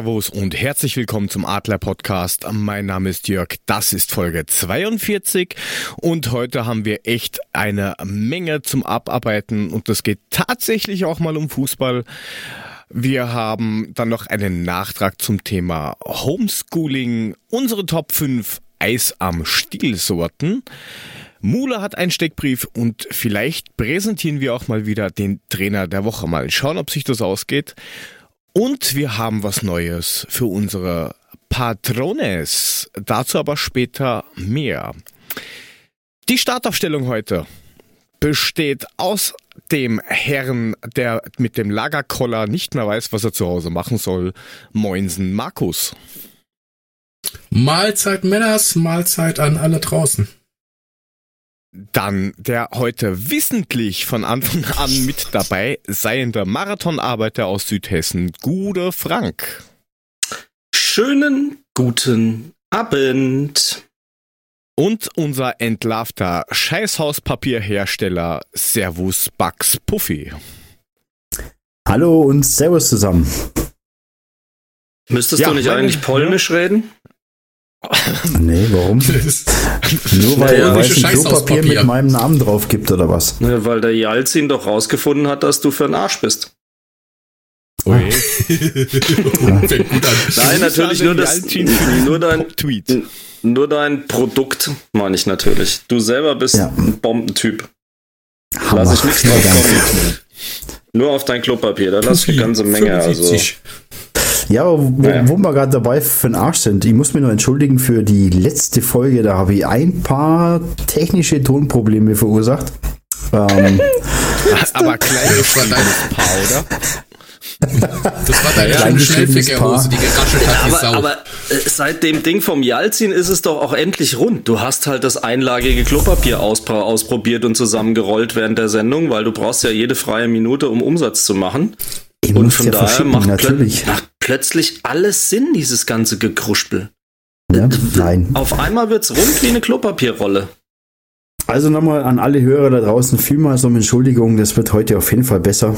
Servus und herzlich willkommen zum Adler Podcast. Mein Name ist Jörg, das ist Folge 42 und heute haben wir echt eine Menge zum Abarbeiten und das geht tatsächlich auch mal um Fußball. Wir haben dann noch einen Nachtrag zum Thema Homeschooling, unsere Top 5 Eis am Stielsorten. Mula hat einen Steckbrief und vielleicht präsentieren wir auch mal wieder den Trainer der Woche. Mal schauen, ob sich das ausgeht. Und wir haben was Neues für unsere Patrones. Dazu aber später mehr. Die Startaufstellung heute besteht aus dem Herrn, der mit dem Lagerkoller nicht mehr weiß, was er zu Hause machen soll, Moinsen Markus. Mahlzeit Männers, Mahlzeit an alle draußen. Dann der heute wissentlich von Anfang an mit dabei seiende Marathonarbeiter aus Südhessen, Gude Frank. Schönen guten Abend. Und unser entlarvter Scheißhauspapierhersteller Servus Bugs Puffy. Hallo und Servus zusammen. Müsstest ja, du nicht eigentlich Polnisch reden? Nee, warum? Nur weil, ja, es ein Klopapier mit meinem Namen drauf gibt, oder was? Ne, weil der Jalzin doch rausgefunden hat, dass du für ein Arsch bist. Oh. Nein, natürlich nur das, nur dein Tweet. Nur dein Produkt, meine ich natürlich. Du selber bist ja. ein Bombentyp. Lass ich nichts drauf kommen. Nur auf dein Klopapier, da lass ich eine ganze Menge. 75. Also. Ja, wo, naja. wo wir gerade dabei für den Arsch sind, ich muss mich nur entschuldigen für die letzte Folge, da habe ich ein paar technische Tonprobleme verursacht. Ähm, aber kleines Paar, oder? Das war deine ja, Schnellfickerhose, die geraschelt hat wie Sau. Aber äh, seit dem Ding vom Jalzin ist es doch auch endlich rund. Du hast halt das einlagige Klopapier ausprobiert und zusammengerollt während der Sendung, weil du brauchst ja jede freie Minute, um Umsatz zu machen. Ich und von ja daher macht, natürlich. macht plötzlich alles Sinn, dieses ganze Gekruspel. Ja, nein. Auf einmal wird's rund wie eine Klopapierrolle. Also nochmal an alle Hörer da draußen vielmals um Entschuldigung, das wird heute auf jeden Fall besser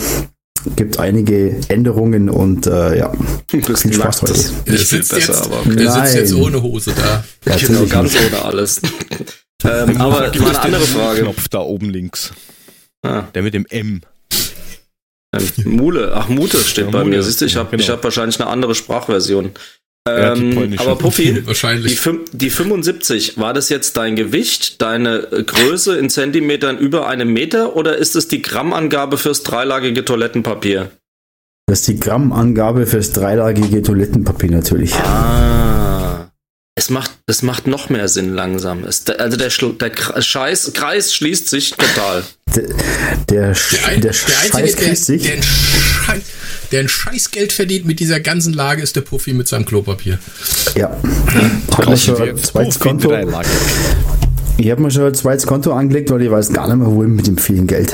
gibt einige Änderungen und äh, ja, viel Spaß heute. Er sitzt, besser, jetzt, aber okay. er sitzt jetzt ohne Hose da. Ja, genau, ganz ohne alles. ähm, aber mal eine andere Frage. Knopf da oben links. Ah. Der mit dem M. Mule, ach Mute steht ja, bei Mule. mir. Siehst du, ich habe genau. hab wahrscheinlich eine andere Sprachversion. Ähm, aber Puffi, Wahrscheinlich. Die, die 75, war das jetzt dein Gewicht, deine Größe in Zentimetern über einem Meter oder ist es die Grammangabe fürs dreilagige Toilettenpapier? Das ist die Grammangabe fürs dreilagige Toilettenpapier natürlich. Ah. Es macht, es macht noch mehr Sinn langsam. Es, also der, der Scheiß, Kreis schließt sich total. Der, der, der, ein, der, Scheiß Einzige, der, sich. Der, Scheiß, der ein Scheißgeld verdient mit dieser ganzen Lage, ist der Puffy mit seinem Klopapier. Ja. Hat mir schon zweites Konto. Ich habe mir schon ein zweites Konto angelegt, weil ich weiß gar nicht mehr, wohin mit dem vielen Geld.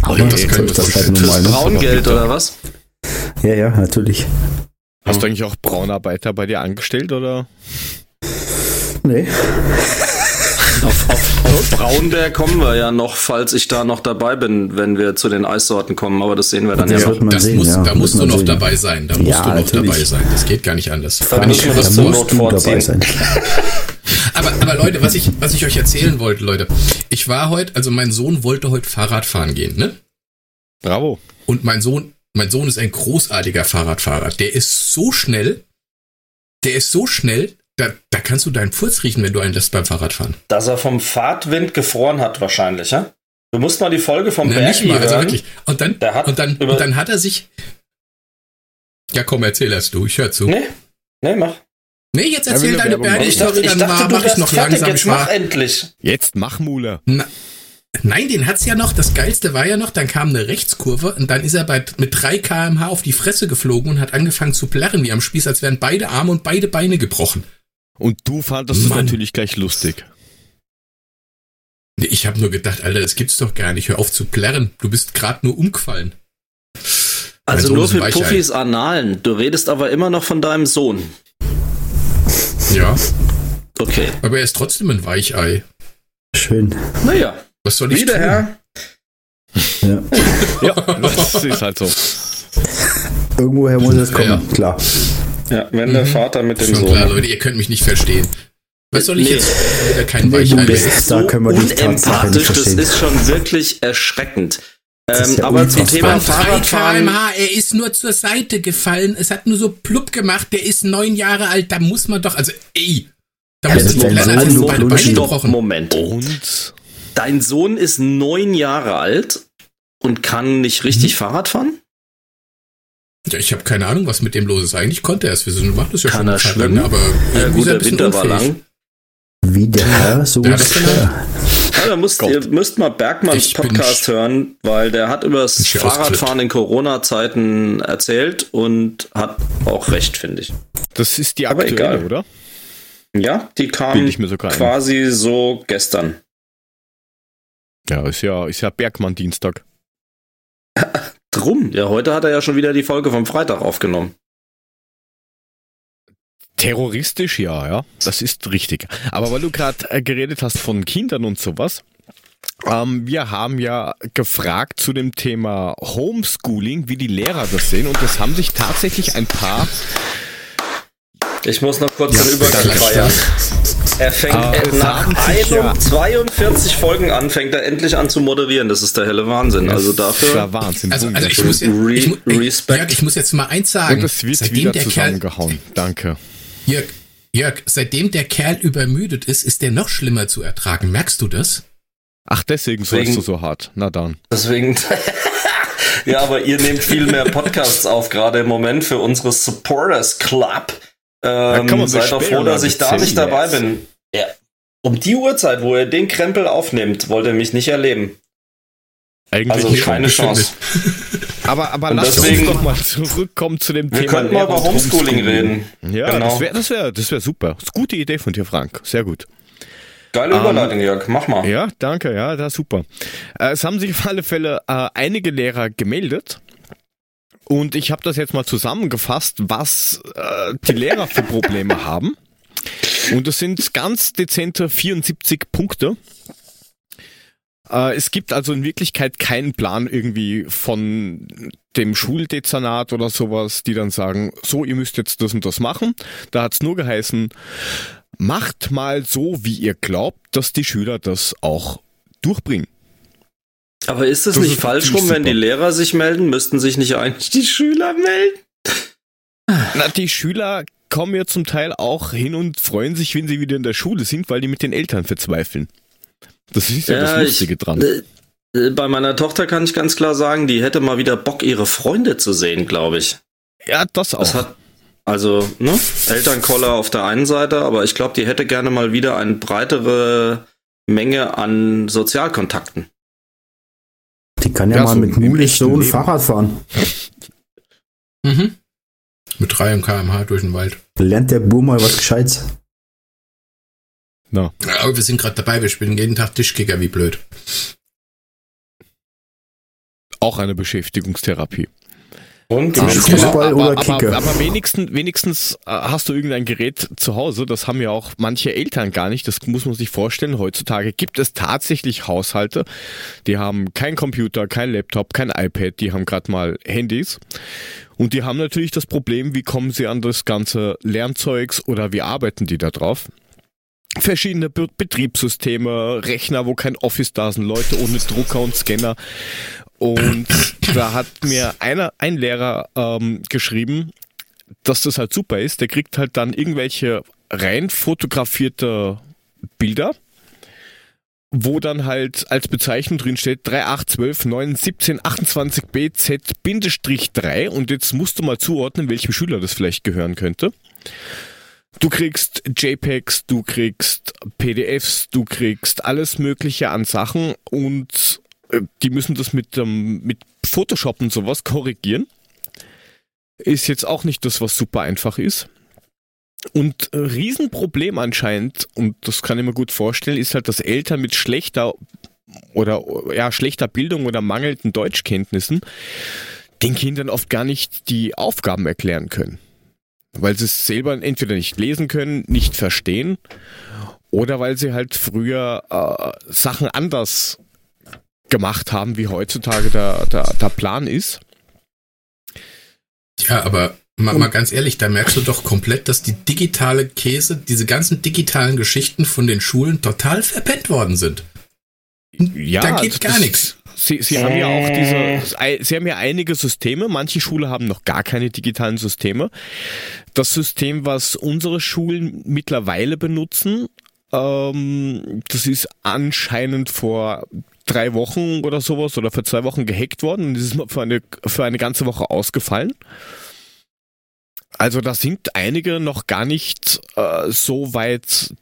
Aber oh, das könnte das halt mal. Ne? Braungeld oder was? Ja, ja, natürlich. Hast du eigentlich auch Braunarbeiter bei dir angestellt oder? Nee. auf, auf, auf Braunbär kommen wir ja noch, falls ich da noch dabei bin, wenn wir zu den Eissorten kommen, aber das sehen wir dann das ja noch. Das sehen, muss, ja, da musst du noch sehen. dabei sein. Da musst ja, du noch natürlich. dabei sein. Das geht gar nicht anders. Da, ich da musst du dabei sein. aber, aber Leute, was ich, was ich euch erzählen wollte, Leute. Ich war heute, also mein Sohn wollte heute Fahrrad fahren gehen, ne? Bravo. Und mein Sohn, mein Sohn ist ein großartiger Fahrradfahrer. Der ist so schnell, der ist so schnell, da, da kannst du deinen Furz riechen, wenn du einen lässt beim Fahrradfahren. Dass er vom Fahrtwind gefroren hat, wahrscheinlich, ja? Du musst mal die Folge vom Na, Bergi nicht mal, also wirklich. Und dann, und, dann, und dann hat er sich. Ja, komm, erzähl erst du, ich hör zu. Nee, nee, mach. Nee, jetzt erzähl deine Bergi-Story, dann dachte, mach ich noch langsam. Jetzt mach endlich. Jetzt mach, Mule. Na, Nein, den hat's ja noch. Das geilste war ja noch, dann kam eine Rechtskurve und dann ist er bei, mit 3 kmh auf die Fresse geflogen und hat angefangen zu plärren wie am Spieß, als wären beide Arme und beide Beine gebrochen. Und du fandest es natürlich gleich lustig. Ich habe nur gedacht, Alter, das gibt's doch gar nicht. Hör auf zu plärren. Du bist gerade nur umgefallen. Also nur für Puffys Analen. Du redest aber immer noch von deinem Sohn. Ja. Okay. Aber er ist trotzdem ein Weichei. Schön. Naja. Was soll ich Wieder tun? Herr. Ja. ja, das ist halt so. Irgendwoher muss es kommen, ja. klar. Ja, wenn der mhm. Vater mit dem Schon Sohn. Klar, Leute, ihr könnt mich nicht verstehen. Was soll ich nee. jetzt wieder kein nee, Weichei Das ist so unempathisch, das ist schon wirklich erschreckend. Ähm, ja aber zum Thema Fahrradfahren. kmh, er ist nur zur Seite gefallen, es hat nur so plupp gemacht, der ist neun Jahre alt, da muss man doch, also ey, da ja, muss man Stopp, Moment. Und? Dein Sohn ist neun Jahre alt und kann nicht richtig mhm. Fahrrad fahren? Ja, ich habe keine Ahnung, was mit dem los ist. Eigentlich konnte er es. Wir sind, macht das ja kann schon er schwimmen? Lang, aber ja, gut, der Winter unfähig. war lang. Wie der Herr, so ja, ist er. Ja, da müsst, ihr müsst mal Bergmanns ich Podcast hören, weil der hat über das Fahrradfahren in Corona-Zeiten erzählt und hat auch recht, finde ich. Das ist die aktuelle, egal. oder? Ja, die kam so quasi so gestern. Ja, ist ja, ist ja Bergmann-Dienstag. Drum. Ja, heute hat er ja schon wieder die Folge vom Freitag aufgenommen. Terroristisch, ja, ja, das ist richtig. Aber weil du gerade äh, geredet hast von Kindern und sowas, ähm, wir haben ja gefragt zu dem Thema Homeschooling, wie die Lehrer das sehen und es haben sich tatsächlich ein paar ich muss noch kurz ja, den Übergang feiern. Er fängt äh, nach 42 Folgen an, fängt er endlich an zu moderieren. Das ist der helle Wahnsinn. Also dafür. Ja Wahnsinn. Also, also ich, muss, Re ich, ich, Jörg, ich muss jetzt mal eins sagen. Und es wird seitdem wieder der zusammengehauen. Kerl, Danke. Jörg, Jörg, seitdem der Kerl übermüdet ist, ist der noch schlimmer zu ertragen. Merkst du das? Ach, deswegen sollst du so hart. Na dann. Deswegen. ja, aber ihr nehmt viel mehr Podcasts auf, gerade im Moment für unsere Supporters Club. Ähm, da seid doch froh, dass ich da nicht dabei bin. Ja. Um die Uhrzeit, wo er den Krempel aufnimmt, wollte er mich nicht erleben. Eigentlich also keine Chance. aber aber lass uns doch mal zurückkommen zu dem wir Thema. Wir könnten mal über Homeschooling, reden. Ja, genau. das wäre das wär, das wär super. Das ist eine gute Idee von dir, Frank. Sehr gut. Geile Überleitung, um, Jörg. Mach mal. Ja, danke. Ja, das ist super. Äh, es haben sich auf alle Fälle äh, einige Lehrer gemeldet und ich habe das jetzt mal zusammengefasst, was äh, die Lehrer für Probleme haben. Und das sind ganz dezente 74 Punkte. Äh, es gibt also in Wirklichkeit keinen Plan irgendwie von dem Schuldezernat oder sowas, die dann sagen, so, ihr müsst jetzt das und das machen. Da hat's nur geheißen, macht mal so, wie ihr glaubt, dass die Schüler das auch durchbringen. Aber ist es nicht ist falsch rum, wenn die Lehrer sich melden? Müssten sich nicht eigentlich die Schüler melden? Na, die Schüler kommen ja zum Teil auch hin und freuen sich, wenn sie wieder in der Schule sind, weil die mit den Eltern verzweifeln. Das ist ja, ja das Lustige ich, dran. Äh, bei meiner Tochter kann ich ganz klar sagen, die hätte mal wieder Bock, ihre Freunde zu sehen, glaube ich. Ja, das auch. Das hat, also, ne? Elternkoller auf der einen Seite, aber ich glaube, die hätte gerne mal wieder eine breitere Menge an Sozialkontakten. Die kann ja, ja mal so mit Mulig so ein Fahrrad fahren. Mhm. Mit 3 km/h durch den Wald. Lernt der Bur mal was Gescheites. No. Ja, aber wir sind gerade dabei, wir spielen jeden Tag Tischkicker, wie blöd. Auch eine Beschäftigungstherapie. Und aber, Fußball oder Kicker. Aber, aber, wenigstens, wenigstens äh, hast du irgendein Gerät zu Hause. Das haben ja auch manche Eltern gar nicht. Das muss man sich vorstellen. Heutzutage gibt es tatsächlich Haushalte, die haben kein Computer, kein Laptop, kein iPad. Die haben gerade mal Handys. Und die haben natürlich das Problem, wie kommen sie an das ganze Lernzeugs oder wie arbeiten die da drauf? verschiedene Be Betriebssysteme, Rechner, wo kein Office da sind, Leute ohne Drucker und Scanner. Und da hat mir einer, ein Lehrer ähm, geschrieben, dass das halt super ist. Der kriegt halt dann irgendwelche rein fotografierte Bilder, wo dann halt als Bezeichnung drin steht 3812 9 17 28 BZ-3 und jetzt musst du mal zuordnen, welchem Schüler das vielleicht gehören könnte. Du kriegst JPEGs, du kriegst PDFs, du kriegst alles Mögliche an Sachen und die müssen das mit, ähm, mit Photoshop und sowas korrigieren. Ist jetzt auch nicht das, was super einfach ist. Und ein Riesenproblem anscheinend, und das kann ich mir gut vorstellen, ist halt, dass Eltern mit schlechter oder ja, schlechter Bildung oder mangelnden Deutschkenntnissen den Kindern oft gar nicht die Aufgaben erklären können. Weil sie es selber entweder nicht lesen können, nicht verstehen oder weil sie halt früher äh, Sachen anders gemacht haben, wie heutzutage der, der, der Plan ist. Ja, aber mal, mal ganz ehrlich, da merkst du doch komplett, dass die digitale Käse, diese ganzen digitalen Geschichten von den Schulen total verpennt worden sind. Ja, da geht gar nichts. Sie, Sie haben ja auch diese, Sie haben ja einige Systeme. Manche Schulen haben noch gar keine digitalen Systeme. Das System, was unsere Schulen mittlerweile benutzen, ähm, das ist anscheinend vor drei Wochen oder sowas oder für zwei Wochen gehackt worden und ist für eine, für eine ganze Woche ausgefallen. Also da sind einige noch gar nicht äh, so weit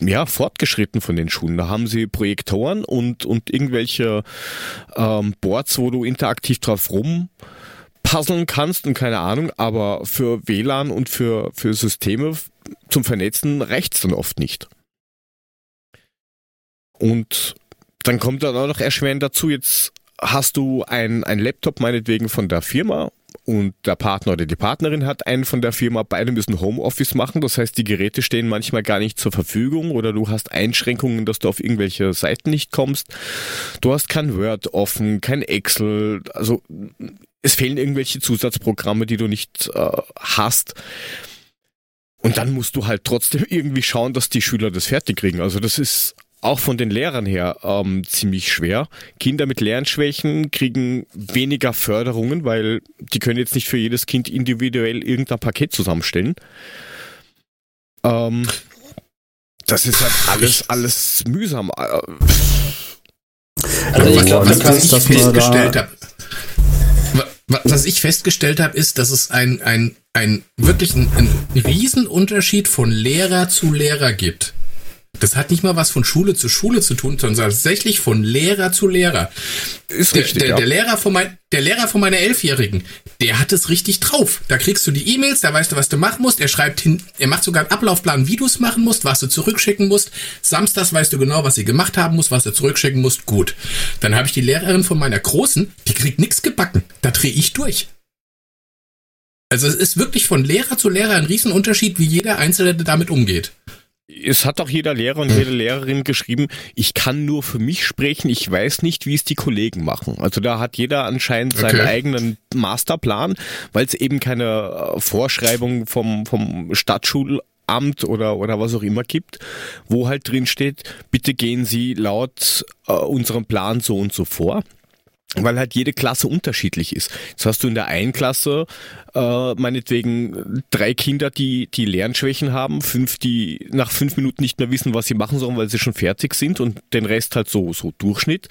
ja, fortgeschritten von den Schulen. Da haben sie Projektoren und, und irgendwelche ähm, Boards, wo du interaktiv drauf rumpuzzeln kannst und keine Ahnung, aber für WLAN und für, für Systeme zum Vernetzen reicht's dann oft nicht. Und dann kommt dann auch noch erschwerend dazu, jetzt hast du ein, Laptop meinetwegen von der Firma und der Partner oder die Partnerin hat einen von der Firma, beide müssen Homeoffice machen, das heißt, die Geräte stehen manchmal gar nicht zur Verfügung oder du hast Einschränkungen, dass du auf irgendwelche Seiten nicht kommst. Du hast kein Word offen, kein Excel, also es fehlen irgendwelche Zusatzprogramme, die du nicht äh, hast. Und dann musst du halt trotzdem irgendwie schauen, dass die Schüler das fertig kriegen. Also das ist auch von den Lehrern her ähm, ziemlich schwer. Kinder mit Lernschwächen kriegen weniger Förderungen, weil die können jetzt nicht für jedes Kind individuell irgendein Paket zusammenstellen. Ähm, das ist halt alles, alles mühsam. Also ich glaube, das, was ich festgestellt habe, was ich festgestellt habe, ist, dass es ein, ein, ein wirklich ein, ein Riesenunterschied von Lehrer zu Lehrer gibt. Das hat nicht mal was von Schule zu Schule zu tun, sondern tatsächlich von Lehrer zu Lehrer. Ist der, richtig, der, ja. der Lehrer von mein, der Lehrer von meiner Elfjährigen, der hat es richtig drauf. Da kriegst du die E-Mails, da weißt du, was du machen musst. Er schreibt hin, er macht sogar einen Ablaufplan, wie du es machen musst, was du zurückschicken musst. Samstags weißt du genau, was sie gemacht haben muss, was du zurückschicken musst. Gut. Dann habe ich die Lehrerin von meiner Großen, die kriegt nichts gebacken. Da drehe ich durch. Also es ist wirklich von Lehrer zu Lehrer ein Riesenunterschied, wie jeder Einzelne damit umgeht es hat auch jeder Lehrer und jede Lehrerin geschrieben, ich kann nur für mich sprechen, ich weiß nicht, wie es die Kollegen machen. Also da hat jeder anscheinend okay. seinen eigenen Masterplan, weil es eben keine äh, Vorschreibung vom, vom Stadtschulamt oder, oder was auch immer gibt, wo halt drin steht, bitte gehen Sie laut äh, unserem Plan so und so vor weil halt jede Klasse unterschiedlich ist. Jetzt hast du in der einen Klasse äh, meinetwegen drei Kinder, die die Lernschwächen haben, fünf, die nach fünf Minuten nicht mehr wissen, was sie machen sollen, weil sie schon fertig sind und den Rest halt so so Durchschnitt.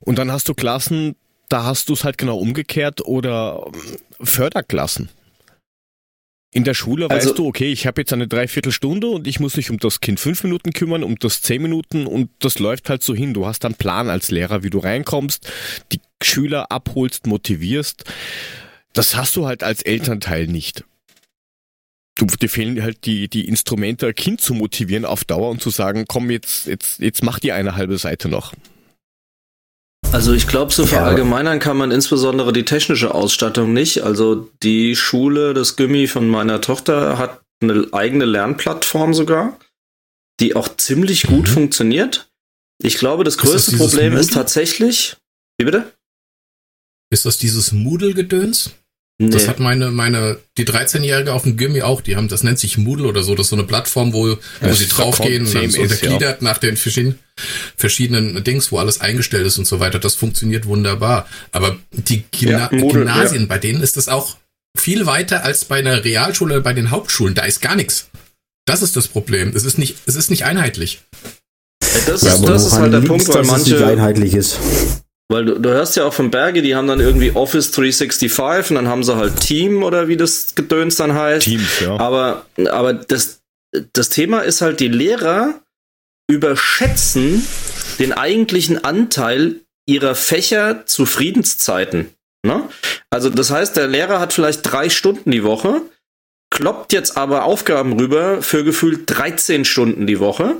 Und dann hast du Klassen, da hast du es halt genau umgekehrt oder ähm, Förderklassen. In der Schule also, weißt du, okay, ich habe jetzt eine Dreiviertelstunde und ich muss mich um das Kind fünf Minuten kümmern, um das zehn Minuten und das läuft halt so hin. Du hast einen Plan als Lehrer, wie du reinkommst, die Schüler abholst, motivierst. Das hast du halt als Elternteil nicht. Du, dir fehlen halt die, die Instrumente, ein Kind zu motivieren auf Dauer und zu sagen, komm, jetzt, jetzt, jetzt mach die eine halbe Seite noch. Also ich glaube, so verallgemeinern kann man insbesondere die technische Ausstattung nicht. Also die Schule, das Gimmi von meiner Tochter hat eine eigene Lernplattform sogar, die auch ziemlich gut mhm. funktioniert. Ich glaube, das größte ist das Problem Moodle? ist tatsächlich. Wie bitte? Ist das dieses Moodle-Gedöns? Nee. Das hat meine, meine, die 13-Jährige auf dem Gimmi auch, die haben, das nennt sich Moodle oder so, das ist so eine Plattform, wo, wo sie draufgehen und dann so untergliedert ja. nach den verschiedenen, verschiedenen Dings, wo alles eingestellt ist und so weiter. Das funktioniert wunderbar. Aber die Gymna ja, Moodle, Gymnasien, ja. bei denen ist das auch viel weiter als bei einer Realschule oder bei den Hauptschulen. Da ist gar nichts. Das ist das Problem. Es ist nicht, es ist nicht einheitlich. Das ist, das ist halt der Punkt, weil manche. einheitlich ist. Weil du, du hörst ja auch von Berge, die haben dann irgendwie Office 365 und dann haben sie halt Team oder wie das Gedöns dann heißt. Teams, ja. Aber, aber das, das Thema ist halt, die Lehrer überschätzen den eigentlichen Anteil ihrer Fächer zu Friedenszeiten. Ne? Also das heißt, der Lehrer hat vielleicht drei Stunden die Woche, kloppt jetzt aber Aufgaben rüber für gefühlt 13 Stunden die Woche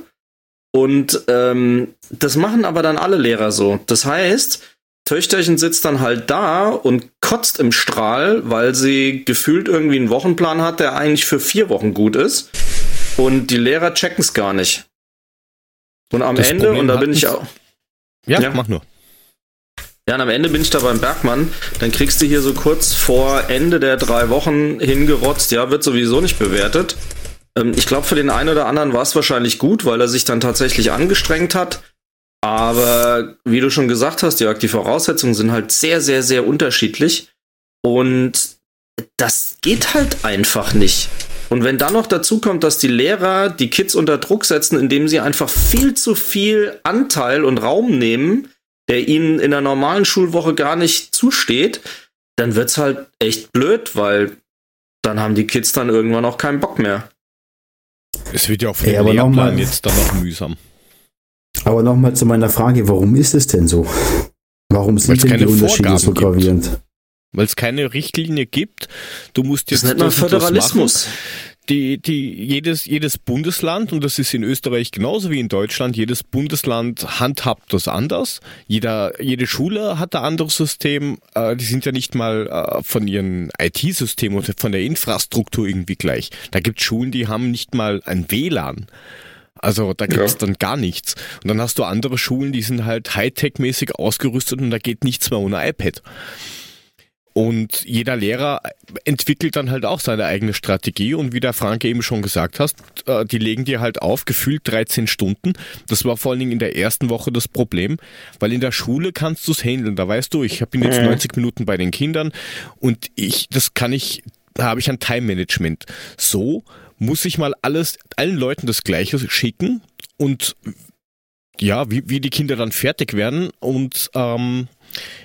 und ähm, das machen aber dann alle Lehrer so. Das heißt, Töchterchen sitzt dann halt da und kotzt im Strahl, weil sie gefühlt irgendwie einen Wochenplan hat, der eigentlich für vier Wochen gut ist. Und die Lehrer checken es gar nicht. Und am das Ende, Problem und da bin ich auch. Ja, ja, mach nur. Ja, und am Ende bin ich da beim Bergmann. Dann kriegst du hier so kurz vor Ende der drei Wochen hingerotzt. Ja, wird sowieso nicht bewertet. Ähm, ich glaube, für den einen oder anderen war es wahrscheinlich gut, weil er sich dann tatsächlich angestrengt hat. Aber wie du schon gesagt hast, Jörg, die Voraussetzungen sind halt sehr, sehr, sehr unterschiedlich. Und das geht halt einfach nicht. Und wenn dann noch dazu kommt, dass die Lehrer die Kids unter Druck setzen, indem sie einfach viel zu viel Anteil und Raum nehmen, der ihnen in der normalen Schulwoche gar nicht zusteht, dann wird's halt echt blöd, weil dann haben die Kids dann irgendwann auch keinen Bock mehr. Es wird ja auch für den Lehrplan jetzt dann noch mühsam. Aber nochmal zu meiner Frage, warum ist es denn so? Warum sind denn die Unterschiede Vorgaben so gravierend? Weil es keine Richtlinie gibt. Du musst jetzt das nennt man Föderalismus. Die, die, jedes, jedes Bundesland, und das ist in Österreich genauso wie in Deutschland, jedes Bundesland handhabt das anders. Jeder, jede Schule hat ein anderes System. Äh, die sind ja nicht mal äh, von ihren IT-Systemen oder von der Infrastruktur irgendwie gleich. Da gibt es Schulen, die haben nicht mal ein WLAN. Also da gibt's ja. dann gar nichts. Und dann hast du andere Schulen, die sind halt Hightech-mäßig ausgerüstet und da geht nichts mehr ohne iPad. Und jeder Lehrer entwickelt dann halt auch seine eigene Strategie und wie der Frank eben schon gesagt hast, äh, die legen dir halt auf, gefühlt 13 Stunden. Das war vor allen Dingen in der ersten Woche das Problem, weil in der Schule kannst du es handeln. Da weißt du, ich bin jetzt 90 Minuten bei den Kindern und ich, das kann ich, da habe ich ein Time-Management. So muss ich mal alles, allen Leuten das Gleiche schicken und ja, wie, wie die Kinder dann fertig werden und ähm,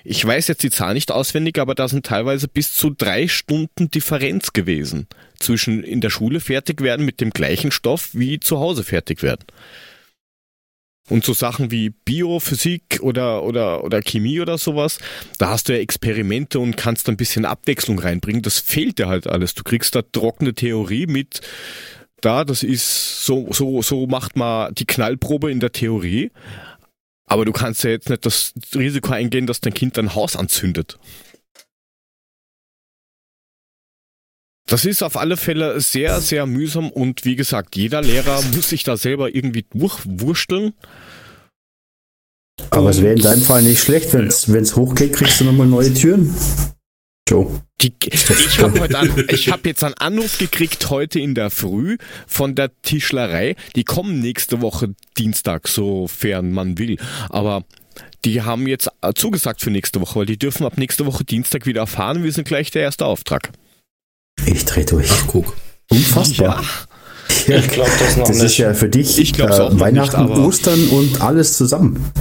ich weiß jetzt die Zahl nicht auswendig, aber da sind teilweise bis zu drei Stunden Differenz gewesen zwischen in der Schule fertig werden mit dem gleichen Stoff wie zu Hause fertig werden. Und so Sachen wie Bio, Physik oder, oder, oder Chemie oder sowas, da hast du ja Experimente und kannst ein bisschen Abwechslung reinbringen. Das fehlt dir halt alles. Du kriegst da trockene Theorie mit, da, das ist, so, so, so macht man die Knallprobe in der Theorie. Aber du kannst ja jetzt nicht das Risiko eingehen, dass dein Kind dein Haus anzündet. Das ist auf alle Fälle sehr, sehr mühsam und wie gesagt, jeder Lehrer muss sich da selber irgendwie durchwursteln. Aber und es wäre in deinem Fall nicht schlecht, wenn es hochgeht, kriegst du nochmal neue Türen. Joe. Die, ich habe hab jetzt einen Anruf gekriegt heute in der Früh von der Tischlerei. Die kommen nächste Woche Dienstag, sofern man will. Aber die haben jetzt zugesagt für nächste Woche, weil die dürfen ab nächste Woche Dienstag wieder erfahren. Wir sind gleich der erste Auftrag. Ich dreh durch. Ach, guck. Unfassbar. Ja. Ich glaube das noch das nicht. ist ja für dich ich äh, auch Weihnachten, nicht, Ostern und alles zusammen.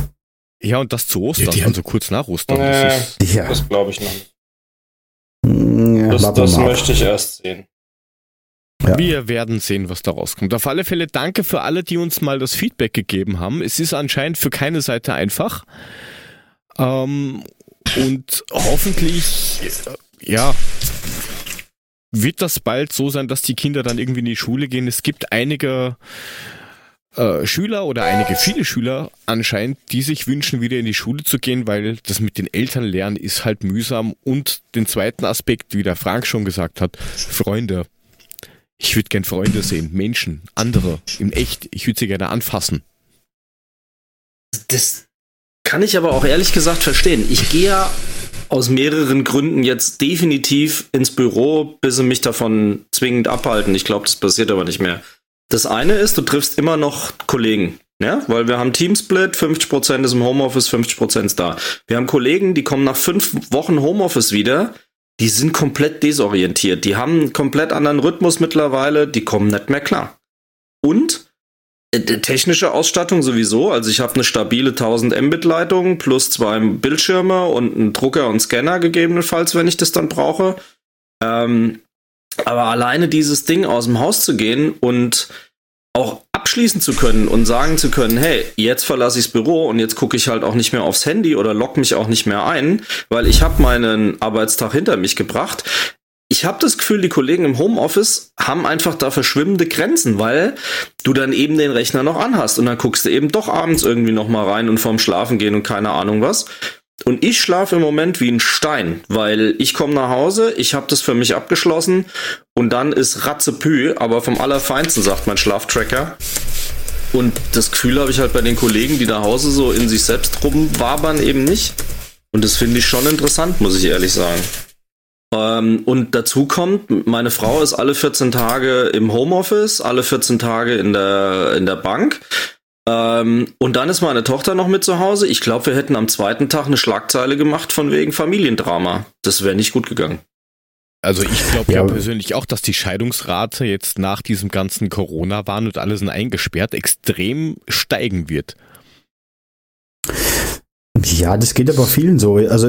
Ja, und das zu Ostern, ja, also kurz nach Ostern. Äh, das, ja. das glaube ich noch nicht. Das, das möchte ich erst sehen. Ja. Wir werden sehen, was da rauskommt. Auf alle Fälle danke für alle, die uns mal das Feedback gegeben haben. Es ist anscheinend für keine Seite einfach. Ähm, und hoffentlich, äh, ja, wird das bald so sein, dass die Kinder dann irgendwie in die Schule gehen. Es gibt einige äh, Schüler oder einige viele Schüler anscheinend, die sich wünschen, wieder in die Schule zu gehen, weil das mit den Eltern lernen ist halt mühsam. Und den zweiten Aspekt, wie der Frank schon gesagt hat, Freunde. Ich würde gern Freunde sehen, Menschen, andere, im Echt. Ich würde sie gerne anfassen. Das kann ich aber auch ehrlich gesagt verstehen. Ich gehe ja aus mehreren Gründen jetzt definitiv ins Büro, bis sie mich davon zwingend abhalten. Ich glaube, das passiert aber nicht mehr. Das eine ist, du triffst immer noch Kollegen. Ja, weil wir haben Teamsplit, 50% ist im Homeoffice, 50% ist da. Wir haben Kollegen, die kommen nach fünf Wochen Homeoffice wieder, die sind komplett desorientiert. Die haben einen komplett anderen Rhythmus mittlerweile, die kommen nicht mehr klar. Und äh, technische Ausstattung sowieso. Also ich habe eine stabile 1000 Mbit Leitung plus zwei Bildschirme und einen Drucker und Scanner gegebenenfalls, wenn ich das dann brauche. Ähm, aber alleine dieses Ding aus dem Haus zu gehen und auch abschließen zu können und sagen zu können, hey, jetzt verlasse ich das Büro und jetzt gucke ich halt auch nicht mehr aufs Handy oder lock mich auch nicht mehr ein, weil ich habe meinen Arbeitstag hinter mich gebracht ich habe das Gefühl, die Kollegen im Homeoffice haben einfach da verschwimmende Grenzen, weil du dann eben den Rechner noch anhast und dann guckst du eben doch abends irgendwie noch mal rein und vorm Schlafen gehen und keine Ahnung was. Und ich schlafe im Moment wie ein Stein, weil ich komme nach Hause, ich habe das für mich abgeschlossen und dann ist Ratzepü, aber vom Allerfeinsten, sagt mein Schlaftracker. Und das Gefühl habe ich halt bei den Kollegen, die nach Hause so in sich selbst rumwabern, eben nicht. Und das finde ich schon interessant, muss ich ehrlich sagen. Ähm, und dazu kommt, meine Frau ist alle 14 Tage im Homeoffice, alle 14 Tage in der, in der Bank. Ähm, und dann ist meine Tochter noch mit zu Hause. Ich glaube, wir hätten am zweiten Tag eine Schlagzeile gemacht von wegen Familiendrama. Das wäre nicht gut gegangen. Also ich glaube ja, ja, persönlich auch, dass die Scheidungsrate jetzt nach diesem ganzen Corona-Wahn und alles eingesperrt extrem steigen wird. Ja, das geht aber vielen so. Also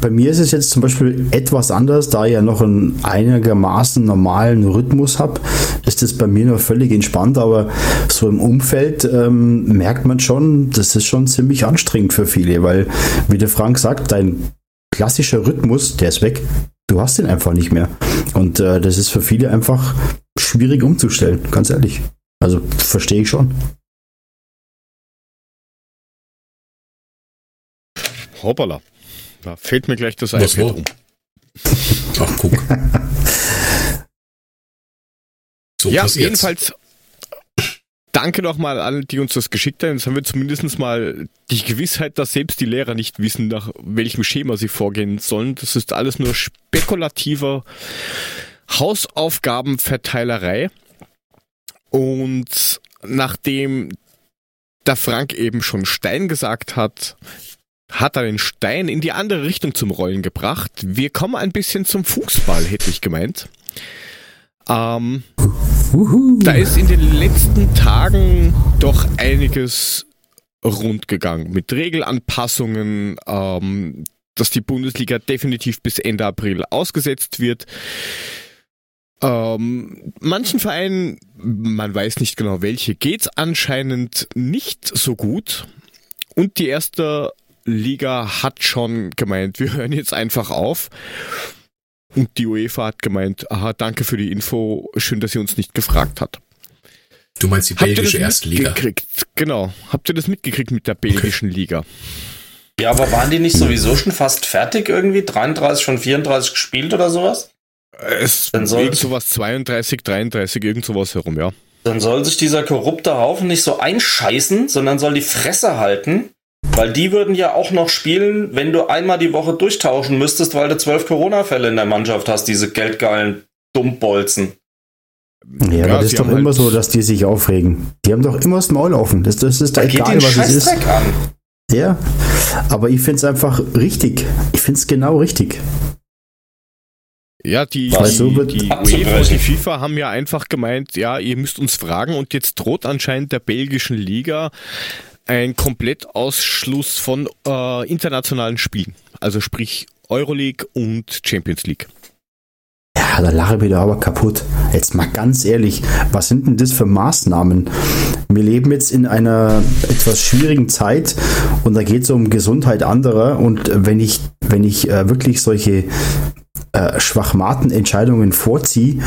bei mir ist es jetzt zum Beispiel etwas anders, da ich ja noch einen einigermaßen normalen Rhythmus habe, ist das bei mir noch völlig entspannt, aber so im Umfeld ähm, merkt man schon, das ist schon ziemlich anstrengend für viele, weil, wie der Frank sagt, dein klassischer Rhythmus, der ist weg. Du hast den einfach nicht mehr. Und äh, das ist für viele einfach schwierig umzustellen, ganz ehrlich. Also verstehe ich schon. Hoppala. Da fällt mir gleich das Was iPad um. Ach, guck. so ja, jedenfalls danke nochmal an, die uns das geschickt haben. Jetzt haben wir zumindest mal die Gewissheit, dass selbst die Lehrer nicht wissen, nach welchem Schema sie vorgehen sollen. Das ist alles nur spekulativer Hausaufgabenverteilerei. Und nachdem der Frank eben schon Stein gesagt hat, hat er den Stein in die andere Richtung zum Rollen gebracht. Wir kommen ein bisschen zum Fußball, hätte ich gemeint. Ähm, da ist in den letzten Tagen doch einiges rund gegangen mit Regelanpassungen, ähm, dass die Bundesliga definitiv bis Ende April ausgesetzt wird. Ähm, manchen Vereinen, man weiß nicht genau welche, geht's anscheinend nicht so gut. Und die erste Liga hat schon gemeint, wir hören jetzt einfach auf. Und die UEFA hat gemeint, aha, danke für die Info, schön, dass sie uns nicht gefragt hat. Du meinst die belgische Erstliga? Genau. Habt ihr das mitgekriegt mit der belgischen okay. Liga? Ja, aber waren die nicht sowieso schon fast fertig irgendwie? 33 von 34 gespielt oder sowas? Es dann soll irgend sowas 32, 33, irgend sowas herum, ja. Dann soll sich dieser korrupte Haufen nicht so einscheißen, sondern soll die Fresse halten weil die würden ja auch noch spielen, wenn du einmal die Woche durchtauschen müsstest, weil du zwölf Corona-Fälle in der Mannschaft hast, diese geldgeilen Dummbolzen. Ja, ja aber das ist doch immer halt so, dass die sich aufregen. Die haben doch immer das Maul offen. Das, das ist da egal, was es ist. An. Ja, aber ich finde es einfach richtig. Ich finde es genau richtig. Ja, die, die, so die UEFA und die FIFA haben ja einfach gemeint, ja, ihr müsst uns fragen und jetzt droht anscheinend der belgischen Liga ein Komplettausschluss von äh, internationalen Spielen. Also sprich Euroleague und Champions League. Ja, da lache ich wieder aber kaputt. Jetzt mal ganz ehrlich, was sind denn das für Maßnahmen? Wir leben jetzt in einer etwas schwierigen Zeit und da geht es um Gesundheit anderer und wenn ich, wenn ich äh, wirklich solche äh, schwachmaten Entscheidungen vorziehe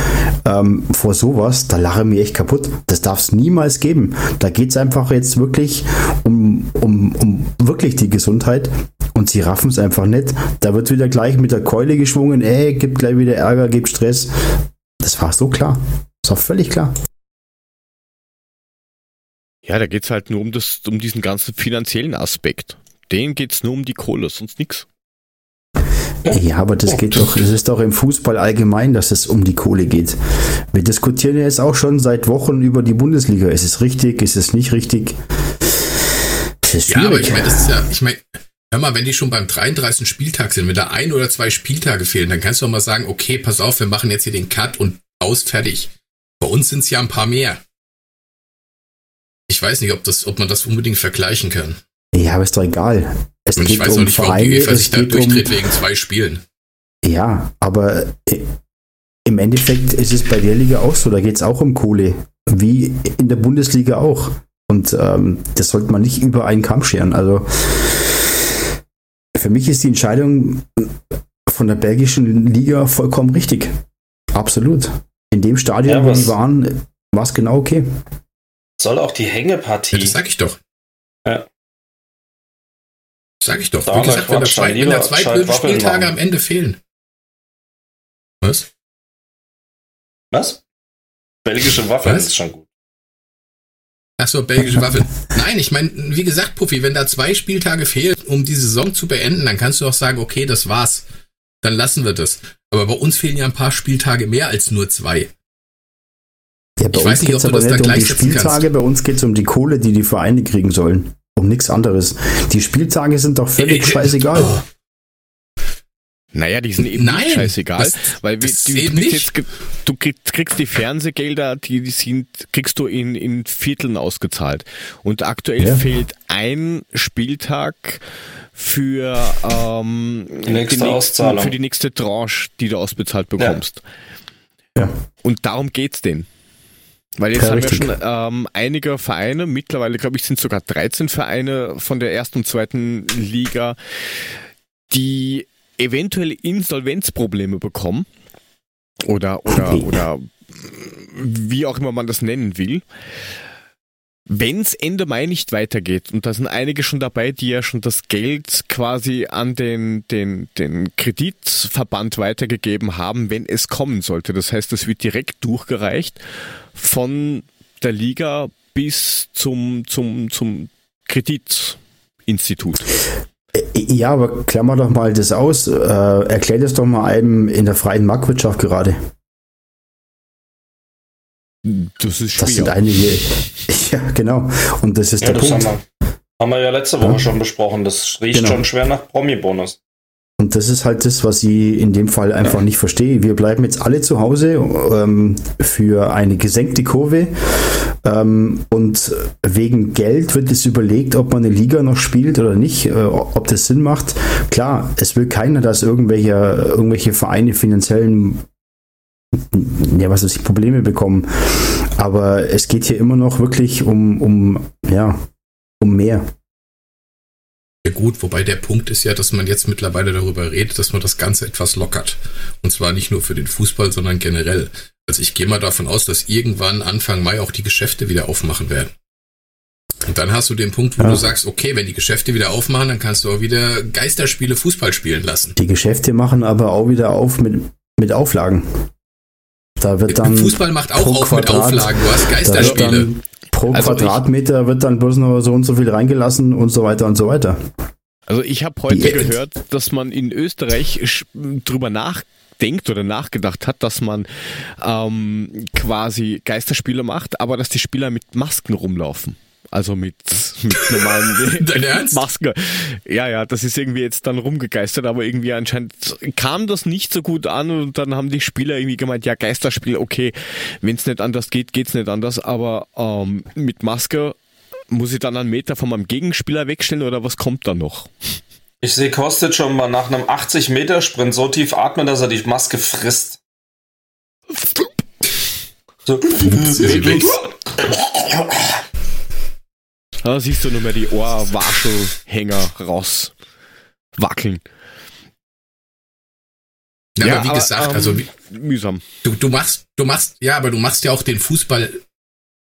ähm, vor sowas, da lache ich mich echt kaputt. Das darf es niemals geben. Da geht es einfach jetzt wirklich um, um, um wirklich die Gesundheit und sie raffen es einfach nicht. Da wird wieder gleich mit der Keule geschwungen, ey, gibt gleich wieder Ärger, gibt Stress. Das war so klar. Das war völlig klar. Ja, da geht es halt nur um, das, um diesen ganzen finanziellen Aspekt. Den geht es nur um die Kohle, sonst nichts. Ja, aber das geht doch, es ist doch im Fußball allgemein, dass es um die Kohle geht. Wir diskutieren ja jetzt auch schon seit Wochen über die Bundesliga. Ist es richtig? Ist es nicht richtig? ja, aber ich meine, das ist ja, ich meine, hör mal, wenn die schon beim 33. Spieltag sind, wenn da ein oder zwei Spieltage fehlen, dann kannst du auch mal sagen, okay, pass auf, wir machen jetzt hier den Cut und aus, fertig. Bei uns sind es ja ein paar mehr. Ich weiß nicht, ob, das, ob man das unbedingt vergleichen kann. Ja, aber ist doch egal. Es und ich weiß um auch nicht, warum Vereine, die UEFA sich da durchdreht um, wegen zwei Spielen. Ja, aber äh, im Endeffekt ist es bei der Liga auch so, da geht es auch um Kohle, wie in der Bundesliga auch. Und ähm, das sollte man nicht über einen Kamm scheren. Also für mich ist die Entscheidung von der belgischen Liga vollkommen richtig. Absolut. In dem Stadion, ja, wo die waren, war es genau okay. Soll auch die Hängepartie. Ja, das sag ich doch. Ja. Sag ich doch. Wie gesagt, wenn da, zwei, wenn da zwei blöde Spieltage am Ende fehlen. Was? Was? Belgische Waffeln ist schon gut. Achso, belgische Waffeln. Nein, ich meine, wie gesagt, Puffy, wenn da zwei Spieltage fehlen um die Saison zu beenden, dann kannst du auch sagen, okay, das war's. Dann lassen wir das. Aber bei uns fehlen ja ein paar Spieltage mehr als nur zwei. Ja, bei ich uns geht es aber nicht um die Spieltage, kannst. bei uns geht es um die Kohle, die die Vereine kriegen sollen. Um nichts anderes. Die Spieltage sind doch völlig scheißegal. Oh. Naja, die sind eben Nein, nicht scheißegal, das, weil das die, du, jetzt, du, kriegst die Fernsehgelder, die, die sind, kriegst du in, in Vierteln ausgezahlt. Und aktuell ja. fehlt ein Spieltag für ähm, die nächste die Auszahlung. für die nächste Tranche, die du ausbezahlt bekommst. Ja. ja. Und darum geht's denn. Weil jetzt ja, haben richtig. wir schon ähm, einige Vereine, mittlerweile glaube ich sind sogar 13 Vereine von der ersten und zweiten Liga, die eventuell Insolvenzprobleme bekommen oder oder oder wie auch immer man das nennen will. Wenn es Ende Mai nicht weitergeht, und da sind einige schon dabei, die ja schon das Geld quasi an den, den, den Kreditverband weitergegeben haben, wenn es kommen sollte. Das heißt, es wird direkt durchgereicht von der Liga bis zum, zum, zum Kreditinstitut. Ja, aber klammer doch mal das aus. Äh, erklär das doch mal einem in der freien Marktwirtschaft gerade. Das ist schwer. Das sind einige. Ja, genau. Und das ist ja, der das Punkt. Haben wir, haben wir ja letzte Woche ja. schon besprochen. Das riecht genau. schon schwer nach Promi-Bonus. Und das ist halt das, was ich in dem Fall einfach nicht verstehe. Wir bleiben jetzt alle zu Hause ähm, für eine gesenkte Kurve. Ähm, und wegen Geld wird es überlegt, ob man eine Liga noch spielt oder nicht, äh, ob das Sinn macht. Klar, es will keiner, dass irgendwelche, irgendwelche Vereine finanziellen ja, was ich, Probleme bekommen. Aber es geht hier immer noch wirklich um, um, ja, um mehr. Ja gut, wobei der Punkt ist ja, dass man jetzt mittlerweile darüber redet, dass man das Ganze etwas lockert. Und zwar nicht nur für den Fußball, sondern generell. Also ich gehe mal davon aus, dass irgendwann Anfang Mai auch die Geschäfte wieder aufmachen werden. Und dann hast du den Punkt, wo ja. du sagst, okay, wenn die Geschäfte wieder aufmachen, dann kannst du auch wieder Geisterspiele Fußball spielen lassen. Die Geschäfte machen aber auch wieder auf mit, mit Auflagen. Da wird dann Fußball macht auch auf Quadrat, mit Auflagen. Du hast Geisterspiele pro also Quadratmeter ich, wird dann bloß nur so und so viel reingelassen und so weiter und so weiter. Also ich habe heute Die gehört, dass man in Österreich drüber nachdenkt oder nachgedacht hat, dass man ähm, quasi Geisterspiele macht, aber dass die Spieler mit Masken rumlaufen. Also mit, mit normalen? Masken. Ja, ja, das ist irgendwie jetzt dann rumgegeistert, aber irgendwie anscheinend kam das nicht so gut an und dann haben die Spieler irgendwie gemeint, ja, Geisterspiel, okay, wenn es nicht anders geht, geht's nicht anders, aber ähm, mit Maske muss ich dann einen Meter von meinem Gegenspieler wegstellen oder was kommt da noch? Ich sehe Kostet schon mal nach einem 80-Meter-Sprint so tief atmen, dass er die Maske frisst. So. Da siehst du nur mehr die Ohrwaschelhänger raus wackeln. Ja, ja aber wie aber, gesagt, ähm, also wie, mühsam. Du, du machst, du machst, ja, aber du machst ja auch den Fußball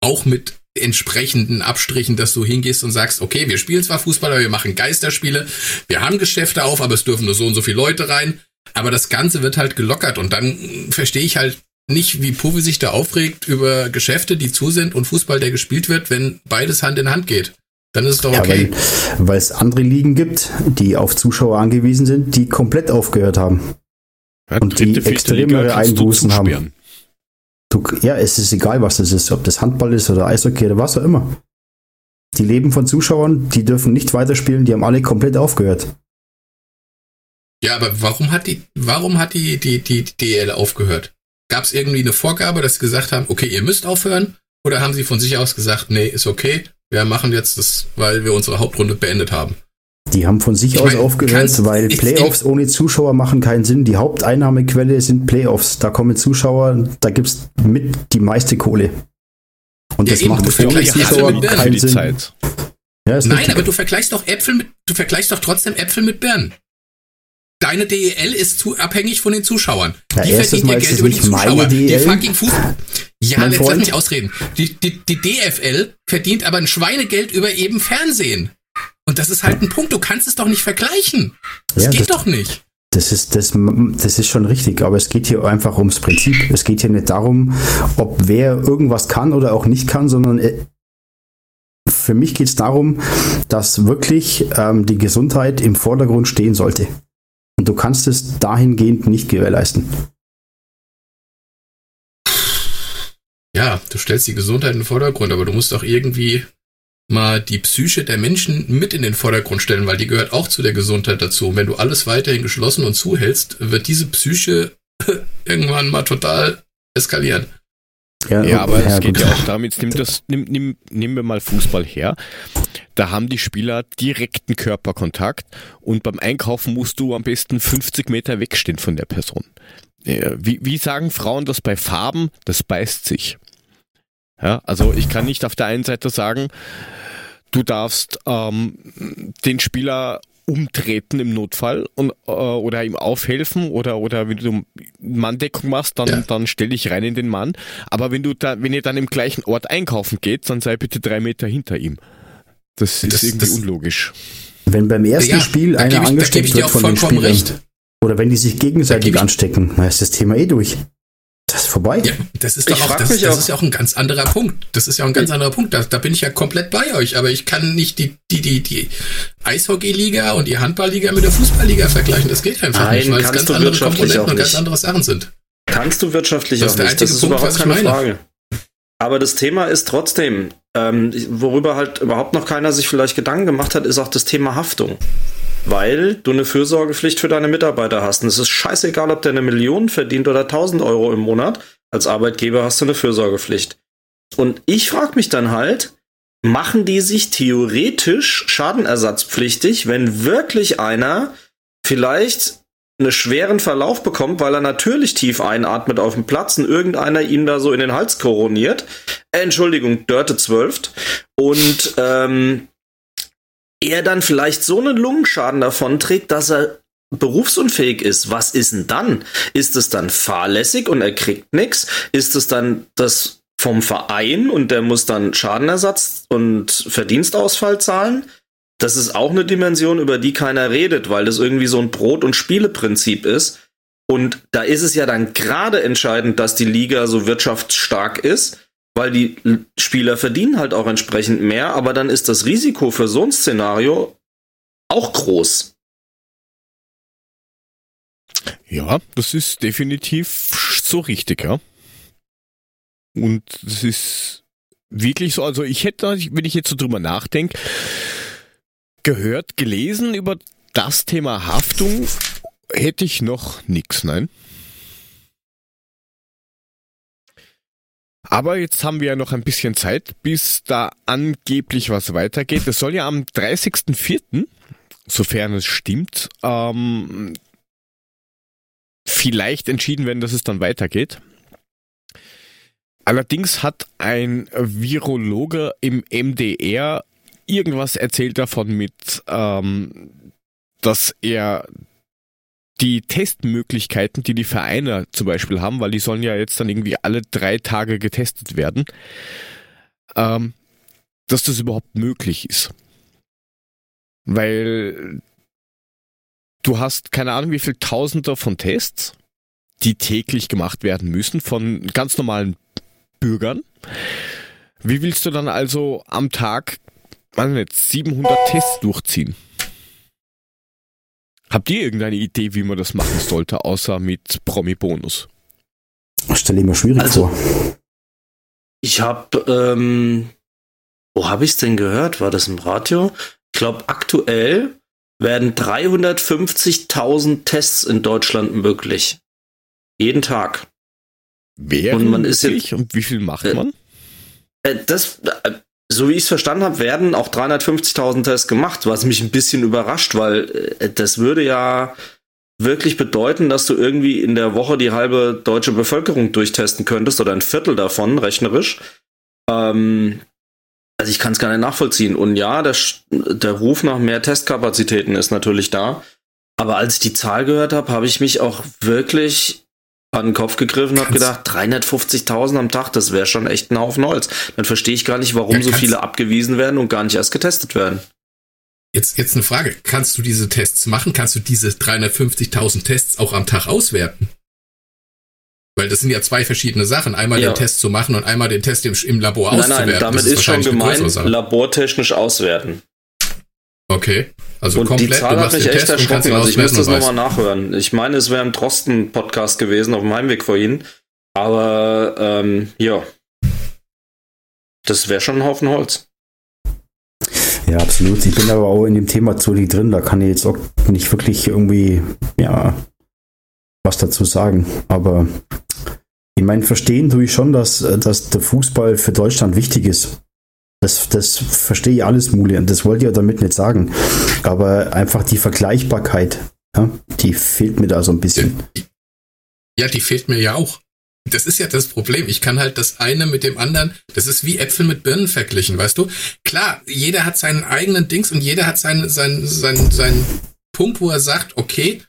auch mit entsprechenden Abstrichen, dass du hingehst und sagst, okay, wir spielen zwar Fußball, aber wir machen Geisterspiele, wir haben Geschäfte auf, aber es dürfen nur so und so viele Leute rein. Aber das Ganze wird halt gelockert und dann verstehe ich halt nicht, wie Puvi sich da aufregt über Geschäfte, die zu sind und Fußball, der gespielt wird, wenn beides Hand in Hand geht. Dann ist es doch okay. Ja, weil es andere Ligen gibt, die auf Zuschauer angewiesen sind, die komplett aufgehört haben. Ja, und die extremere Einbußen haben. Du, ja, es ist egal, was das ist, ob das Handball ist oder Eishockey oder was auch immer. Die leben von Zuschauern, die dürfen nicht weiterspielen, die haben alle komplett aufgehört. Ja, aber warum hat die, warum hat die, die, die DL aufgehört? Gab es irgendwie eine Vorgabe, dass sie gesagt haben, okay, ihr müsst aufhören? Oder haben sie von sich aus gesagt, nee, ist okay, wir machen jetzt das, weil wir unsere Hauptrunde beendet haben? Die haben von sich ich aus mein, aufgehört, weil Playoffs ohne Zuschauer machen keinen Sinn. Die Haupteinnahmequelle sind Playoffs. Da kommen Zuschauer, da gibt es mit die meiste Kohle. Und ja, das eben, macht für die Zuschauer keinen Sinn. Zeit. Ja, Nein, aber du vergleichst doch Äpfel mit, du vergleichst doch trotzdem Äpfel mit Birnen deine DEL ist zu abhängig von den Zuschauern. Ja, die verdient ja Geld über die Zuschauer. Die fucking Fußball. Ja, jetzt lass mich ausreden. Die, die, die DFL verdient aber ein Schweinegeld über eben Fernsehen. Und das ist halt ein Punkt. Du kannst es doch nicht vergleichen. Das ja, geht das, doch nicht. Das ist, das, das ist schon richtig, aber es geht hier einfach ums Prinzip. Es geht hier nicht darum, ob wer irgendwas kann oder auch nicht kann, sondern äh, für mich geht es darum, dass wirklich ähm, die Gesundheit im Vordergrund stehen sollte. Und du kannst es dahingehend nicht gewährleisten. Ja, du stellst die Gesundheit in den Vordergrund, aber du musst auch irgendwie mal die Psyche der Menschen mit in den Vordergrund stellen, weil die gehört auch zu der Gesundheit dazu. Und wenn du alles weiterhin geschlossen und zuhältst, wird diese Psyche irgendwann mal total eskalieren. Ja, ja aber es geht ja auch jetzt nimm das, nimm, nimm, nehmen wir mal Fußball her. Da haben die Spieler direkten Körperkontakt und beim Einkaufen musst du am besten 50 Meter wegstehen von der Person. Wie, wie sagen Frauen das bei Farben? Das beißt sich. Ja, also ich kann nicht auf der einen Seite sagen, du darfst ähm, den Spieler umtreten im Notfall und, äh, oder ihm aufhelfen oder oder wenn du Manndeckung machst, dann, ja. dann stell dich rein in den Mann. Aber wenn du da, wenn ihr dann im gleichen Ort einkaufen geht, dann sei bitte drei Meter hinter ihm. Das, das ist irgendwie das, unlogisch. Wenn beim ersten ja, Spiel einer ich, angesteckt wird von den Spielern, recht. oder wenn die sich gegenseitig anstecken, dann ist das Thema eh durch. Das ist vorbei. Ja, das ist doch auch, das, das ist ja auch ein ganz anderer Punkt. Das ist ja auch ein ganz anderer Punkt. Da, da bin ich ja komplett bei euch. Aber ich kann nicht die, die, die, die Eishockey-Liga und die Handball-Liga mit der Fußball-Liga vergleichen. Das geht einfach Nein, nicht, weil es ganz andere Komponenten und ganz andere Sachen sind. Kannst du wirtschaftlich das auch nicht. Das ist Punkt, überhaupt keine Frage. Aber das Thema ist trotzdem, ähm, worüber halt überhaupt noch keiner sich vielleicht Gedanken gemacht hat, ist auch das Thema Haftung weil du eine Fürsorgepflicht für deine Mitarbeiter hast. Und es ist scheißegal, ob der eine Million verdient oder 1000 Euro im Monat. Als Arbeitgeber hast du eine Fürsorgepflicht. Und ich frage mich dann halt, machen die sich theoretisch schadenersatzpflichtig, wenn wirklich einer vielleicht einen schweren Verlauf bekommt, weil er natürlich tief einatmet auf dem Platz und irgendeiner ihm da so in den Hals koroniert. Äh, Entschuldigung, Dörte zwölft. Und ähm, er dann vielleicht so einen Lungenschaden davon trägt, dass er berufsunfähig ist, was ist denn dann? Ist es dann fahrlässig und er kriegt nichts? Ist es dann das vom Verein und der muss dann Schadenersatz und Verdienstausfall zahlen? Das ist auch eine Dimension, über die keiner redet, weil das irgendwie so ein Brot- und Spieleprinzip ist. Und da ist es ja dann gerade entscheidend, dass die Liga so wirtschaftsstark ist, weil die Spieler verdienen halt auch entsprechend mehr, aber dann ist das Risiko für so ein Szenario auch groß. Ja, das ist definitiv so richtig, ja. Und das ist wirklich so, also ich hätte, wenn ich jetzt so drüber nachdenke, gehört, gelesen über das Thema Haftung hätte ich noch nichts, nein. Aber jetzt haben wir ja noch ein bisschen Zeit, bis da angeblich was weitergeht. Es soll ja am 30.04., sofern es stimmt, ähm, vielleicht entschieden werden, dass es dann weitergeht. Allerdings hat ein Virologe im MDR irgendwas erzählt davon mit, ähm, dass er die Testmöglichkeiten, die die Vereine zum Beispiel haben, weil die sollen ja jetzt dann irgendwie alle drei Tage getestet werden, ähm, dass das überhaupt möglich ist. Weil du hast keine Ahnung, wie viel Tausender von Tests, die täglich gemacht werden müssen von ganz normalen Bürgern. Wie willst du dann also am Tag, weiß nicht, 700 Tests durchziehen? Habt ihr irgendeine Idee, wie man das machen sollte, außer mit Promi-Bonus? Ich stelle mir schwierig also, vor. Ich habe, ähm, wo habe ich es denn gehört? War das im Radio? Ich glaube, aktuell werden 350.000 Tests in Deutschland möglich. Jeden Tag. Wer und man ist jetzt, und wie viel macht man? Äh, das, äh, so wie ich es verstanden habe, werden auch 350.000 Tests gemacht, was mich ein bisschen überrascht, weil äh, das würde ja wirklich bedeuten, dass du irgendwie in der Woche die halbe deutsche Bevölkerung durchtesten könntest oder ein Viertel davon, rechnerisch. Ähm, also ich kann es gar nicht nachvollziehen. Und ja, der, der Ruf nach mehr Testkapazitäten ist natürlich da. Aber als ich die Zahl gehört habe, habe ich mich auch wirklich an den Kopf gegriffen und habe gedacht, 350.000 am Tag, das wäre schon echt ein Haufen Holz. Dann verstehe ich gar nicht, warum ja, so viele abgewiesen werden und gar nicht erst getestet werden. Jetzt, jetzt eine Frage. Kannst du diese Tests machen? Kannst du diese 350.000 Tests auch am Tag auswerten? Weil das sind ja zwei verschiedene Sachen. Einmal ja. den Test zu machen und einmal den Test im, im Labor nein, auszuwerten. Nein, damit ist, ist schon gemeint, labortechnisch auswerten. Okay. Also und komplett, die Zahl hat mich echt erschrocken. Also ich muss das nochmal nachhören. Ich meine, es wäre ein Drosten-Podcast gewesen auf dem Heimweg vorhin. Aber ähm, ja, das wäre schon ein Haufen Holz. Ja, absolut. Ich bin aber auch in dem Thema zu drin. Da kann ich jetzt auch nicht wirklich irgendwie, ja, was dazu sagen. Aber ich meine, verstehen tue ich schon, dass, dass der Fußball für Deutschland wichtig ist. Das, das verstehe ich alles, Muli, und das wollte ich ja damit nicht sagen. Aber einfach die Vergleichbarkeit, ja, die fehlt mir da so ein bisschen. Ja, die fehlt mir ja auch. Das ist ja das Problem. Ich kann halt das eine mit dem anderen, das ist wie Äpfel mit Birnen verglichen, weißt du? Klar, jeder hat seinen eigenen Dings und jeder hat seinen, seinen, seinen, seinen Punkt, wo er sagt, okay,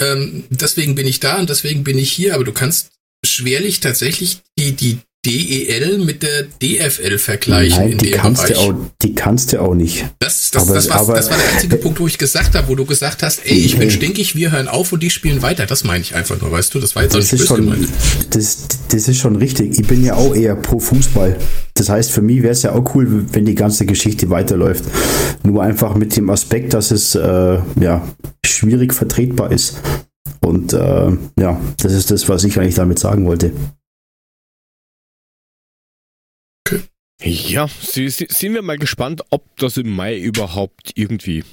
ähm, deswegen bin ich da und deswegen bin ich hier, aber du kannst schwerlich tatsächlich die, die DEL mit der DFL vergleichen Nein, in die dem kannst Bereich. Du auch, die kannst du auch nicht. Das, das, aber, das, war, aber, das war der einzige Punkt, wo ich gesagt habe, wo du gesagt hast, ey, ich bin stinkig, wir hören auf und die spielen weiter. Das meine ich einfach nur, weißt du? Das war jetzt das ist schon, das, das ist schon richtig. Ich bin ja auch eher pro Fußball. Das heißt, für mich wäre es ja auch cool, wenn die ganze Geschichte weiterläuft. Nur einfach mit dem Aspekt, dass es äh, ja, schwierig vertretbar ist. Und äh, ja, das ist das, was ich eigentlich damit sagen wollte. Ja, sind wir mal gespannt, ob das im Mai überhaupt irgendwie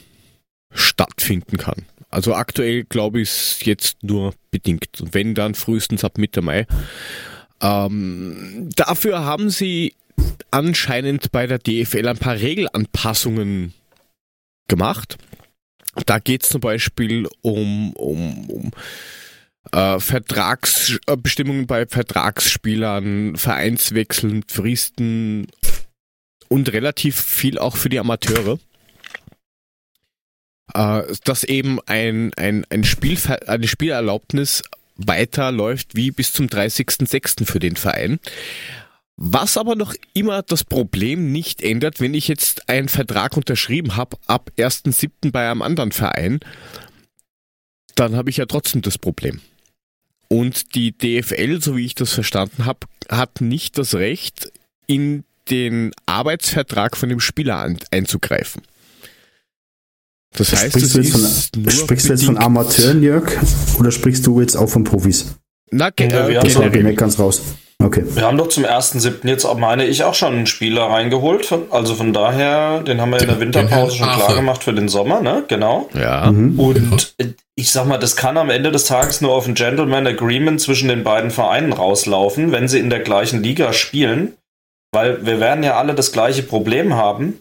stattfinden kann. Also aktuell glaube ich es jetzt nur bedingt. Und wenn dann frühestens ab Mitte Mai. Ähm, dafür haben sie anscheinend bei der DFL ein paar Regelanpassungen gemacht. Da geht es zum Beispiel um, um, um äh, Vertragsbestimmungen bei Vertragsspielern, Vereinswechseln, Fristen und relativ viel auch für die Amateure. Äh, dass eben ein, ein, ein Spiel, eine Spielerlaubnis weiterläuft wie bis zum 30.06. für den Verein. Was aber noch immer das Problem nicht ändert, wenn ich jetzt einen Vertrag unterschrieben habe ab 1.07. bei einem anderen Verein, dann habe ich ja trotzdem das Problem. Und die DFL, so wie ich das verstanden habe, hat nicht das Recht, in den Arbeitsvertrag von dem Spieler ein, einzugreifen. Das heißt, sprichst, du jetzt, von, sprichst du jetzt von Amateuren, Jörg, oder sprichst du jetzt auch von Profis? Na, ge ja, äh, generell. ganz raus. Okay. Wir haben doch zum 1.7. jetzt, meine ich, auch schon einen Spieler reingeholt. Also von daher, den haben wir in der Winterpause schon klar gemacht für den Sommer, ne? Genau. Ja. Mhm. Und ich sag mal, das kann am Ende des Tages nur auf ein Gentleman Agreement zwischen den beiden Vereinen rauslaufen, wenn sie in der gleichen Liga spielen. Weil wir werden ja alle das gleiche Problem haben.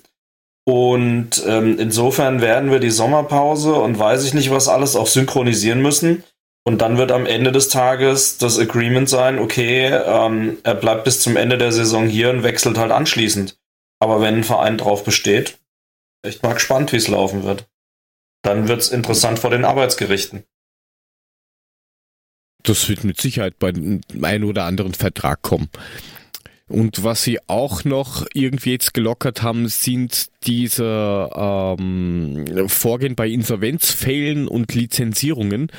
Und ähm, insofern werden wir die Sommerpause und weiß ich nicht, was alles auch synchronisieren müssen. Und dann wird am Ende des Tages das Agreement sein, okay, ähm, er bleibt bis zum Ende der Saison hier und wechselt halt anschließend. Aber wenn ein Verein drauf besteht, echt mal gespannt, wie es laufen wird. Dann wird es interessant vor den Arbeitsgerichten. Das wird mit Sicherheit bei einem oder anderen Vertrag kommen. Und was sie auch noch irgendwie jetzt gelockert haben, sind diese ähm, Vorgehen bei Insolvenzfällen und Lizenzierungen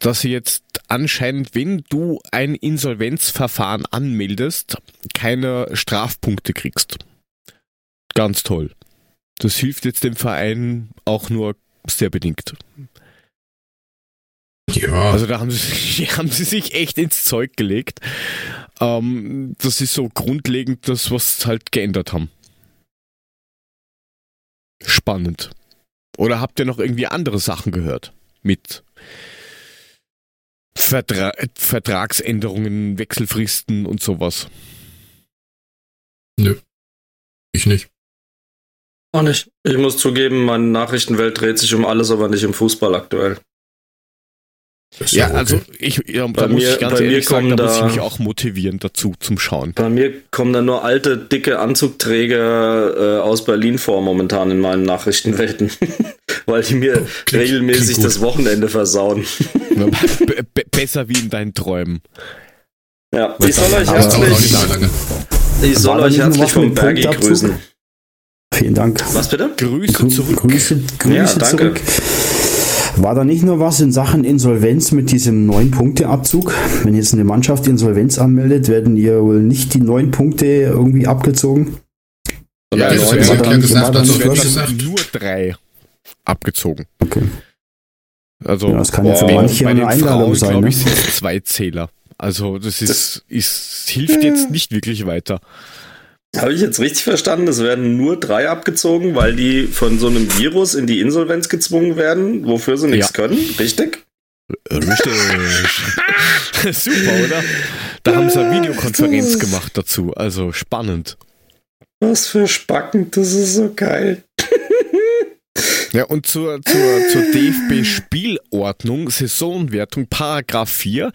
dass sie jetzt anscheinend, wenn du ein Insolvenzverfahren anmeldest, keine Strafpunkte kriegst. Ganz toll. Das hilft jetzt dem Verein auch nur sehr bedingt. Ja. Also da haben sie, haben sie sich echt ins Zeug gelegt. Ähm, das ist so grundlegend das, was halt geändert haben. Spannend. Oder habt ihr noch irgendwie andere Sachen gehört? Mit Vertra Vertragsänderungen, Wechselfristen und sowas. Nö. Ich nicht. Auch nicht. Ich muss zugeben, meine Nachrichtenwelt dreht sich um alles, aber nicht um Fußball aktuell. Ja, okay. also ich, ja, da muss mir, ich ganz ehrlich sagen, da muss ich mich auch motivieren dazu zum Schauen. Bei mir kommen da nur alte, dicke Anzugträger äh, aus Berlin vor momentan in meinen Nachrichtenwelten, weil die mir klingt, regelmäßig klingt das Wochenende versauen. besser wie in deinen Träumen. Ja, ich soll euch herzlich, ich soll euch herzlich vom Bergi grüßen. Vielen Dank. Was bitte? Grüße zurück. Grüße, Grüße ja, danke. zurück. War da nicht nur was in Sachen Insolvenz mit diesem neun Punkte Abzug? Wenn jetzt eine Mannschaft Insolvenz anmeldet, werden ihr wohl nicht die neun Punkte irgendwie abgezogen? Ja, ja das war dann, gesagt, war dann gesagt. nur drei abgezogen. Okay. Also ja, das kann ja für manche eine Einladung Frauen, sein. Ne? Ich, sind zwei Zähler. Also das ist, das ist hilft jetzt nicht wirklich weiter. Habe ich jetzt richtig verstanden? Es werden nur drei abgezogen, weil die von so einem Virus in die Insolvenz gezwungen werden, wofür sie nichts ja. können, richtig? Richtig. Super, oder? Da haben sie eine Videokonferenz gemacht dazu. Also spannend. Was für Spacken, das ist so geil. Ja, und zur, zur, zur DFB-Spielordnung, Saisonwertung, Paragraph 4,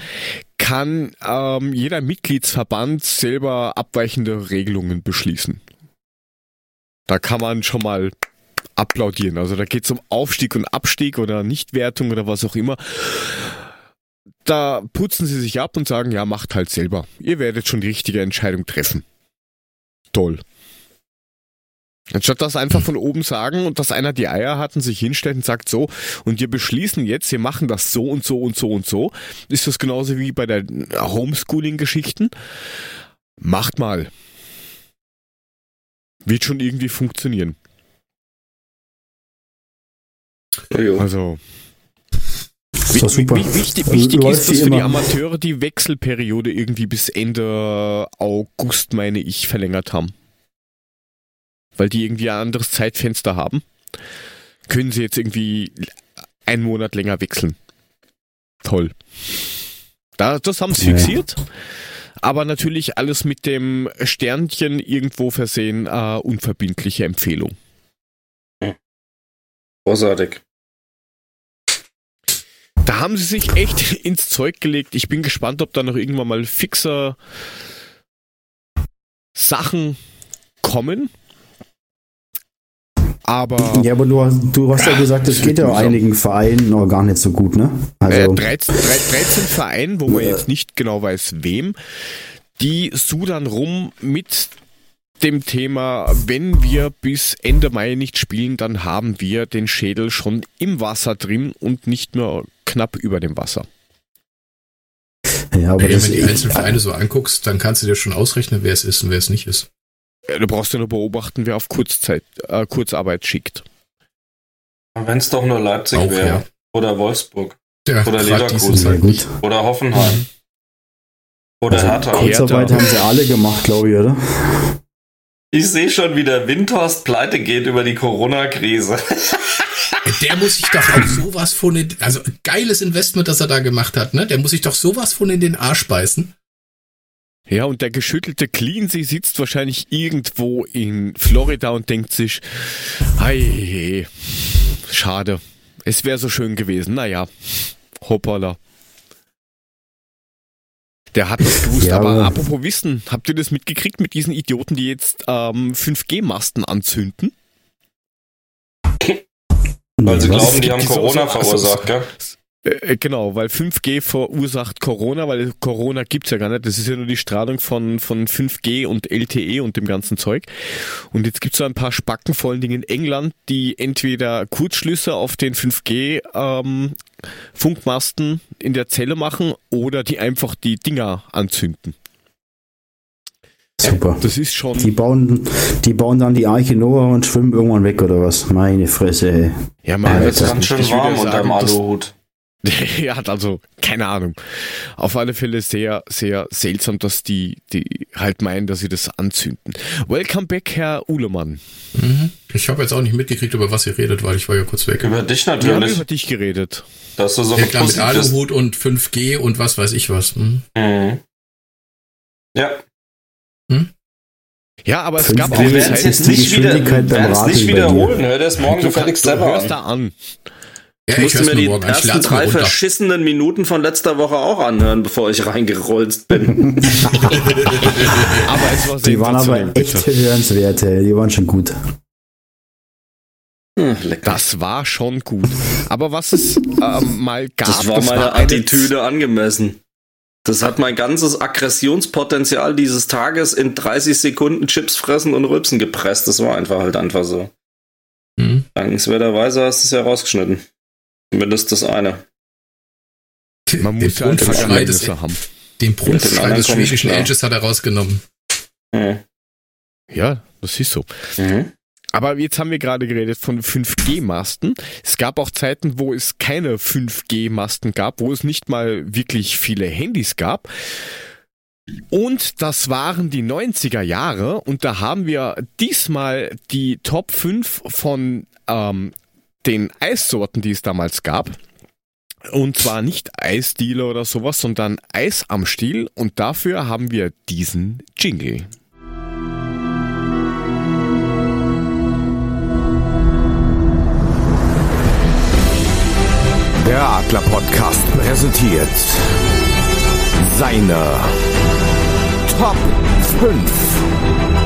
kann ähm, jeder Mitgliedsverband selber abweichende Regelungen beschließen. Da kann man schon mal applaudieren. Also da geht es um Aufstieg und Abstieg oder Nichtwertung oder was auch immer. Da putzen sie sich ab und sagen, ja, macht halt selber. Ihr werdet schon die richtige Entscheidung treffen. Toll. Anstatt das einfach von oben sagen und dass einer die Eier hat und sich hinstellt und sagt so, und wir beschließen jetzt, wir machen das so und so und so und so, ist das genauso wie bei der Homeschooling-Geschichten. Macht mal. Wird schon irgendwie funktionieren. Also. Das super. Wichtig, wichtig ist, dass für die Amateure die Wechselperiode irgendwie bis Ende August, meine ich, verlängert haben weil die irgendwie ein anderes Zeitfenster haben, können sie jetzt irgendwie einen Monat länger wechseln. Toll. Da, das haben sie ja. fixiert. Aber natürlich alles mit dem Sternchen irgendwo versehen, äh, unverbindliche Empfehlung. Großartig. Da haben sie sich echt ins Zeug gelegt. Ich bin gespannt, ob da noch irgendwann mal fixer Sachen kommen. Aber. Ja, aber du, du hast ja gesagt, es geht ja einigen Vereinen noch gar nicht so gut, ne? Also. Äh, 13, 13 Vereinen, wo man jetzt nicht genau weiß, wem, die sudern rum mit dem Thema, wenn wir bis Ende Mai nicht spielen, dann haben wir den Schädel schon im Wasser drin und nicht nur knapp über dem Wasser. Ja, aber ja, wenn du die einzelnen Vereine so anguckst, dann kannst du dir schon ausrechnen, wer es ist und wer es nicht ist. Du brauchst ja nur beobachten, wer auf Kurzzeit, äh, Kurzarbeit schickt. Wenn es doch nur Leipzig wäre. Ja. Oder Wolfsburg. Ja, oder Leverkusen. Oder Hoffenheim. Oder also Hertha. Kurzarbeit haben sie alle gemacht, glaube ich, oder? Ich sehe schon, wie der Windhorst pleite geht über die Corona-Krise. Der muss sich doch auch sowas von in, also geiles Investment, das er da gemacht hat, ne? Der muss sich doch sowas von in den Arsch beißen. Ja, und der geschüttelte Cleansee sitzt wahrscheinlich irgendwo in Florida und denkt sich, hey, schade. Es wäre so schön gewesen. Naja, hoppala. Der hat das gewusst, ja, aber apropos Wissen, habt ihr das mitgekriegt mit diesen Idioten, die jetzt ähm, 5G-Masten anzünden? Weil sie glauben, die haben Corona so, so, verursacht, gell? Äh, äh, genau, weil 5G verursacht Corona, weil Corona gibt's ja gar nicht. Das ist ja nur die Strahlung von, von 5G und LTE und dem ganzen Zeug. Und jetzt gibt's so ein paar Spacken, vor allen Dingen in England, die entweder Kurzschlüsse auf den 5G ähm, Funkmasten in der Zelle machen oder die einfach die Dinger anzünden. Super. Das ist schon. Die bauen, die bauen dann die Arche Noah und schwimmen irgendwann weg oder was? Meine Fresse. Ja, man, ja, das ist ganz schön warm unter dem Aluhut. er hat also keine Ahnung. Auf alle Fälle sehr, sehr seltsam, dass die, die halt meinen, dass sie das anzünden. Welcome back, Herr Uhlemann. Mhm. Ich habe jetzt auch nicht mitgekriegt, über was ihr redet, weil ich war ja kurz weg. Über dich natürlich. Wir haben über dich geredet. Dass du so ja, klar, mit Aluhut und 5G und was weiß ich was. Mhm. Mhm. Ja. Hm? Ja, aber es gab auch Wir werden es jetzt nicht, wieder, nicht wiederholen. Hör das morgen gefälligst selber an. hörst da an. Ja, ich musste mir die morgen. ersten drei verschissenen Minuten von letzter Woche auch anhören, bevor ich reingerollt bin. aber es war Die waren aber echt hörenswert, die waren schon gut. Hm, das war schon gut. Aber was es ähm, mal gab. Das war das meine war Attitüde angemessen. Das hat mein ganzes Aggressionspotenzial dieses Tages in 30 Sekunden Chips fressen und Rülpsen gepresst. Das war einfach halt einfach so. Hm. Dankenswerterweise hast du es ja rausgeschnitten. Zumindest das eine. Man muss ja Erlebnisse haben. Den Brunftschrei des schwedischen Ages hat er rausgenommen. Mhm. Ja, das ist so. Mhm. Aber jetzt haben wir gerade geredet von 5G-Masten. Es gab auch Zeiten, wo es keine 5G-Masten gab, wo es nicht mal wirklich viele Handys gab. Und das waren die 90er Jahre und da haben wir diesmal die Top 5 von ähm, den Eissorten, die es damals gab. Und zwar nicht Eisdealer oder sowas, sondern Eis am Stiel und dafür haben wir diesen Jingle. Der Adler Podcast präsentiert seine Top 5.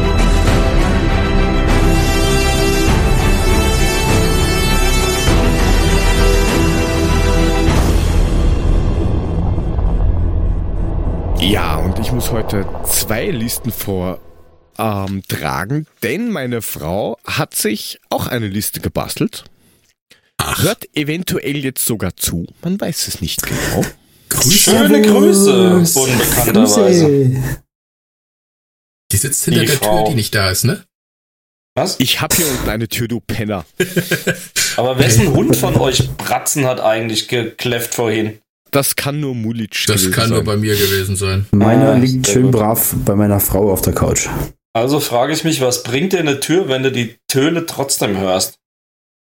Ja, und ich muss heute zwei Listen vor ähm, tragen, denn meine Frau hat sich auch eine Liste gebastelt. Ach. Hört eventuell jetzt sogar zu. Man weiß es nicht genau. Grüße. Schöne Grüße, unbekannterweise. Die sitzt hinter die der Frau. Tür, die nicht da ist, ne? Was? Ich hab hier unten eine Tür, du Penner. Aber wessen Hund von euch Bratzen hat eigentlich gekläfft vorhin? Das kann nur Mulic Das kann sein. nur bei mir gewesen sein. Meiner ah, liegt schön gut. brav bei meiner Frau auf der Couch. Also frage ich mich, was bringt dir eine Tür, wenn du die Töne trotzdem hörst?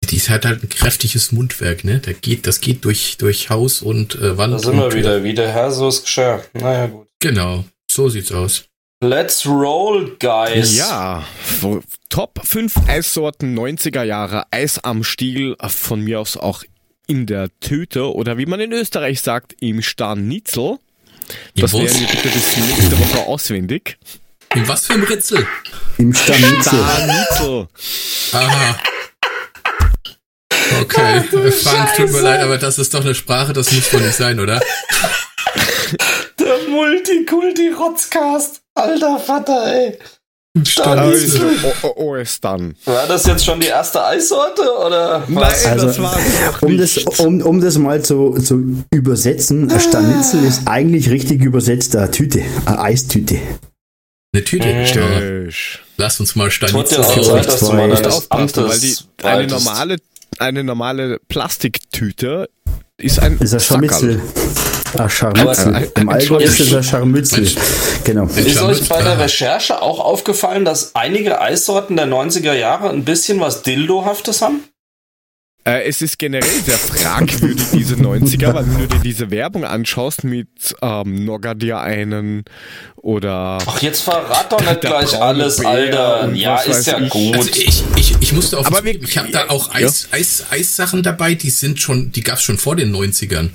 Die hat halt ein kräftiges Mundwerk, ne? Der geht, das geht durch, durch Haus und äh, Wand. Da sind wir wieder, wie der Herr, so ist Geschirr. Naja, gut. Genau, so sieht's aus. Let's roll, guys. Ja, Top 5 Eissorten 90er Jahre, Eis am Stiel, von mir aus auch in der Tüte oder wie man in Österreich sagt, im Starnitzel. Das wäre mir bitte das nächste Woche auswendig. In was für ein Ritzel? Im Starnitzel. Starnitzel. Aha. Okay, Ach, Frank, tut mir leid, aber das ist doch eine Sprache, das muss doch nicht sein, oder? Der Multikulti-Rotzcast. Alter Vater, ey. OS dann. War das jetzt schon die erste Eissorte oder was? Nein, also, das war um das, um, um das mal zu, zu übersetzen, ah. Stanitzel ist eigentlich richtig übersetzt eine Tüte, eine Eistüte. Eine Tüte? Äh. Lass uns mal Stanitzel aufpassen, weil die, eine normale eine normale Plastiktüte ist ein ist ein Scharmützel. Ach, Scharmützel. Im Allgäu ist es ein Scharmützel. Genau. Ist euch bei der Recherche auch aufgefallen, dass einige Eissorten der 90er Jahre ein bisschen was Dildohaftes haben? Äh, es ist generell sehr fragwürdig, diese 90er, weil wenn du dir diese Werbung anschaust mit ähm, Nogger dir einen oder. Ach, jetzt verrat doch nicht gleich alles, Alter. Ja, ist ja ich. gut. Also ich, ich, ich musste auch, Aber wir, ich habe da auch Eis, ja. Eis, Eissachen dabei, die sind schon, die gab's schon vor den 90ern.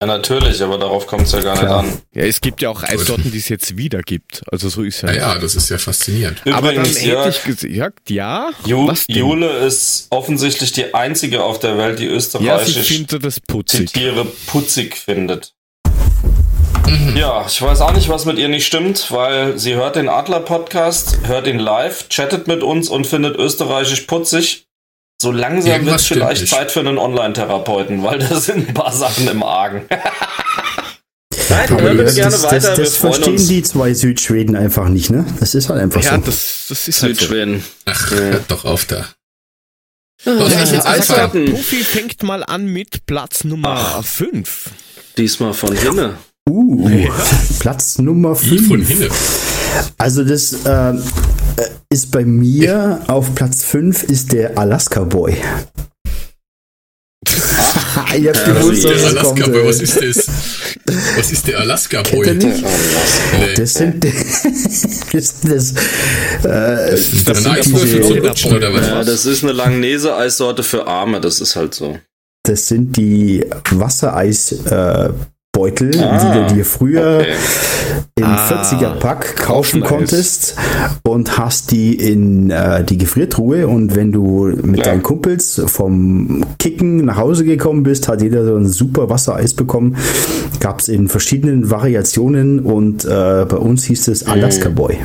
Ja, natürlich, aber darauf kommt es ja gar Klar. nicht an. Ja, es gibt ja auch Eissorten, die es jetzt wieder gibt. Also so ist ja. Ja, ja das ist ja faszinierend. Übrigens, aber dann hätte ich gesagt, ja. Ju was Jule ist offensichtlich die einzige auf der Welt, die österreichisch ja, das putzig. die Tiere putzig findet. Mhm. Ja, ich weiß auch nicht, was mit ihr nicht stimmt, weil sie hört den Adler-Podcast, hört ihn live, chattet mit uns und findet österreichisch putzig. So langsam wird es vielleicht nicht. Zeit für einen Online-Therapeuten, weil da sind ein paar Sachen im Argen. Nein, Aber ja, gerne das, weiter. Das, das verstehen uns. die zwei Südschweden einfach nicht, ne? Das ist halt einfach ja, so. Das, das ist halt Südschweden. So. Ach, ja. doch auf da. Was ja, jetzt Eisgarten. Profi fängt mal an mit Platz Nummer 5. Diesmal von Hinne. Uh, ja. Platz Nummer 5. Also das äh, ist bei mir auf Platz 5 ist der Alaska Boy. Ah, ich hab gewusst, dass Alaska kommt, Boy, was ist das? Was ist der Alaska Boy? Nee. Das sind das, das, äh, das, ist das, das, Rutschen, oder was? Ja, das ist eine Langnese-Eissorte für Arme, das ist halt so. Das sind die Wassereis äh, Beutel, ah, die du dir früher okay. im ah, 40er-Pack kaufen konntest und hast die in äh, die Gefriertruhe und wenn du mit ja. deinen Kumpels vom Kicken nach Hause gekommen bist, hat jeder so ein super Wassereis bekommen. Gab es in verschiedenen Variationen und äh, bei uns hieß es. Alaska Boy.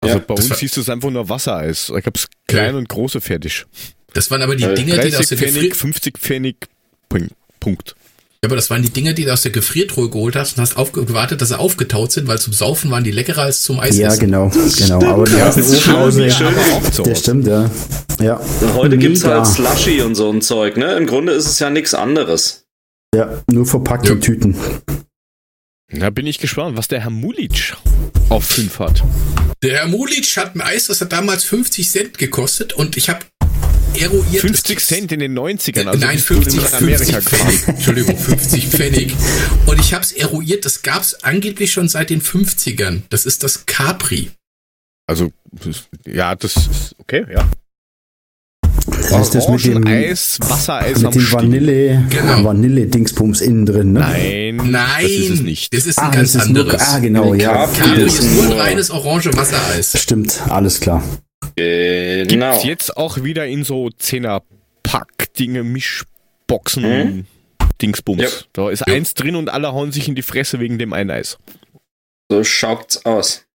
Also ja, bei uns hieß es einfach nur Wassereis. Da gab es kleine und große fertig. Das waren aber die äh, Dinger, die aus der Pfennig, 50 Pfennig Punkt. Ja, aber das waren die Dinge, die du aus der Gefriertruhe geholt hast und hast gewartet, dass sie aufgetaut sind, weil zum Saufen waren die leckerer als zum Eis. Ja, genau, das genau. Stimmt, aber die ja, das ist schön, schön Der stimmt, ja. ja. Heute gibt es halt Slushy und so ein Zeug, ne? Im Grunde ist es ja nichts anderes. Ja, nur verpackt in Tüten. Da bin ich gespannt, was der Herr Mulic auf 5 hat. Der Herr Mulic hat ein Eis, das hat damals 50 Cent gekostet und ich habe eruiert. 50 Cent in den 90ern, also Nein, 50, 50 Pfennig. Entschuldigung, 50 Pfennig. Und ich habe es eruiert, das gab es angeblich schon seit den 50ern. Das ist das Capri. Also, ja, das ist okay, ja. Das ist das mit dem Eis, Wassereis mit dem Vanille, genau. Vanille-Dingsbums innen drin, ne? Nein, nein, das ist es nicht. Das ist ein ah, ganz anderes. Nur, ah, genau, ja. Capri ist nur ein reines orange Wassereis. Stimmt, alles klar. Genau. Gibt's jetzt auch wieder in so 10er Pack-Dinge, Mischboxen, hm? Dingsbums. Ja. Da ist ja. eins drin und alle hauen sich in die Fresse wegen dem Eineis. So schaut's aus.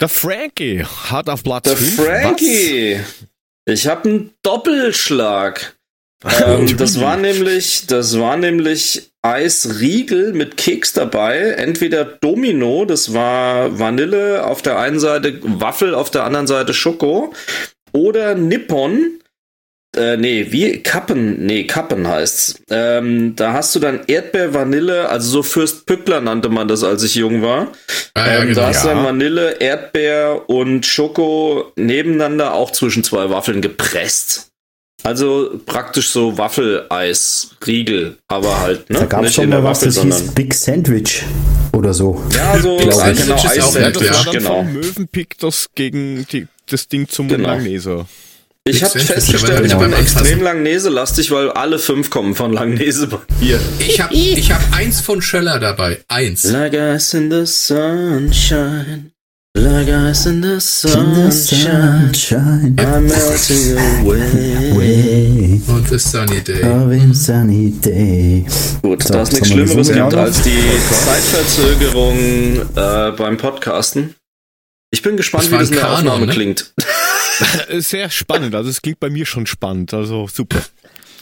Der Frankie hat auf Platz Der Frankie! Was? Ich habe einen Doppelschlag. Ähm, das war nämlich, das war nämlich Eisriegel mit Keks dabei. Entweder Domino, das war Vanille auf der einen Seite, Waffel auf der anderen Seite Schoko. Oder Nippon. Äh, nee, wie? Kappen. Nee, Kappen heißt's. Ähm, da hast du dann Erdbeer, Vanille, also so Fürst Pückler nannte man das, als ich jung war. Ah, ja, ähm, genau, da hast du dann Vanille, Erdbeer und Schoko nebeneinander auch zwischen zwei Waffeln gepresst. Also praktisch so Waffeleis, Riegel, aber halt, ne? Da gab es schon mal was, das hieß Big Sandwich oder so. Ja, so Big Sandwich genau, ist auch ja, das war dann genau. vom Möwenpick das gegen die, das Ding zum genau. Langnese. Ich habe festgestellt, ich bin extrem Langnese-lastig, weil alle fünf kommen von Langnese bei mir. Ich habe ich hab eins von Schöller dabei. Eins. Like us in the sunshine. Like us in the sunshine, sunshine. I'm melting away. Und the sunny day. Oh, sunny day. Gut, so, da es nichts Schlimmeres gibt als die Zeitverzögerung äh, beim Podcasten. Ich bin gespannt, wie das in der Kanon, Aufnahme ne? klingt. Sehr spannend, also es klingt bei mir schon spannend, also super.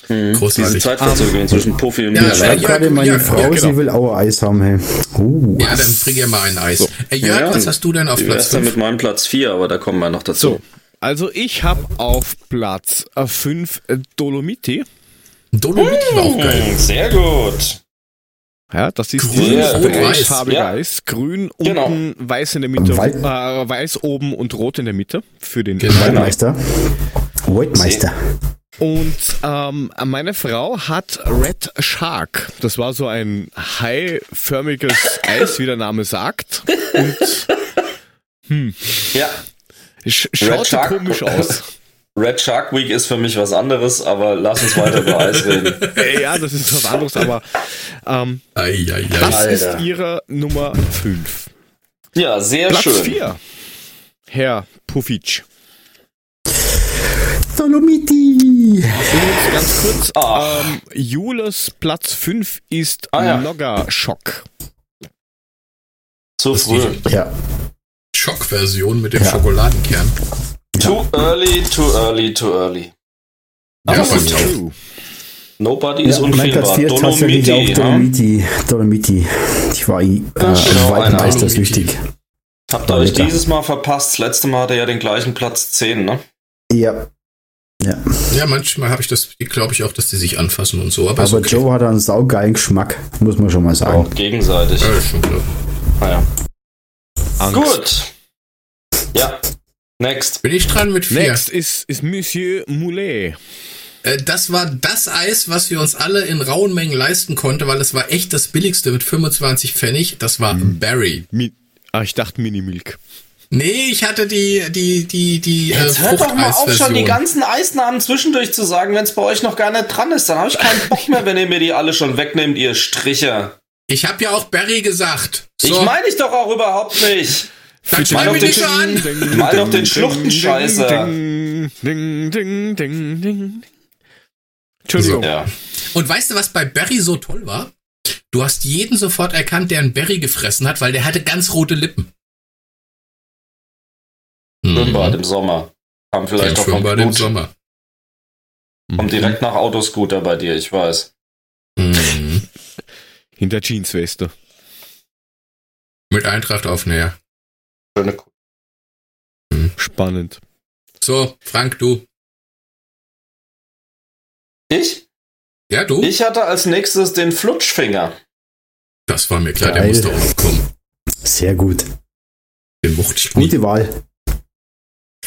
Mhm. Großartig. Diese Zeitverzögerung zwischen Puffy und ja, mir. Ja, gerade meine ja, Frau, ja, genau. sie will auch Eis haben. Hey. Uh. Ja, dann bring ihr mal ein Eis. So. Ey, Jörg, ja, was hast du denn auf Platz 5? mit meinem Platz 4, aber da kommen wir noch dazu. So. Also ich habe auf Platz 5 äh, Dolomiti. Dolomiti mmh, war auch geil. Sehr gut. Ja, das ist grün, weiß. farbige ja. Eis. Grün genau. unten, weiß in der Mitte, äh, weiß oben und rot in der Mitte für den genau. Waldmeister. Waldmeister. Und ähm, meine Frau hat Red Shark. Das war so ein haiförmiges Eis, wie der Name sagt. Und hm, ja. Sch schaut komisch aus. Red Shark Week ist für mich was anderes, aber lass uns weiter über Eis reden. ja, das ist was anderes, aber ähm, ei, ei, ei, das Alter. ist ihre Nummer 5. Ja, sehr Platz schön. Platz 4. Herr Pufic. Dolomiti. Ganz kurz, ähm, Jules Platz 5 ist ah, ja. Nogger Schock. Zu früh. Ja. Schock-Version mit dem ja. Schokoladenkern. Too early, too early, too early. Ja, Aber true. Nobody is ja, unfehlbar. Dolomiti, auch Dolomiti. Dolomiti. Ich war äh, genau, Waldmeistersüchtig. Habt ihr euch dieses Mal verpasst? Das letzte Mal hatte er ja den gleichen Platz 10, ne? Ja. Ja. ja, manchmal habe ich das, glaube ich auch, dass die sich anfassen und so. Aber, aber okay. Joe hat einen saugeilen Geschmack, muss man schon mal sagen. Ja, gegenseitig. Ja, schon klar. Naja. Angst. Gut. Ja. Next. Bin ich dran mit vier? Next ist, ist Monsieur Moulet. Äh, das war das Eis, was wir uns alle in rauen Mengen leisten konnten, weil es war echt das billigste mit 25 Pfennig. Das war hm. Berry. Mi ah, ich dachte Mini-Milk. Nee, ich hatte die, die, die, die äh, Jetzt äh, hört doch mal auf, schon die ganzen Eisnamen zwischendurch zu sagen, wenn es bei euch noch gar nicht dran ist. Dann habe ich keinen Bock mehr, wenn ihr mir die alle schon wegnehmt, ihr Stricher. Ich habe ja auch Berry gesagt. So. Ich meine ich doch auch überhaupt nicht. Dann schreib mich nicht so an. Mal doch den Schluchtenscheißer. Entschuldigung. Ja. Und weißt du, was bei Berry so toll war? Du hast jeden sofort erkannt, der einen Berry gefressen hat, weil der hatte ganz rote Lippen. Schwimmbad mhm. im Sommer. Kam vielleicht auch Schwimmbad im Sommer. Kommt direkt nach Autoscooter bei dir, ich weiß. Mhm. Hinter Jeansweste. Mit Eintracht auf Näher. Mhm. Spannend. So, Frank, du. Ich? Ja, du? Ich hatte als nächstes den Flutschfinger. Das war mir klar, Geil. der musste auch noch kommen. Sehr gut. Den mochte ich Gute nie. Wahl.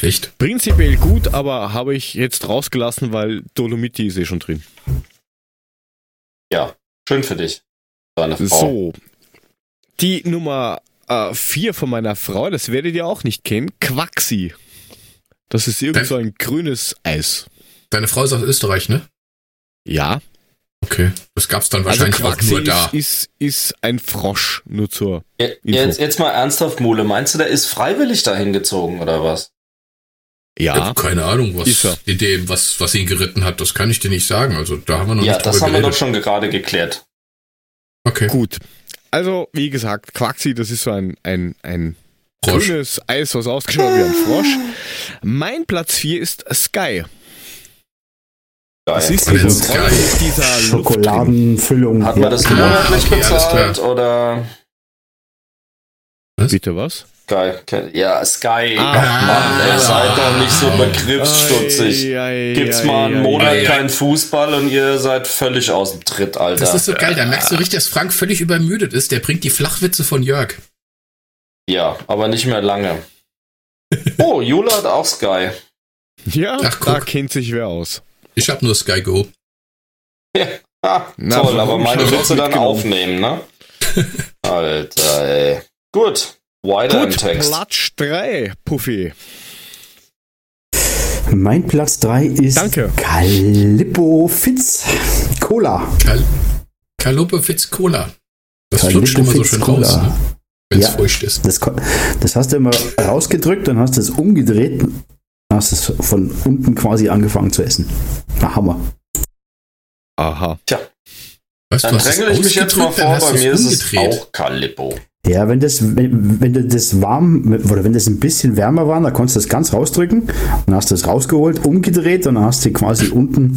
Echt? Prinzipiell gut, aber habe ich jetzt rausgelassen, weil Dolomiti ist eh schon drin. Ja, schön für dich. Deine Frau. So. Die Nummer 4 äh, von meiner Frau, das werdet ihr auch nicht kennen, Quaxi. Das ist irgend so ein grünes Eis. Deine Frau ist aus Österreich, ne? Ja. Okay, das gab's dann also wahrscheinlich also auch nur da. Ist, ist, ist ein Frosch, nur zur. Ja, jetzt, jetzt mal ernsthaft, Mule. Meinst du, der ist freiwillig dahin gezogen oder was? Ja. ja keine Ahnung, was, Idee, was, was ihn geritten hat, das kann ich dir nicht sagen. Also da haben wir noch ja, nicht Ja, das haben geredet. wir doch schon gerade geklärt. Okay. Gut. Also, wie gesagt, Quaxi, das ist so ein, ein, ein grünes Eis, was ausgeschaut wie ein Frosch. Mein Platz 4 ist Sky. Das ist Sky. dieser Schokoladenfüllung. Hat man das monatlich okay, bezahlt oder? Was? Bitte was? Sky. Ja, Sky. Ah, Mann, ihr seid doch nicht so begriffsstutzig. Gibt's mal einen Monat keinen Fußball und ihr seid völlig aus dem Tritt, Alter. Das ist so geil. Da merkst du richtig, dass Frank völlig übermüdet ist. Der bringt die Flachwitze von Jörg. Ja, aber nicht mehr lange. Oh, Jula hat auch Sky. Ja, Ach, da kennt sich wer aus. Ich hab nur Sky Go. Ja, ah, Na, toll, aber meine Witze dann aufnehmen, ne? Alter, ey. Gut, weiter Gut, im Text. Platz 3, Puffy. Mein Platz 3 ist Danke. Calippo Fitz Cola. Cal Calippo Fitz Cola. Das Calippo flutscht immer so schön Cola. raus, ne? wenn es ja, feucht ist. Das, das, hast du immer rausgedrückt, dann hast du es umgedreht, hast es von unten quasi angefangen zu essen. Na, Hammer. Aha. Tja. Weißt, dann dränge ich mich jetzt mal vor, bei mir ist es auch Calippo. Ja, wenn das, wenn, wenn das warm, oder wenn das ein bisschen wärmer war, dann konntest du das ganz rausdrücken, dann hast du es rausgeholt, umgedreht und dann hast du quasi unten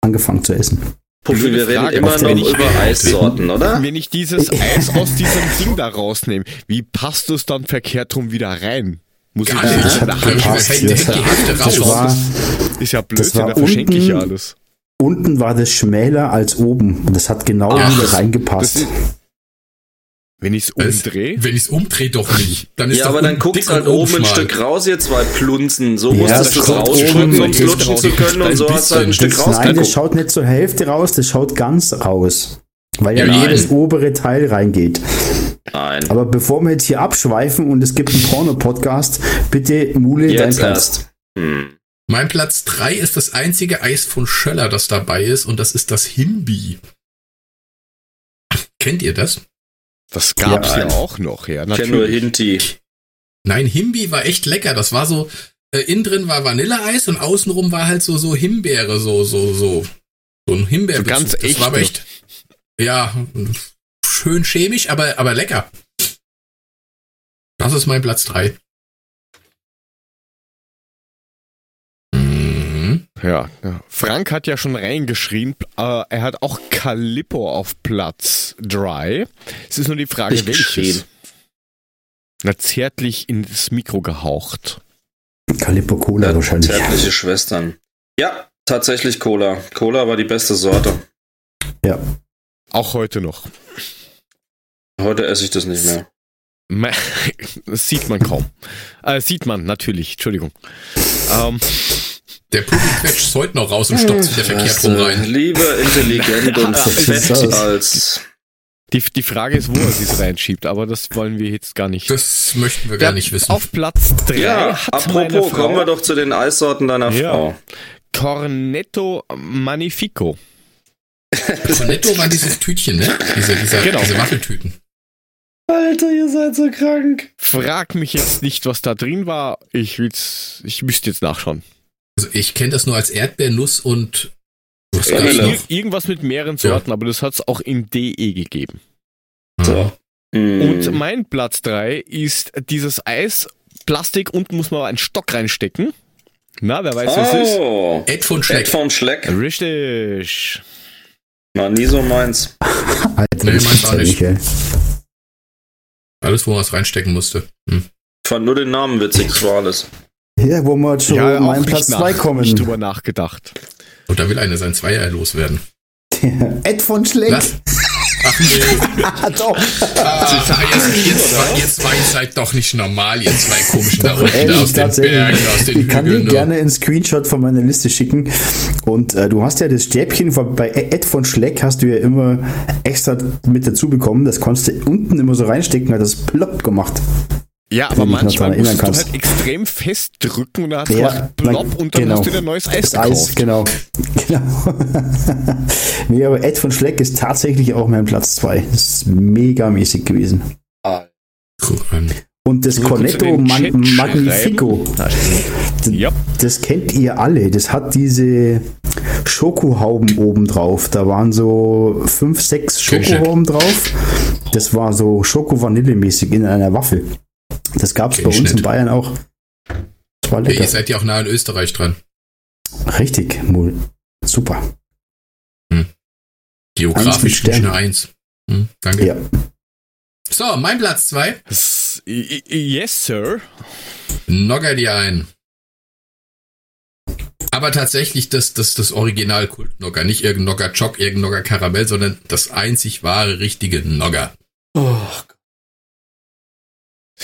angefangen zu essen. Puffi, wir reden Frage, immer noch über Eissorten, oder? Wenn ich dieses Eis aus diesem Ding da rausnehme, wie passt du es dann verkehrt rum wieder rein? Muss Gar ich nicht. Da Hand das, das, war, ist ja blöd, da verschenke ich ja alles. Unten war das schmäler als oben und das hat genau Ach, wieder reingepasst. Wenn ich es umdrehe? Wenn ich es umdrehe, doch nicht. Dann ist ja, aber dann guckt halt oben ein Stück raus, ihr zwei Plunzen. So ja, musstest du es rausdrücken, um flutschen zu können und so hast du halt ein Stück raus. Nein, das schaut nicht zur Hälfte raus, das schaut ganz raus. Weil ja, ja jedes obere Teil reingeht. Nein. Aber bevor wir jetzt hier abschweifen und es gibt einen Porno-Podcast, bitte Mule, jetzt dein Platz. Hm. Mein Platz 3 ist das einzige Eis von Schöller, das dabei ist, und das ist das Himbi. Kennt ihr das? Das gab's ja, ja auch noch, ja. Ich kenne nur Hinti. Nein, Himbi war echt lecker. Das war so, äh, innen drin war Vanilleeis und außenrum war halt so, so Himbeere, so, so, so. So ein Himbeer. So ganz echt. Das war echt, ja, schön chemisch, aber, aber lecker. Das ist mein Platz 3. Ja, Frank hat ja schon reingeschrien, äh, er hat auch Calippo auf Platz 3. Es ist nur die Frage, ich welches. Na, zärtlich ins Mikro gehaucht. Calippo Cola ja, wahrscheinlich. Zärtliche Schwestern. Ja, tatsächlich Cola. Cola war die beste Sorte. Ja. Auch heute noch. Heute esse ich das nicht mehr. Das sieht man kaum. Äh, sieht man, natürlich, Entschuldigung. Ähm, der Pudel quetscht heute noch raus und stopft wieder verkehrt rum rein. Lieber intelligent und fett als. Die, die Frage ist, wo er sich reinschiebt, aber das wollen wir jetzt gar nicht. Das möchten wir gar nicht wissen. Auf Platz 3 ja, hat Apropos, Frau, kommen wir doch zu den Eissorten deiner ja. Frau. Cornetto Magnifico. Cornetto war dieses Tütchen, ne? Diese, dieser, genau. diese Waffeltüten. Alter, ihr seid so krank. Frag mich jetzt nicht, was da drin war. Ich will's, ich müsste jetzt nachschauen. Also ich kenne das nur als Erdbeernuss und was Ir irgendwas mit mehreren Sorten, ja. aber das hat es auch in DE gegeben. So. Und mm. mein Platz 3 ist dieses Eis. Plastik, unten muss man einen Stock reinstecken. Na, wer weiß, was oh. es ist? Ed von Schleck. Ed von Schleck. Richtig. Na, nie so meins. Alter, nee, meins auch nicht. Alles, wo man was reinstecken musste. Hm. Ich fand nur den Namen witzig, das war alles. Ja, wo wir schon ja, meinen Platz 2 kommen. Ich drüber nachgedacht. Und da will einer sein Zweier loswerden. Ed von Schleck. Lass, Ach nee. doch. Ah, jetzt, jetzt, war, jetzt war ihr seid doch nicht normal, ihr zwei komischen da unten Ehrlich, aus den Bergen, aus den Ich kann dir gerne einen Screenshot von meiner Liste schicken. Und äh, du hast ja das Stäbchen von, bei Ed von Schleck hast du ja immer extra mit dazu bekommen. Das konntest du unten immer so reinstecken, hat das plopp gemacht. Ja, aber manchmal musst du halt extrem festdrücken und dann hat es ja, plopp und dann genau. hast du wieder neues Eis das. Eis, genau. genau. nee, aber Ed von Schleck ist tatsächlich auch mein Platz 2. Das ist mega mäßig gewesen. Ah. Und das Cornetto Man Magnifico, ja. das kennt ihr alle. Das hat diese Schokohauben oben drauf. Da waren so fünf, sechs Schokohauben drauf. Das war so Schoko-Vanille-mäßig in einer Waffel. Das gab es bei uns nicht. in Bayern auch. Das war lecker. Ja, ihr seid ja auch nah in Österreich dran. Richtig, super. Hm. Geografisch eine Eins. Hm, danke. Ja. So, mein Platz zwei. Yes, Sir. Nogger die ein. Aber tatsächlich das, das, das Original Kult-Nogger. Nicht irgendein Nogger Choc, irgendein Nogger Karamell, sondern das einzig wahre, richtige Nogger. Oh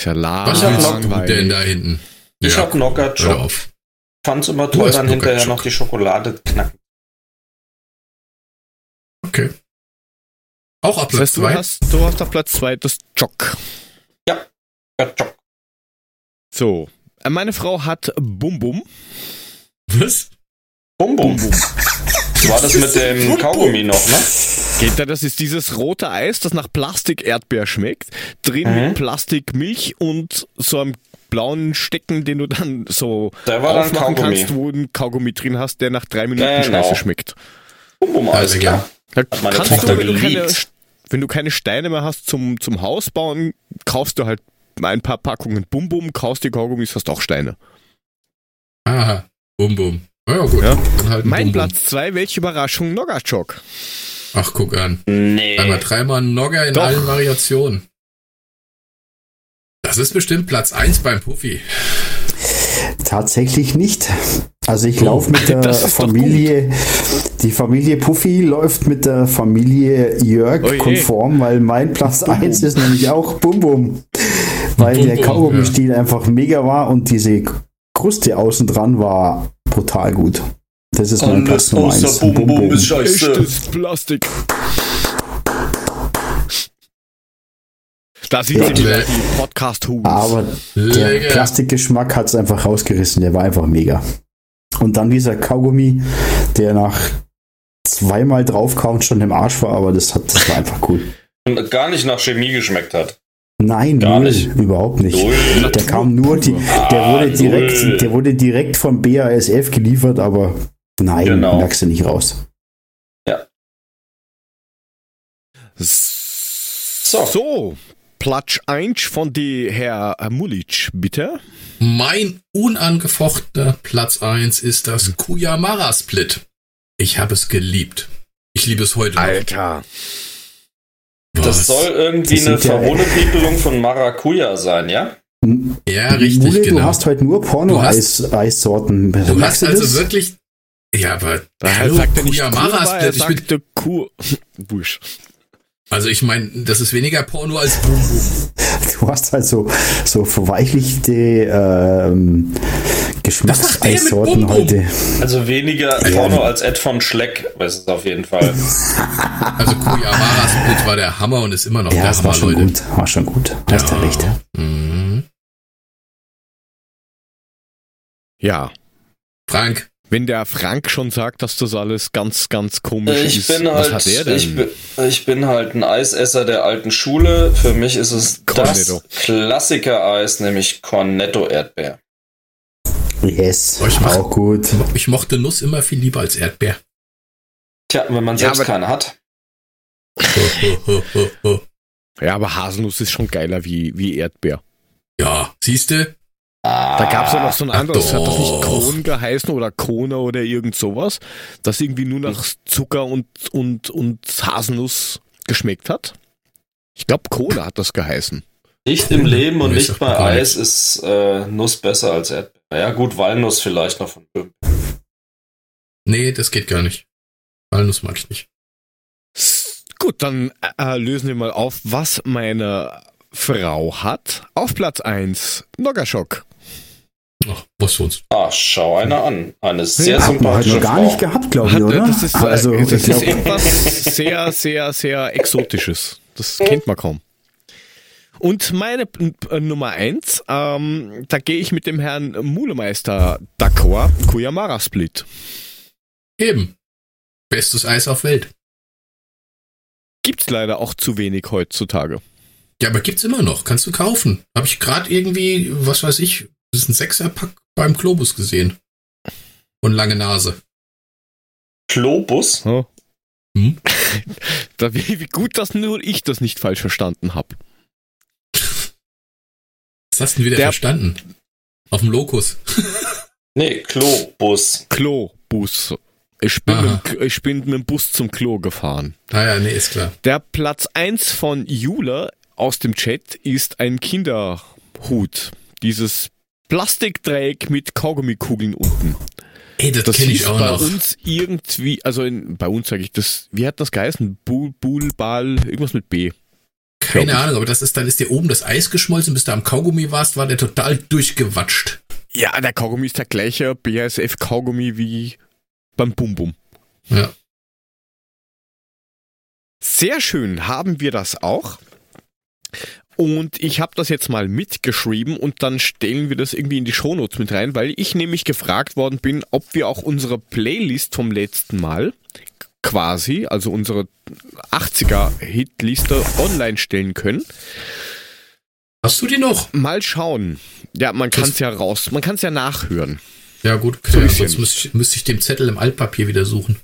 Salat. Was hat Nock denn da hinten? Ich ja, hab Nogger Job. Fand's immer toll, dann hinterher noch die Schokolade knacken. Okay. Auch auf Platz 2? du, hast, du hast auf Platz 2 das Jock. Ja, der Jock. So. Äh, meine Frau hat Bum Bum. Was? Bum Bum. Bum, Bum. War das mit dem Kaugummi noch, ne? Geht da, das ist dieses rote Eis, das nach Plastik-Erdbeer schmeckt. Drin mhm. mit Plastikmilch und so einem blauen Stecken, den du dann so aufmachen kannst, wo du ein Kaugummi drin hast, der nach drei Minuten genau. scheiße schmeckt. Bum, alles klar. Da kannst du, wenn du, keine, wenn du keine Steine mehr hast zum, zum Haus bauen, kaufst du halt ein paar Packungen Bum Bum, kaufst die Kaugummis, hast auch Steine. Aha, Bum Bum. Ja, gut. Ja. Halt mein Bum -Bum. Platz 2, welche Überraschung, Nogachok. Ach, guck an. Nee. Einmal dreimal Nogger in Doch. allen Variationen. Das ist bestimmt Platz 1 beim Puffy. Tatsächlich nicht. Also ich oh, laufe mit der Familie, die Familie Puffy läuft mit der Familie Jörg oh konform, weil mein Platz 1 ist nämlich auch Bum Bum. Weil Bum, der Kaugummi-Stiel ja. einfach mega war und diese Kruste außen dran war brutal gut. Das ist mein Platz Nummer 1. Bum, Bum, Bum ist scheiße. Echtes Plastik. Da sieht ja, sie wieder die podcast -Hubes. Aber der Plastikgeschmack hat es einfach rausgerissen. Der war einfach mega. Und dann dieser Kaugummi, der nach zweimal draufkauen schon im Arsch war, aber das, hat, das war einfach cool. Und gar nicht nach Chemie geschmeckt hat. Nein, Gar null, nicht. überhaupt nicht. Null. Der kam nur, die, der wurde ah, direkt, der wurde direkt vom BASF geliefert, aber Nein, genau. merkst du nicht raus. Ja. So. so. Platz 1 von die Herr Mulic, bitte. Mein unangefochtener Platz 1 ist das Kuyamara Split. Ich habe es geliebt. Ich liebe es heute noch. Alter. Was? Das soll irgendwie das eine Verhohnepiepelung von Maracuja sein, ja? Ja, richtig, Mule, genau. Du hast heute nur Porno-Eissorten. Du, du hast also wirklich ja, aber da hallo, sagt er nicht Kuyamara er sagte Kuh. Busch. Also ich meine, das ist weniger Porno als Boom Boom. Du hast halt so, so verweichlichte ähm, Geschmackseissorten heute. Also weniger Porno als Ed von Schleck, weiß es auf jeden Fall. also Kuyamara Split war der Hammer und ist immer noch ja, der Hammer, war schon Leute. Gut, war schon gut. Hast ja. recht. Mhm. Ja. Frank, wenn der Frank schon sagt, dass das alles ganz, ganz komisch ich ist, bin was halt, hat er denn? Ich bin, ich bin halt ein Eisesser der alten Schule. Für mich ist es Cornetto. das Klassiker-Eis, nämlich Cornetto Erdbeer. Yes, oh, ich auch gut. Ich mochte Nuss immer viel lieber als Erdbeer. Tja, wenn man selbst ja, keine hat. ja, aber Haselnuss ist schon geiler wie, wie Erdbeer. Ja, siehste, Da gab es ja noch so ein anderes, hat das nicht Kron geheißen oder Kona oder irgend sowas, das irgendwie nur nach Zucker und, und, und Haselnuss geschmeckt hat. Ich glaube, Cola hat das geheißen. Nicht im Leben und nicht bei Eis ist äh, Nuss besser als Erdbeer. Ja gut, Walnuss vielleicht noch von. Nee, das geht gar nicht. Walnuss mag ich nicht. Gut, dann äh, lösen wir mal auf, was meine Frau hat. Auf Platz 1, Noggaschock. Ach, was sonst? Ah, schau einer an. Eine sehr ja, sympathische Hat man gar nicht gehabt, glaube ich, oder? Das ist, also, das ist irgendwas sehr, sehr, sehr Exotisches. Das kennt man kaum. Und meine äh, Nummer 1, ähm, da gehe ich mit dem Herrn Mulemeister d'accord, Kuyamara Split. Eben. Bestes Eis auf Welt. Gibt's leider auch zu wenig heutzutage. Ja, aber gibt's immer noch. Kannst du kaufen. Habe ich gerade irgendwie, was weiß ich, das ist ein Sechserpack beim Globus gesehen. Und lange Nase. Globus? Oh. Hm? da, wie, wie, gut, dass nur ich das nicht falsch verstanden habe. Was hast du denn wieder Der, verstanden? Auf dem Lokus. nee, Klobus. Klobus. Ich bin, mit, ich bin mit dem Bus zum Klo gefahren. Ah ja, nee, ist klar. Der Platz 1 von Jule aus dem Chat ist ein Kinderhut. Dieses Plastikdreieck mit Kaugummikugeln unten. Ey, das, das kenne ich auch bei noch. bei uns irgendwie, also in, bei uns sage ich das, wie hat das geheißen? Bull, Bull, Ball, irgendwas mit B. Keine Ahnung, aber das ist, dann ist dir oben das Eis geschmolzen, bis du am Kaugummi warst, war der total durchgewatscht. Ja, der Kaugummi ist der gleiche BASF-Kaugummi wie beim Bum Bum. Ja. Sehr schön haben wir das auch. Und ich habe das jetzt mal mitgeschrieben und dann stellen wir das irgendwie in die Shownotes mit rein, weil ich nämlich gefragt worden bin, ob wir auch unsere Playlist vom letzten Mal quasi, also unsere 80er Hitliste online stellen können. Hast du die noch? Mal schauen. Ja, man kann es ja raus, man kann es ja nachhören. Ja gut, okay. so sonst müsste ich, müsste ich den Zettel im Altpapier wieder suchen.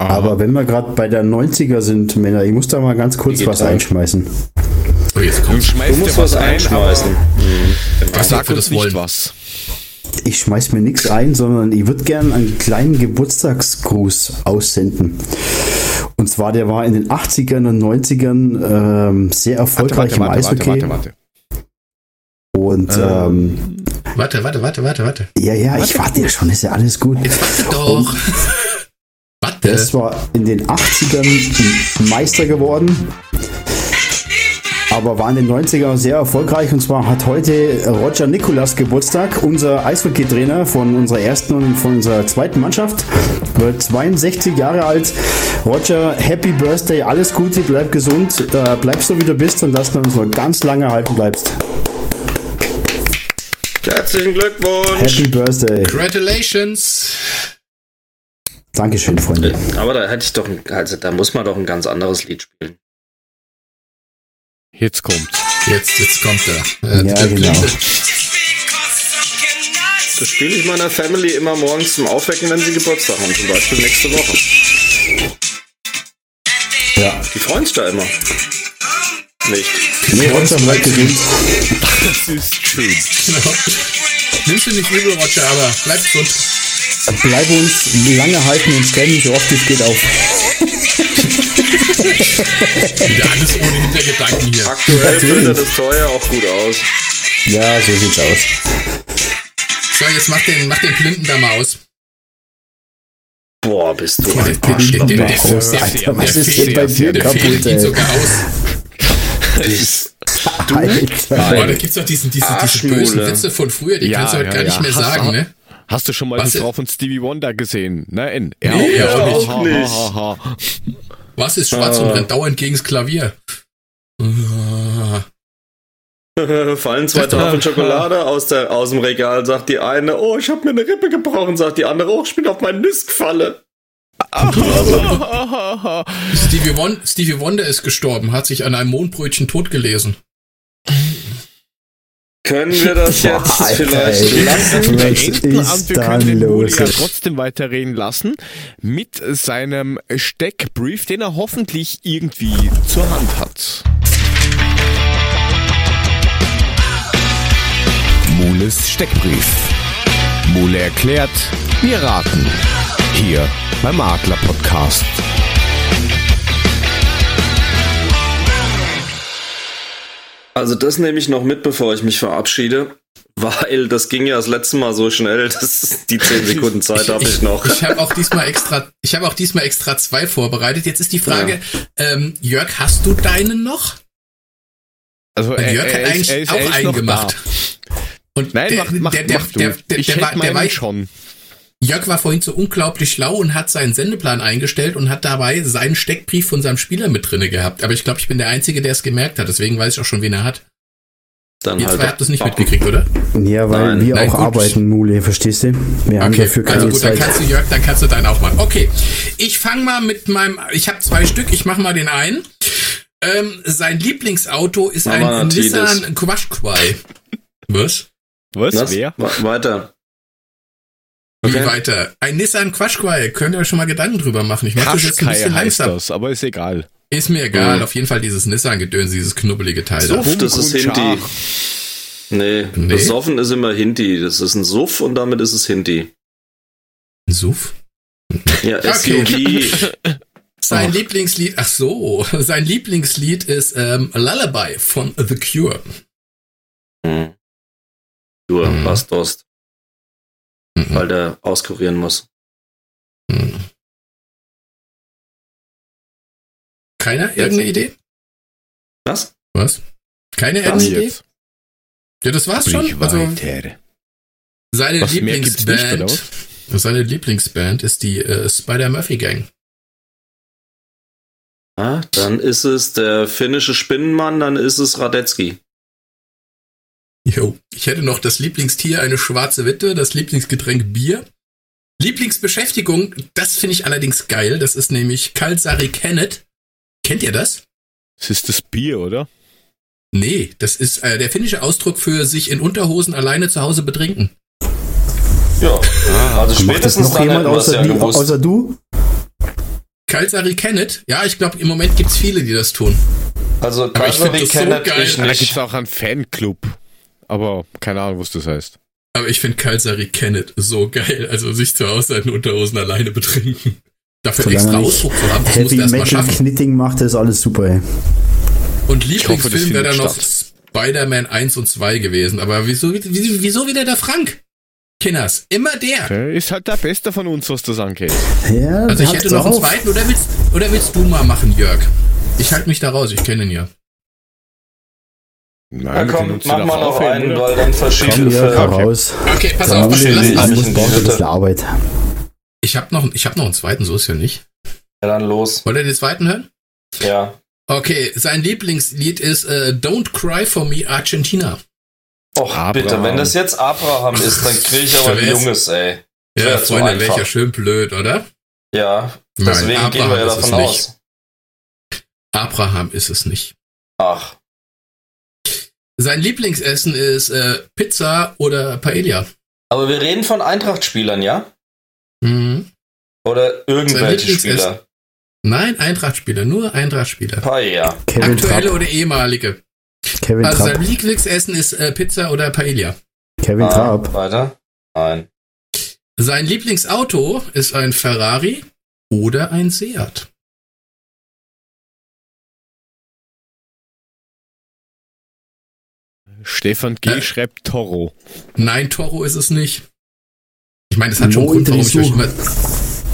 Aber wenn wir gerade bei der 90er sind, Männer, ich muss da mal ganz kurz Digital. was einschmeißen. Oh, jetzt kommt. Du, musst was einschmeißen. Mhm. Was sagt uns nicht was? Ich schmeiß mir nichts ein, sondern ich würde gerne einen kleinen Geburtstagsgruß aussenden. Und zwar, der war in den 80ern und 90ern ähm, sehr erfolgreich warte, warte, im Eishockey. Warte, warte, Und ähm, warte, warte, warte, warte, warte. Ja, ja, ich warte ja schon, ist ja alles gut. Jetzt warte doch. warte. Der ist zwar in den 80ern Meister geworden, aber war in den 90ern sehr erfolgreich. Und zwar hat heute Roger Nikolas Geburtstag, unser Eishockey-Trainer von unserer ersten und von unserer zweiten Mannschaft. Wird 62 Jahre alt. Roger, Happy Birthday, alles Gute, bleib gesund, äh, bleib so wie du bist und dass du uns noch ganz lange halten bleibst. Herzlichen Glückwunsch! Happy Birthday! Congratulations! Dankeschön, Freunde. Aber da hätte ich doch, also da muss man doch ein ganz anderes Lied spielen. Jetzt kommt. Jetzt, jetzt kommt er. Äh, ja, genau. Das spiele ich meiner Family immer morgens zum Aufwecken, wenn sie Geburtstag haben, zum Beispiel nächste Woche. Ja. Die freuen sich da immer. Nicht. Nee, Roger bleibt gesund. Das ist schön. Genau. Nimmst du nicht übel, Roger, aber bleib gesund. Bleib uns lange halten und ständig so oft es geht auf. Wieder alles ohne Hintergedanken hier. Aktuell füllt das Teuer auch gut aus. Ja, so sieht's aus. So, jetzt mach den, mach den Blinden da mal aus. Boah, bist du Boah, ein Arschloch. Der, der, der, Alter, was ist denn bei dir der kaputt, ey? sogar aus. Alter. Boah, da gibt's doch diesen, diesen, diese bösen Witze von früher, die kannst du heute gar nicht mehr sagen, ne? Hast du schon mal Was die Frau von Stevie Wonder gesehen? Nein. Nee, ja, auch Ha, nicht. ha, ha, ha. Was ist schwarz Ah. und rennt dauernd gegens Klavier? Ah. Fallen zwei Tafeln Schokolade aus, der, aus dem Regal, sagt die eine, oh, ich habe mir eine Rippe gebrochen, sagt die andere, oh, ich bin auf meinen Nist gefalle. Stevie, Won Stevie Wonder ist gestorben, hat sich an einem Mondbrötchen totgelesen. Können wir das Boah, jetzt Alter, vielleicht ey. lassen? Was ist wir können den Muli los? ja trotzdem weiterreden lassen mit seinem Steckbrief, den er hoffentlich irgendwie zur Hand hat. Mules Steckbrief. Mule erklärt, wir raten. Hier beim Adler Podcast. Also das nehme ich noch mit, bevor ich mich verabschiede. Weil das ging ja das letzte Mal so schnell, dass die 10 Sekunden Zeit habe ich noch. Ich, ich habe auch diesmal extra, ich habe auch diesmal extra zwei vorbereitet. Jetzt ist die Frage, ja. ähm, Jörg, hast du deinen noch? Also Weil Jörg er, hat eigentlich er ist, auch einen gemacht. Und Nein, der, mach, der, der, mach der, der, ich der, war, der war schon. Jörg war vorhin so unglaublich schlau und hat seinen Sendeplan eingestellt und hat dabei seinen Steckbrief von seinem Spieler mit drinne gehabt. Aber ich glaube, ich bin der Einzige, der es gemerkt hat. Deswegen weiß ich auch schon, wen er hat. Dann Ihr halt zwei habt das nicht mitgekriegt, oder? Ja, weil nein, wir nein, auch gut. arbeiten, Mule, verstehst du? Wir haben okay. dafür keine also gut, Zeit. dann kannst du, Jörg, dann kannst du deinen auch machen. Okay, ich fange mal mit meinem, ich habe zwei Stück, ich mache mal den einen. Ähm, sein Lieblingsauto ist Mama ein Nissan Qashqai. Was? Was? Was? Wer? Weiter. Okay. Wie weiter? Ein Nissan Qashqai, könnt ihr euch schon mal Gedanken drüber machen. Ich mache das jetzt ein bisschen langsam. Das, aber ist egal. Ist mir egal, mhm. auf jeden Fall dieses Nissan-Gedöns, dieses knubbelige Teil. Suff, das ist Hindi. Nee, nee, besoffen ist immer Hindi. Das ist ein Suff und damit ist es Hindi. Ein Suff? Ja, SUV. Sein oh. Lieblingslied, ach so, sein Lieblingslied ist ähm, Lullaby von The Cure. Hm. Cure, hm. Bastos. Mhm. Weil der auskurieren muss. Hm. Keiner? Irgendeine Idee? Was? Was? Keine irgendeine Idee? Ja, das war's Sprich schon. Also, seine Was Lieblingsband. Seine Lieblingsband ist die äh, Spider Murphy Gang. Ah, dann ist es der finnische Spinnenmann, dann ist es Radetzky. Jo, ich hätte noch das Lieblingstier, eine schwarze Witte, das Lieblingsgetränk Bier. Lieblingsbeschäftigung, das finde ich allerdings geil. Das ist nämlich Kalsari Kennet. Kennt ihr das? Das ist das Bier, oder? Nee, das ist äh, der finnische Ausdruck für sich in Unterhosen alleine zu Hause betrinken. Ja, ah, also spätestens noch jemand außer, ja die, außer du? Kalsari Kennet? Ja, ich glaube, im Moment gibt es viele, die das tun. Also Kalsari Kennet so ich nicht. Da gibt es auch einen Fanclub. Aber keine Ahnung, was das heißt. Aber ich finde Kalsari Kennet so geil. Also sich zu Hause in Unterhosen alleine betrinken. Dafür Solange extra Ausdruck zu haben, das Heavy musst du erstmal schaffen. Knitting macht, ist alles super, ey. Und Lieblingsfilm wäre dann noch Spider-Man 1 und 2 gewesen. Aber wieso, wieso wieder der Frank? Kinners, immer der. Der ist halt der Beste von uns, was das angeht. Ja, also ich hätte noch einen zweiten, oder willst, oder willst du mal machen, Jörg? Ich halte mich da raus, ich kenne ihn ja. Nein, ja, komm, mach mal noch einen, weil dann verschiedene Filme. Raus. Okay, pass dann auf, lass, lass, lass, lass, lass, lass, Arbeit. Ich habe noch, ich hab noch einen zweiten, so ist ja nicht. Ja, dann los. Wollt ihr den zweiten hören? Ja. Okay, sein Lieblingslied ist äh, Don't Cry for Me Argentina. Och, Abraham. bitte, wenn das jetzt Abraham ist, dann kriege ich aber ein Junges, ey. Ja, Freunde, so welcher schön blöd, oder? Ja, deswegen Nein, gehen wir ja davon aus. Abraham ist es nicht. Ach. Sein Lieblingsessen ist äh, Pizza oder Paella. Aber wir reden von Eintracht-Spielern, ja? Mhm. Oder irgendwelche Spieler? Nein, Eintracht-Spieler, nur Eintracht-Spieler. Paella. Kevin Aktuelle Trapp. oder ehemalige. Kevin also Trapp. sein Lieblingsessen ist äh, Pizza oder Paella. Kevin ah, Trapp. Weiter? Nein. Sein Lieblingsauto ist ein Ferrari oder ein Seat. Stefan G. Äh, schreibt Toro. Nein, Toro ist es nicht. Ich meine, es hat schon einen Grund, warum ich euch immer.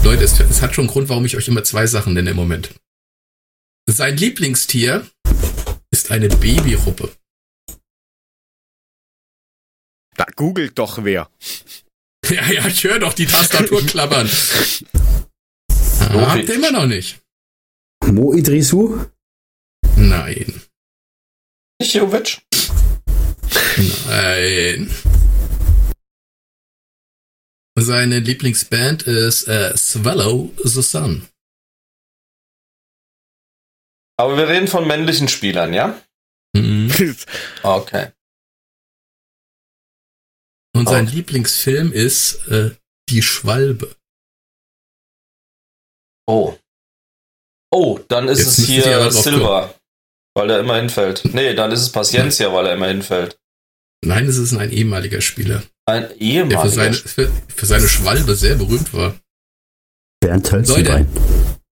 Leute, es, es hat schon einen Grund, warum ich euch immer zwei Sachen nenne im Moment. Sein Lieblingstier ist eine Babyruppe. Da googelt doch wer. Ja, ja, ich höre doch die Tastatur klappern. ah, habt ihr immer noch nicht. Mo Idrisu? Nein. Jovic? Nein. Seine Lieblingsband ist äh, Swallow the Sun. Aber wir reden von männlichen Spielern, ja? Mhm. okay. Und sein oh. Lieblingsfilm ist äh, Die Schwalbe. Oh. Oh, dann ist Jetzt es hier Silver, weil er immer hinfällt. Nee, dann ist es Paciencia, weil er immer hinfällt. Nein, es ist ein ehemaliger Spieler. Ein ehemaliger? Der für seine, für, für seine Schwalbe sehr berühmt war. Bernd Hölzenbein.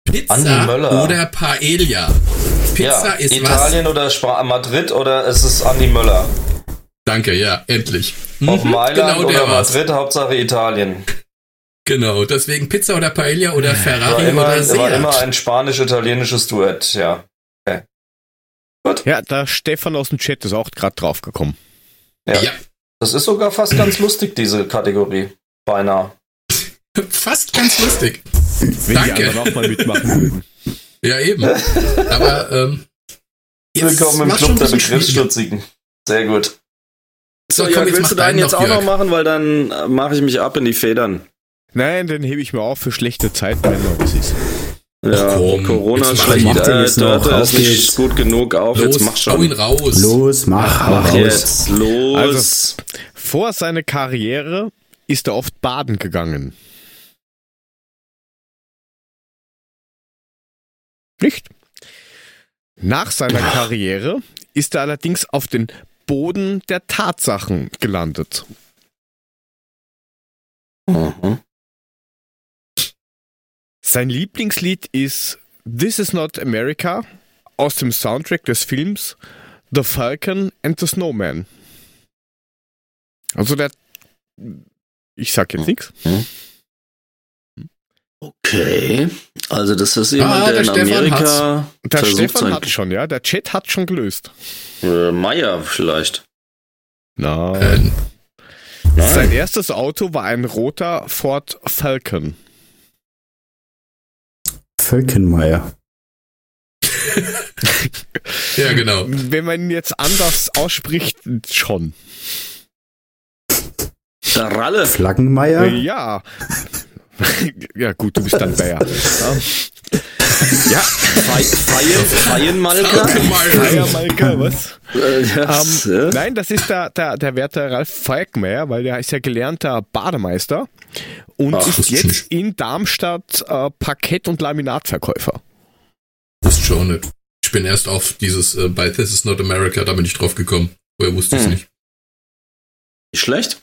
Pizza oder Paella? Pizza ja, ist Italien was? oder Sp Madrid oder ist es Andi Möller? Danke, ja, endlich. Auf mhm, Mailand genau oder Madrid. Hauptsache Italien. Genau, deswegen Pizza oder Paella oder Ferrari war immer, oder Seat. war immer ein spanisch-italienisches Duett, ja. Okay. Gut. Ja, da Stefan aus dem Chat ist auch gerade drauf gekommen. Ja. ja. Das ist sogar fast ganz lustig, diese Kategorie. Beinahe. Fast ganz lustig. Wenn Danke. die anderen auch mal mitmachen. Ja, eben. Aber, ähm, Willkommen im Club der Begriffsstutzigen. Sehr gut. So, so komm, ja, willst du deinen jetzt auch noch machen, weil dann äh, mache ich mich ab in die Federn. Nein, den hebe ich mir auf für schlechte Zeiten, wenn noch was ist. Ja, komm, Corona ist schlecht. Äh, Dörte ist nicht gut genug. Auf, los, jetzt mach schon. Hau ihn raus. Los, mach, mach raus. jetzt. Los. Also, vor seiner Karriere ist er oft baden gegangen. Nicht? Nach seiner Karriere ist er allerdings auf den Boden der Tatsachen gelandet. Mhm. Sein Lieblingslied ist This is Not America aus dem Soundtrack des Films The Falcon and the Snowman. Also der. Ich sag jetzt nichts. Mhm. Okay. Also das ist jemand, ah, der, der in Amerika. Der Stefan hat schon, ja. Der Chat hat schon gelöst. Äh, Meier vielleicht. Nein. Nein. Sein erstes Auto war ein roter Ford Falcon. Falkenmeier. ja, genau. Wenn man ihn jetzt anders ausspricht, schon. Der Ralle. Flaggenmeier? Ja. ja, gut, du bist dann Bayer. ja, Feienmalker. Feiermalker, was? Äh, yes, ähm, ja. Nein, das ist der, der, der werte Ralf Falkmeier, weil der ist ja gelernter Bademeister und Ach, ist jetzt nicht. in Darmstadt äh, Parkett- und Laminatverkäufer. Das ist schon nicht. Ich bin erst auf dieses äh, bei This is not America, da bin ich drauf gekommen. Woher wusste ich es hm. nicht. Nicht schlecht.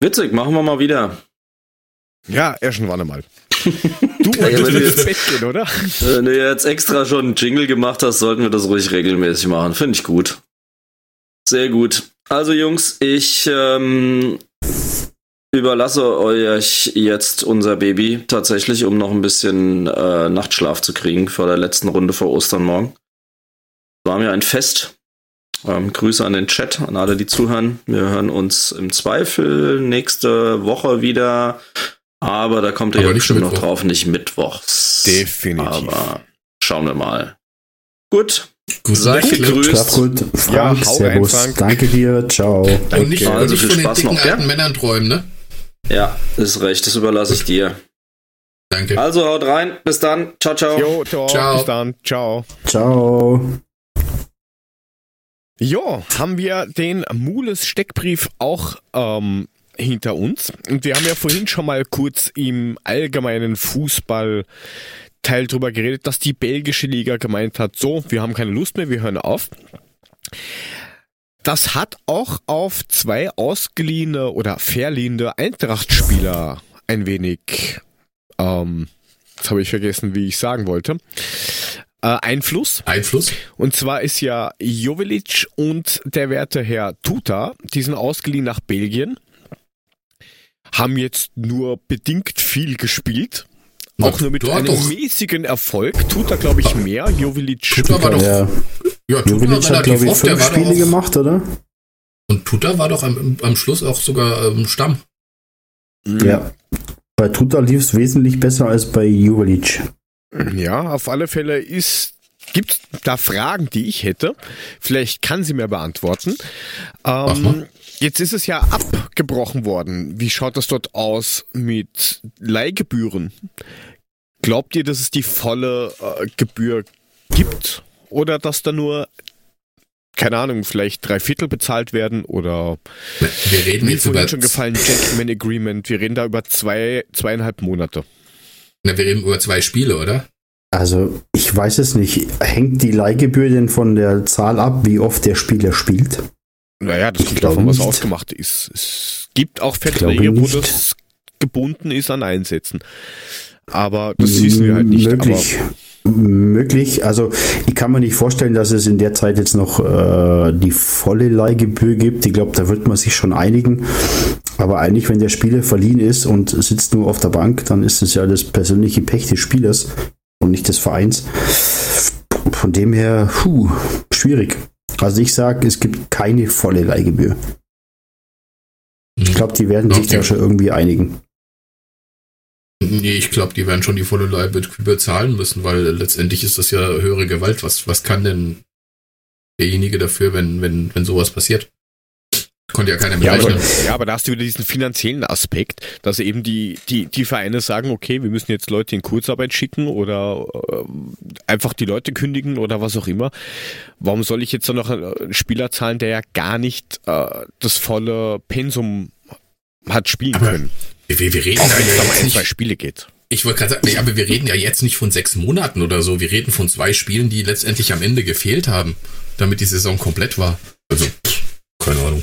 Witzig, machen wir mal wieder. Ja, erst warte mal. Du wolltest ja, ins Bett gehen, oder? Wenn du jetzt extra schon einen Jingle gemacht hast, sollten wir das ruhig regelmäßig machen. Finde ich gut. Sehr gut. Also Jungs, ich ähm, überlasse euch jetzt unser Baby tatsächlich, um noch ein bisschen äh, Nachtschlaf zu kriegen vor der letzten Runde vor Ostern morgen. War mir ein Fest. Ähm, Grüße an den Chat, an alle, die zuhören. Wir hören uns im Zweifel nächste Woche wieder. Aber da kommt ihr ja bestimmt noch drauf, nicht mittwochs. Definitiv. Aber schauen wir mal. Gut. Gut, Seid gegrüßt. Gut. Frank, ja, servus. Danke dir. Ciao. Danke. Und nicht, also nicht von den dicken noch, alten ja? Männern träumen, ne? Ja, ist recht. Das überlasse ich dir. Danke. Also haut rein. Bis dann. Ciao, ciao. Jo, ciao. ciao. Bis dann. Ciao. Ciao. Jo, haben wir den Mules Steckbrief auch ähm, hinter uns. Und wir haben ja vorhin schon mal kurz im allgemeinen Fußball Teil drüber geredet, dass die belgische Liga gemeint hat, so, wir haben keine Lust mehr, wir hören auf. Das hat auch auf zwei ausgeliehene oder verliehene Eintracht-Spieler ein wenig, ähm, jetzt habe ich vergessen, wie ich sagen wollte, äh, Einfluss. Einfluss. Und zwar ist ja Jovelic und der werte Herr Tuta, die sind ausgeliehen nach Belgien haben jetzt nur bedingt viel gespielt. Auch nur mit einem doch. mäßigen Erfolg. Tut er, glaube ich, mehr. Jovilic. Tuta war doch. Ja, ja Jovilic hat, glaube ich, fünf Spiele gemacht, oder? Und Tuta war doch am, am Schluss auch sogar ähm, Stamm. Mhm. Ja. Bei Tuta lief es wesentlich besser als bei Jovilic. Ja, auf alle Fälle ist Gibt da Fragen, die ich hätte? Vielleicht kann sie mir beantworten. Ähm, Jetzt ist es ja abgebrochen worden. Wie schaut das dort aus mit Leihgebühren? Glaubt ihr, dass es die volle äh, Gebühr gibt? Oder dass da nur, keine Ahnung, vielleicht drei Viertel bezahlt werden? Oder wir reden jetzt über schon gefallen, Gentleman Agreement. Wir reden da über zwei, zweieinhalb Monate. Na, wir reden über zwei Spiele, oder? Also, ich weiß es nicht. Hängt die Leihgebühr denn von der Zahl ab, wie oft der Spieler spielt? Naja, das kommt davon, was ausgemacht ist. Es gibt auch Verträge, wo das gebunden ist an Einsätzen. Aber das wissen wir halt nicht. Möglich. möglich. Also ich kann mir nicht vorstellen, dass es in der Zeit jetzt noch äh, die volle Leihgebühr gibt. Ich glaube, da wird man sich schon einigen. Aber eigentlich, wenn der Spieler verliehen ist und sitzt nur auf der Bank, dann ist es ja das persönliche Pech des Spielers und nicht des Vereins. Von dem her, puh, schwierig. Also ich sage, es gibt keine volle Leihgebühr. Ich glaube, die werden sich da schon irgendwie einigen. Nee, ich glaube, die werden schon die volle Leihgebühr zahlen müssen, weil letztendlich ist das ja höhere Gewalt. Was, was kann denn derjenige dafür, wenn, wenn, wenn sowas passiert? Konnte ja keiner ja, aber, ja, aber da hast du wieder diesen finanziellen Aspekt, dass eben die, die, die Vereine sagen, okay, wir müssen jetzt Leute in Kurzarbeit schicken oder äh, einfach die Leute kündigen oder was auch immer. Warum soll ich jetzt dann noch einen Spieler zahlen, der ja gar nicht äh, das volle Pensum hat spielen aber können? Wir, wir reden Auch wenn es um ein, zwei Spiele geht. Ich wollte gerade sagen, nee, aber wir reden ja jetzt nicht von sechs Monaten oder so. Wir reden von zwei Spielen, die letztendlich am Ende gefehlt haben, damit die Saison komplett war. Also, keine Ahnung.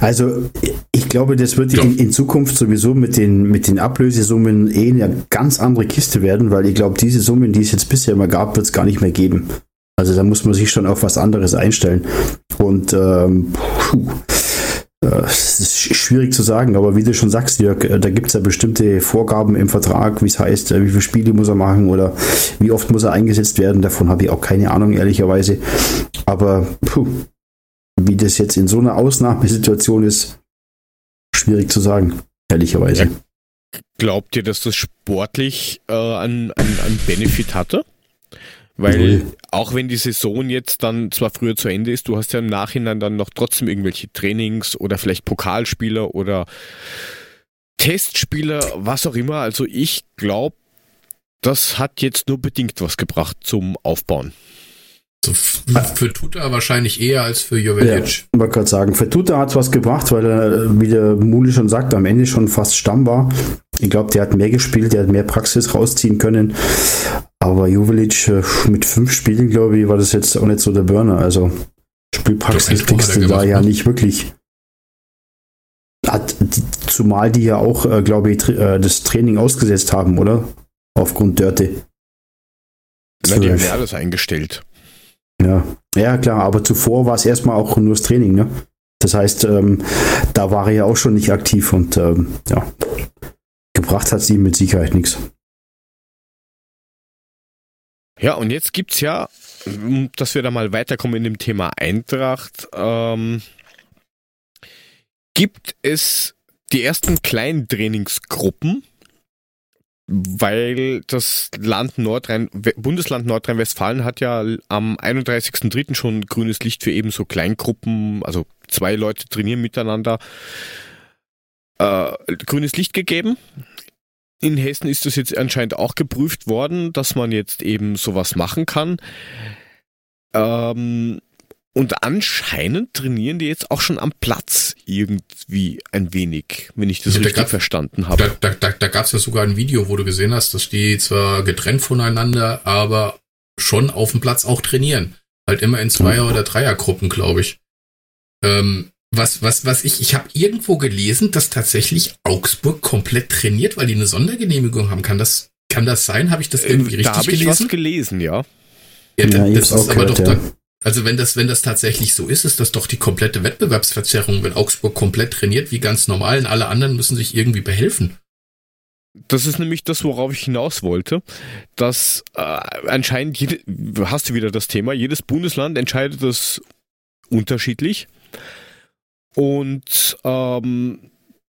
Also ich glaube, das wird ja. in, in, Zukunft sowieso mit den, mit den Ablösesummen eh eine ganz andere Kiste werden, weil ich glaube, diese Summen, die es jetzt bisher immer gab, wird es gar nicht mehr geben. Also da muss man sich schon auf was anderes einstellen. Und ähm, puh, es ist schwierig zu sagen, aber wie du schon sagst, Jörg, äh, da gibt es ja bestimmte Vorgaben im Vertrag, wie es heißt, äh, wie viele Spiele muss er machen oder wie oft muss er eingesetzt werden. Davon habe ich auch keine Ahnung, ehrlicherweise. Aber puh, wie das jetzt in so einer Ausnahmesituation ist, schwierig zu sagen, ehrlicherweise. Ja, glaubt ihr, dass das sportlich äh, einen, einen, Benefit hatte? Weil Null. auch wenn die Saison jetzt dann zwar früher zu Ende ist, du hast ja im Nachhinein dann noch trotzdem irgendwelche Trainings oder vielleicht Pokalspieler oder Testspieler, was auch immer. Also ich glaube, das hat jetzt nur bedingt was gebracht zum Aufbauen. So für Tuta wahrscheinlich eher als für Jovelic. Ja, ich wollte gerade sagen, für Tuta hat es was gebracht, weil er, wie der Muli schon sagt, am Ende schon fast Stamm war. Ich glaube, der hat mehr gespielt, der hat mehr Praxis rausziehen können. Aber Jovelic äh, mit fünf Spielen, glaube ich, war das jetzt auch nicht so der Burner. Also Spielpraxis kriegst du da ja ne? nicht wirklich. Hat, zumal die ja auch, äh, glaube ich, äh, das Training ausgesetzt haben, oder? Aufgrund Dörte. Na, die haben ja alles eingestellt. Ja, ja klar, aber zuvor war es erstmal auch nur das Training, ne? Das heißt, ähm, da war er ja auch schon nicht aktiv und ähm, ja, gebracht hat sie mit Sicherheit nichts. Ja, und jetzt gibt es ja, dass wir da mal weiterkommen in dem Thema Eintracht, ähm, gibt es die ersten kleinen Trainingsgruppen, weil das Land Nordrhein, Bundesland Nordrhein-Westfalen hat ja am 31.03. schon grünes Licht für eben so Kleingruppen, also zwei Leute trainieren miteinander, äh, grünes Licht gegeben. In Hessen ist das jetzt anscheinend auch geprüft worden, dass man jetzt eben sowas machen kann. Ähm, und anscheinend trainieren die jetzt auch schon am Platz irgendwie ein wenig, wenn ich das ja, richtig da gab, verstanden habe. Da, da, da, da gab es ja sogar ein Video, wo du gesehen hast, dass die zwar getrennt voneinander, aber schon auf dem Platz auch trainieren. Halt immer in Zweier- oder Dreiergruppen, glaube ich. Ähm, was, was, was ich, ich habe irgendwo gelesen, dass tatsächlich Augsburg komplett trainiert, weil die eine Sondergenehmigung haben. Kann das, kann das sein? Habe ich das irgendwie äh, richtig da hab gelesen? Da habe ich was gelesen, ja. Ja, ja das ist aber gehört, doch, ja. Also wenn das, wenn das tatsächlich so ist, ist das doch die komplette Wettbewerbsverzerrung, wenn Augsburg komplett trainiert, wie ganz normal, und alle anderen müssen sich irgendwie behelfen. Das ist nämlich das, worauf ich hinaus wollte, dass äh, anscheinend, jede, hast du wieder das Thema, jedes Bundesland entscheidet das unterschiedlich. Und ähm,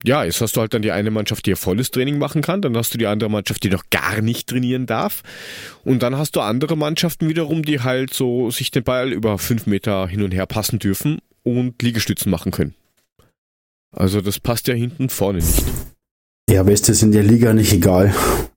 ja, jetzt hast du halt dann die eine Mannschaft, die ja volles Training machen kann, dann hast du die andere Mannschaft, die noch gar nicht trainieren darf. Und dann hast du andere Mannschaften wiederum, die halt so sich den Ball über fünf Meter hin und her passen dürfen und Liegestützen machen können. Also das passt ja hinten vorne nicht. Ja, aber ist das in der Liga nicht egal?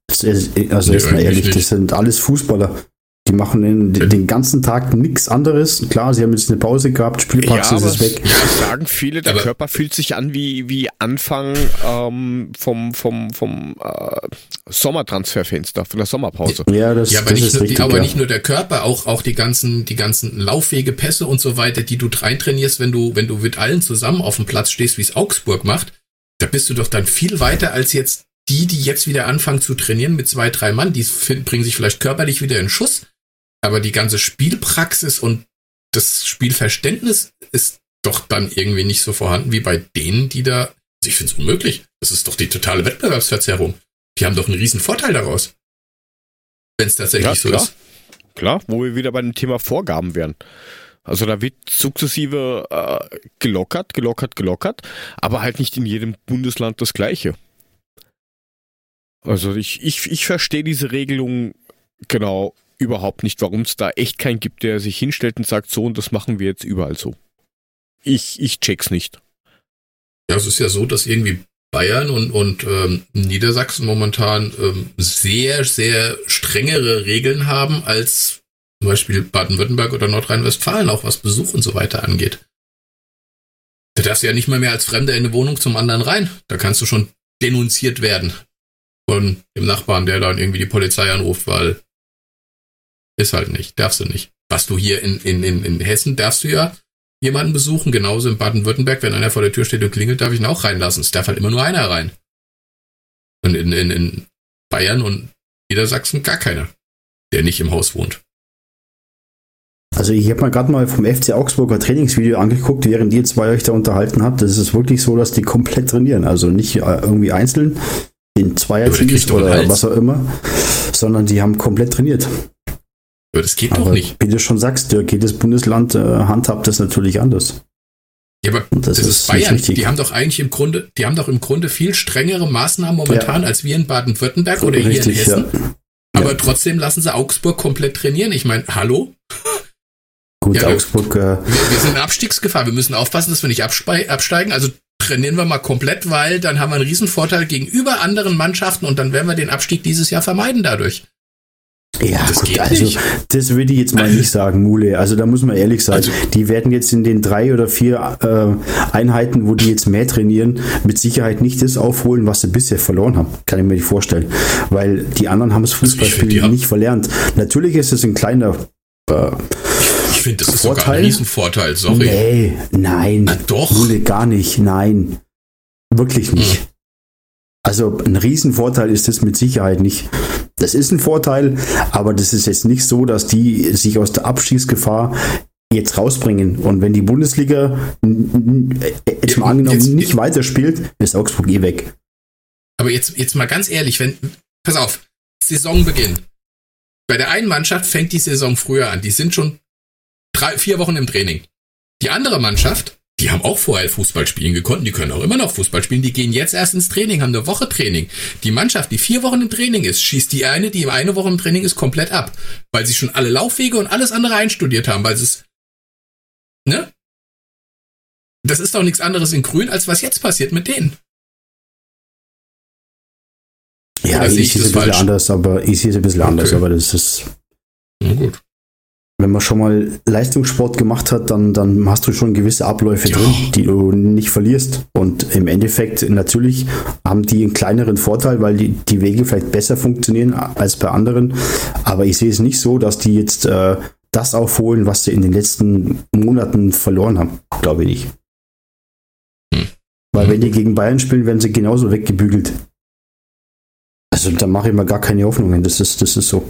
Also nee, ist mal ehrlich, das sind alles Fußballer. Die machen den, den ganzen Tag nichts anderes. Klar, sie haben jetzt eine Pause gehabt, Spielpraxis ja, ist weg. Sagen viele, der aber Körper fühlt sich an wie, wie Anfang ähm, vom, vom, vom äh, Sommertransferfenster, von der Sommerpause. Ja, das, ja, aber, das nicht, nur, richtig, aber ja. nicht nur der Körper, auch, auch die ganzen, die ganzen Laufwege, Pässe und so weiter, die du reintrainierst, wenn du, wenn du mit allen zusammen auf dem Platz stehst, wie es Augsburg macht, da bist du doch dann viel weiter als jetzt die, die jetzt wieder anfangen zu trainieren mit zwei, drei Mann, die bringen sich vielleicht körperlich wieder in Schuss, aber die ganze Spielpraxis und das Spielverständnis ist doch dann irgendwie nicht so vorhanden wie bei denen, die da, also ich finde es unmöglich. Das ist doch die totale Wettbewerbsverzerrung. Die haben doch einen riesen Vorteil daraus. Wenn es tatsächlich ja, so klar. ist. Klar, wo wir wieder bei dem Thema Vorgaben wären. Also da wird sukzessive äh, gelockert, gelockert, gelockert, aber halt nicht in jedem Bundesland das gleiche. Also ich, ich, ich verstehe diese Regelung genau überhaupt nicht, warum es da echt keinen gibt, der sich hinstellt und sagt, so und das machen wir jetzt überall so. Ich, ich check's nicht. Ja, es ist ja so, dass irgendwie Bayern und, und ähm, Niedersachsen momentan ähm, sehr, sehr strengere Regeln haben als zum Beispiel Baden-Württemberg oder Nordrhein-Westfalen, auch was Besuch und so weiter angeht. Da darfst du ja nicht mal mehr als Fremder in eine Wohnung zum anderen rein. Da kannst du schon denunziert werden von dem Nachbarn, der dann irgendwie die Polizei anruft, weil ist halt nicht, darfst du nicht. Was du hier in, in, in, in Hessen darfst du ja jemanden besuchen, genauso in Baden-Württemberg, wenn einer vor der Tür steht und klingelt, darf ich ihn auch reinlassen. Es darf halt immer nur einer rein. Und in, in, in Bayern und Niedersachsen gar keiner, der nicht im Haus wohnt. Also ich habe mir gerade mal vom FC Augsburger Trainingsvideo angeguckt, während ihr zwei euch da unterhalten habt. Das ist wirklich so, dass die komplett trainieren. Also nicht äh, irgendwie einzeln in Zweierteams oder was auch immer, sondern die haben komplett trainiert. Aber das geht aber doch nicht. Wie du schon sagst, Dirk, jedes Bundesland äh, handhabt das natürlich anders. Ja, aber das, das, ist, ist Bayern. Die haben doch eigentlich im Grunde, die haben doch im Grunde viel strengere Maßnahmen momentan ja. als wir in Baden-Württemberg oder Richtig, hier in Hessen. Ja. Aber ja. trotzdem lassen sie Augsburg komplett trainieren. Ich meine, hallo? Gut, Augsburg. Äh, wir, wir, sind in Abstiegsgefahr. Wir müssen aufpassen, dass wir nicht absteigen. Also trainieren wir mal komplett, weil dann haben wir einen riesen Vorteil gegenüber anderen Mannschaften und dann werden wir den Abstieg dieses Jahr vermeiden dadurch. Ja, das gut, also nicht. das würde ich jetzt mal nicht sagen, Mule. Also da muss man ehrlich sein, also, die werden jetzt in den drei oder vier äh, Einheiten, wo die jetzt mehr trainieren, mit Sicherheit nicht das aufholen, was sie bisher verloren haben. Kann ich mir nicht vorstellen. Weil die anderen haben das Fußballspiel nicht verlernt. Natürlich ist es ein kleiner äh, ich finde, das ist Vorteil? sogar ein Riesenvorteil, sorry. Nee, nein. Na, doch. Mule, gar nicht, nein. Wirklich nicht. Hm. Also ein Riesenvorteil ist das mit Sicherheit nicht. Das ist ein Vorteil, aber das ist jetzt nicht so, dass die sich aus der Abschießgefahr jetzt rausbringen. Und wenn die Bundesliga jetzt mal angenommen jetzt, nicht weiterspielt, ist Augsburg eh weg. Aber jetzt, jetzt mal ganz ehrlich, wenn, pass auf, Saisonbeginn. Bei der einen Mannschaft fängt die Saison früher an. Die sind schon drei, vier Wochen im Training. Die andere Mannschaft, die haben auch vorher Fußball spielen gekonnt, die können auch immer noch Fußball spielen, die gehen jetzt erst ins Training, haben eine Woche Training. Die Mannschaft, die vier Wochen im Training ist, schießt die eine, die eine Woche im Training ist, komplett ab. Weil sie schon alle Laufwege und alles andere einstudiert haben, weil sie es, ne? Das ist doch nichts anderes in Grün, als was jetzt passiert mit denen. Ja, ich sehe es ein bisschen anders, aber ich sehe es ein bisschen okay. anders, aber das ist. Na gut wenn man schon mal Leistungssport gemacht hat, dann, dann hast du schon gewisse Abläufe ja. drin, die du nicht verlierst. Und im Endeffekt, natürlich haben die einen kleineren Vorteil, weil die, die Wege vielleicht besser funktionieren als bei anderen. Aber ich sehe es nicht so, dass die jetzt äh, das aufholen, was sie in den letzten Monaten verloren haben. Glaube ich nicht. Hm. Weil wenn die gegen Bayern spielen, werden sie genauso weggebügelt. Also da mache ich mir gar keine Hoffnungen. Das ist, das ist so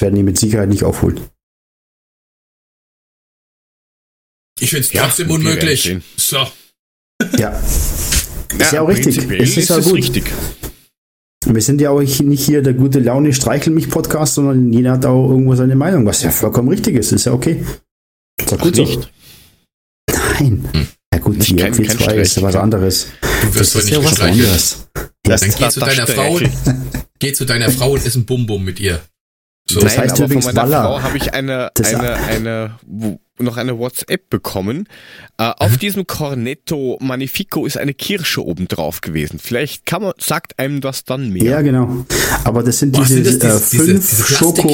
werden die mit Sicherheit nicht aufholen. Ich finde es trotzdem ja, unmöglich. So. Ja. Ist ja, auch richtig. Es ist, ist ja gut. Richtig. Wir sind ja auch nicht hier der gute Laune Streichel mich Podcast, sondern jeder hat auch irgendwo seine Meinung, was ja vollkommen richtig ist. Ist ja okay. Ist ja gut so. Nicht. Nein. Hm. Ja gut, nicht die kein, 2 ist was anderes. Du wirst das ist ja was anderes. Das Dann geh zu deiner Frau, geh zu deiner Frau und iss ein Bum-Bum mit ihr. So, das Nein, heißt aber übrigens von meiner Frau habe ich eine, eine, eine noch eine WhatsApp bekommen. Äh, auf diesem Cornetto Magnifico ist eine Kirsche oben drauf gewesen. Vielleicht kann man, sagt einem das dann mehr. Ja, genau. Aber das sind diese, sind das, diese, äh, fünf diese, diese Schoko,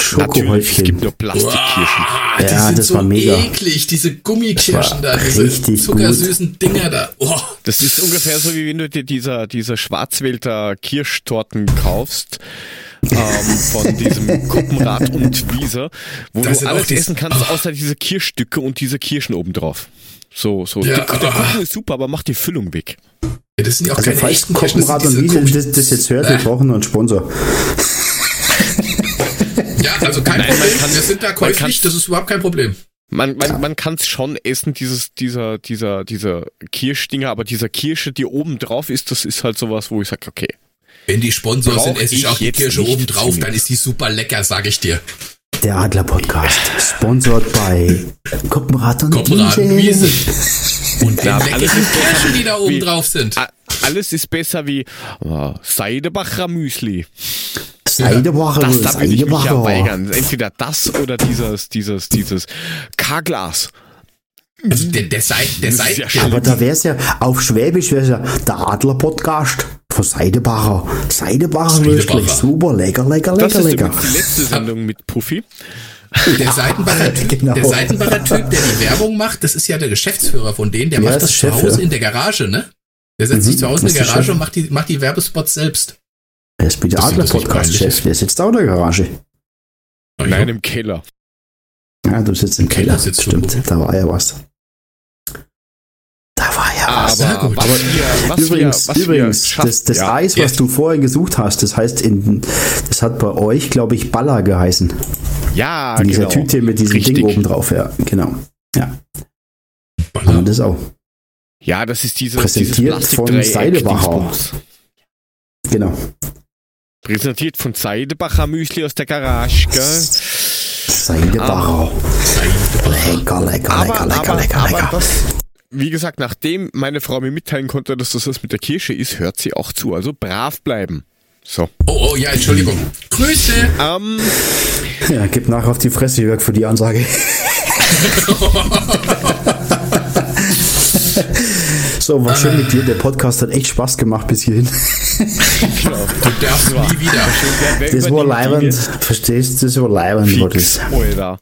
Schokohäufchen. Es gibt nur Plastikkirschen. Wow, ja, sind das so war mega. eklig, diese Gummikirschen da, diese zuckersüßen gut. Dinger da. Oh. Das ist ungefähr so, wie wenn du dir dieser, dieser Schwarzwälder Kirschtorten kaufst. Ähm, von diesem Kuppenrad und Wiese, wo das du alles essen kannst, oh. außer diese Kirschstücke und diese Kirschen obendrauf. So, so. Ja, der, der Kuchen ist super, aber mach die Füllung weg. Ja, das sind ja auch also keine echten Kuppenrad und Wiese, das, das jetzt hört, wir brauchen einen Sponsor. Ja, also kein Nein, Problem. Kann, wir sind da käuflich, das ist überhaupt kein Problem. Man, man, man kann es schon essen, dieses, dieser, dieser, dieser Kirschdinger, aber dieser Kirsche, die oben drauf ist, das ist halt sowas, wo ich sage, okay. Wenn die Sponsor sind, esse ich auch die Kirsche oben drauf, dann ist die super lecker, sag ich dir. Der Adler Podcast, sponsort bei und Koppenrad Wiese. Und ja, alles ist Kirschen, die da oben wie, drauf sind. Alles ist besser wie oh, Seidebacher Müsli. Seidebacher, das, da bin ich mich ja weigern. Entweder das oder dieses, dieses, dieses K-Glas. Also der, der Seid, der Seid, ja aber da wäre es ja, auf Schwäbisch wäre es ja der Adler-Podcast von Seidebacher. Seidebacher Würstchen, super, lecker, lecker, lecker, das lecker. Das ist die letzte Sendung mit Puffy. Der Seitenbacher, typ, genau. der Seitenbacher Typ, der die Werbung macht, das ist ja der Geschäftsführer von denen, der ja, macht das Chef, zu Hause ja. in der Garage, ne? Der setzt mhm, sich zu Hause in der Garage und macht die, macht die Werbespots selbst. Er ist der Adler-Podcast-Chef, der sitzt auch in der Garage. Nein, im Keller. Ja, du sitzt im Keller, Keller stimmt. Da war ja was. War ja was. Aber, aber wir, was übrigens, wir, übrigens das, das ja, Eis, was du vorher gesucht hast, das heißt, in, das hat bei euch, glaube ich, Baller geheißen. Ja, in dieser genau. Tüte mit diesem Richtig. Ding oben drauf, ja, genau. Ja. Baller. Und das auch. Ja, das ist dieses, Präsentiert dieses von Seidebacher. Genau. Präsentiert von Seidebacher Müsli aus der Garage, gell? Seidebacher. Ah. Lecker, lecker, aber, lecker, lecker, aber, lecker, lecker. Das, wie gesagt, nachdem meine Frau mir mitteilen konnte, dass das was mit der Kirsche ist, hört sie auch zu. Also brav bleiben. So. Oh, oh, ja, Entschuldigung. Grüße! Ähm, ja, gib nach auf die Fresse, Jörg, für die Ansage. So, war schön mit dir. Der Podcast hat echt Spaß gemacht bis hierhin. Genau. Du darfst nie wieder. Das war leibend. Verstehst du? Das war leibend. Fix, Alter.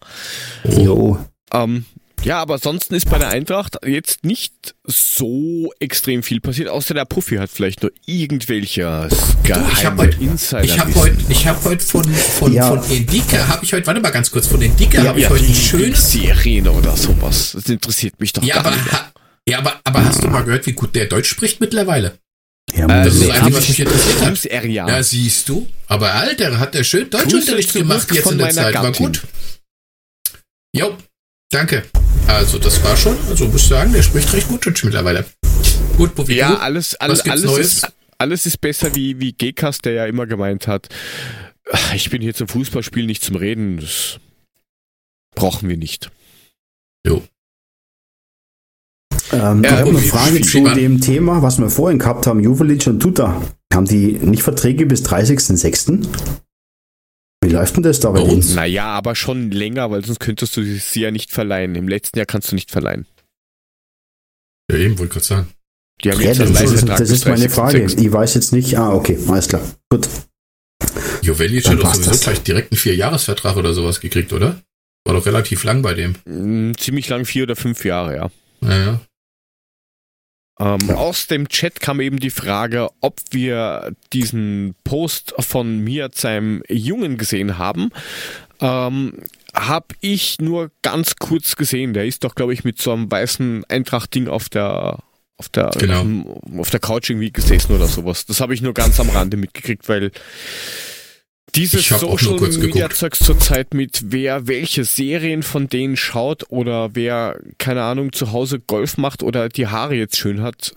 Jo. Ähm, ja, aber ansonsten ist bei der Eintracht jetzt nicht so extrem viel passiert, außer der Puffy hat vielleicht nur irgendwelche geheime ich hab heute, Insider. Ich habe heute, ich habe heute von von ja. von Endika, habe ich heute, warte mal ganz kurz, von Endika ja, habe ich heute ein schönes Serien oder sowas. Das interessiert mich doch ja, gar aber, nicht. Ja, aber, aber hast du mal gehört, wie gut der Deutsch spricht mittlerweile? Ja, äh, das ist eigentlich, was mich interessiert hat. Er, ja. ja, siehst du. Aber Alter, hat der schön Deutschunterricht gemacht jetzt in der Zeit. War gut. Jo, danke. Also, das war schon, also muss ich sagen, der spricht recht gut Deutsch mittlerweile. Gut, Puffy, Ja, alles, alles, alles Neues? ist, alles ist besser wie, wie Gekas, der ja immer gemeint hat, ich bin hier zum Fußballspiel nicht zum Reden, das brauchen wir nicht. Jo. Ähm, ja, ich habe eine Frage zu dem Thema, was wir vorhin gehabt haben, Juvelic und Tuta. Haben die nicht Verträge bis 30.06.? Wie läuft denn das da bei oh, uns? Naja, aber schon länger, weil sonst könntest du sie ja nicht verleihen. Im letzten Jahr kannst du nicht verleihen. Ja, eben, wollte gerade sagen. Die haben ja, jetzt das, ist, das ist meine Frage. Ich weiß jetzt nicht. Ah, okay, alles klar. Gut. Jovelic hat doch sowieso das. gleich direkt einen Vierjahresvertrag oder sowas gekriegt, oder? War doch relativ lang bei dem. Mm, ziemlich lang, vier oder fünf Jahre, ja. Ja, ja. Ähm, ja. Aus dem Chat kam eben die Frage, ob wir diesen Post von mir seinem Jungen gesehen haben. Ähm, hab ich nur ganz kurz gesehen. Der ist doch, glaube ich, mit so einem weißen Eintracht-Ding auf der auf der, genau. auf der Couch irgendwie gesessen oder sowas. Das habe ich nur ganz am Rande mitgekriegt, weil dieses Social Media Zeugs zurzeit mit wer welche Serien von denen schaut oder wer, keine Ahnung, zu Hause Golf macht oder die Haare jetzt schön hat.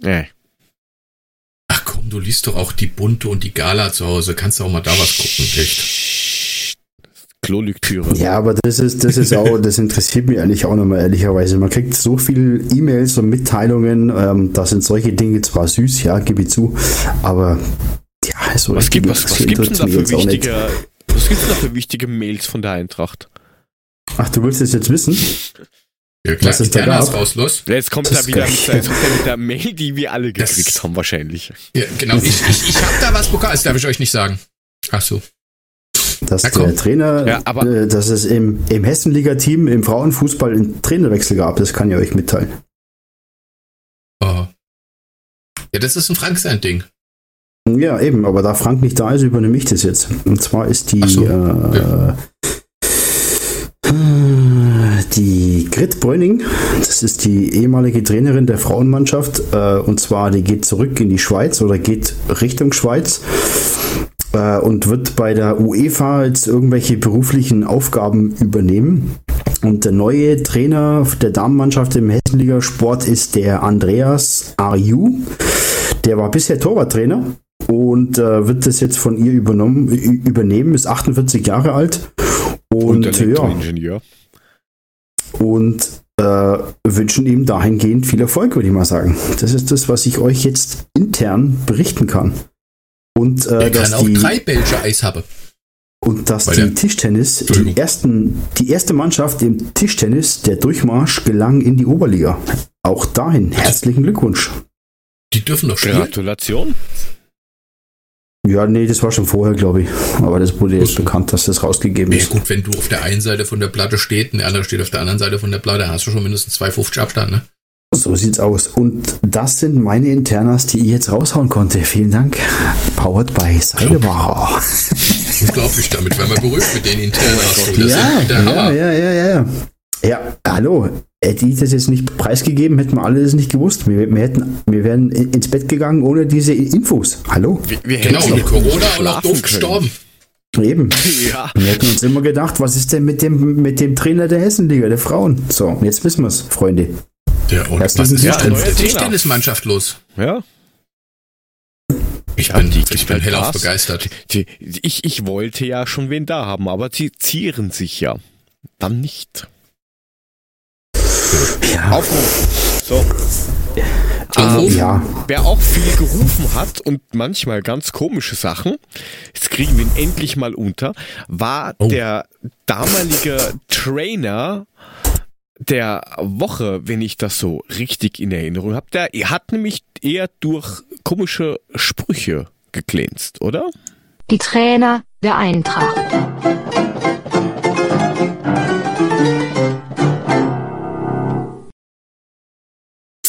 Nee. Ach komm, du liest doch auch die Bunte und die Gala zu Hause. Kannst du auch mal da was gucken, echt. Klolüktüre. Ja, aber das ist, das ist auch, das interessiert mich eigentlich auch nochmal ehrlicherweise. Man kriegt so viele E-Mails und Mitteilungen, ähm, da sind solche Dinge zwar süß, ja, gebe ich zu, aber also was gibt was, was gibt's denn da für wichtige, was gibt's da für wichtige Mails von der Eintracht? Ach, du willst es jetzt wissen? Ja, klar, Was ist da gab? rauslos. Jetzt kommt er wieder mit, mit, der Mail, die wir alle gekriegt das, haben, wahrscheinlich. Ja, genau. Ich, ich, ich habe da was bekommen, das darf ich euch nicht sagen. Ach so. Dass ja, der Trainer, ja, aber äh, dass es im, im Hessenliga-Team im Frauenfußball einen Trainerwechsel gab, das kann ich euch mitteilen. Oh. Ja, das ist ein Frank sein Ding. Ja, eben, aber da Frank nicht da ist, übernehme ich das jetzt. Und zwar ist die, so, äh, ja. die Grit Bräuning, das ist die ehemalige Trainerin der Frauenmannschaft, äh, und zwar die geht zurück in die Schweiz oder geht Richtung Schweiz äh, und wird bei der UEFA jetzt irgendwelche beruflichen Aufgaben übernehmen. Und der neue Trainer der Damenmannschaft im Hessenliga Sport ist der Andreas Ariu. Der war bisher Torwarttrainer und äh, wird das jetzt von ihr übernommen, übernehmen, ist 48 Jahre alt. Und, und ja. Und äh, wünschen ihm dahingehend viel Erfolg, würde ich mal sagen. Das ist das, was ich euch jetzt intern berichten kann. Und äh, dass kann auch die, drei Belgische Eis haben. Und dass Weil die Tischtennis, die, ersten, die erste Mannschaft im Tischtennis, der Durchmarsch gelang in die Oberliga. Auch dahin herzlichen Glückwunsch. Die dürfen doch spielen. Gratulation. Ja, nee, das war schon vorher, glaube ich. Aber das wurde jetzt bekannt, dass das rausgegeben ist. Ja, gut, wenn du auf der einen Seite von der Platte steht und der andere steht auf der anderen Seite von der Platte, hast du schon mindestens 2,50 Abstand, ne? So sieht's aus. Und das sind meine Internas, die ich jetzt raushauen konnte. Vielen Dank. Powered by Seidebacher. Unglaublich, damit werden wir berühmt mit den Internas. Ja, ja, ja, ja, ja. Ja, hallo. Hätte ich das jetzt nicht preisgegeben, hätten wir alle das nicht gewusst. Wir, wir, hätten, wir wären ins Bett gegangen ohne diese Infos. Hallo? Wir, wir genau, mit Corona auch noch doof gestorben. Eben. Ja. Wir hätten uns immer gedacht, was ist denn mit dem, mit dem Trainer der Hessenliga, der Frauen? So, jetzt wissen wir es, Freunde. Ja, und was ist ja, denn mit der Tischtennismannschaft los? Ja. Ich bin, die, ich bin hellauf begeistert. Die, die, ich, ich wollte ja schon wen da haben, aber sie zieren sich ja. Dann nicht. Ja. Aufruf. So. Ähm, ja. Wer auch viel gerufen hat und manchmal ganz komische Sachen, jetzt kriegen wir ihn endlich mal unter, war oh. der damalige Trainer der Woche, wenn ich das so richtig in Erinnerung habe. Der hat nämlich eher durch komische Sprüche geglänzt, oder? Die Trainer der Eintracht.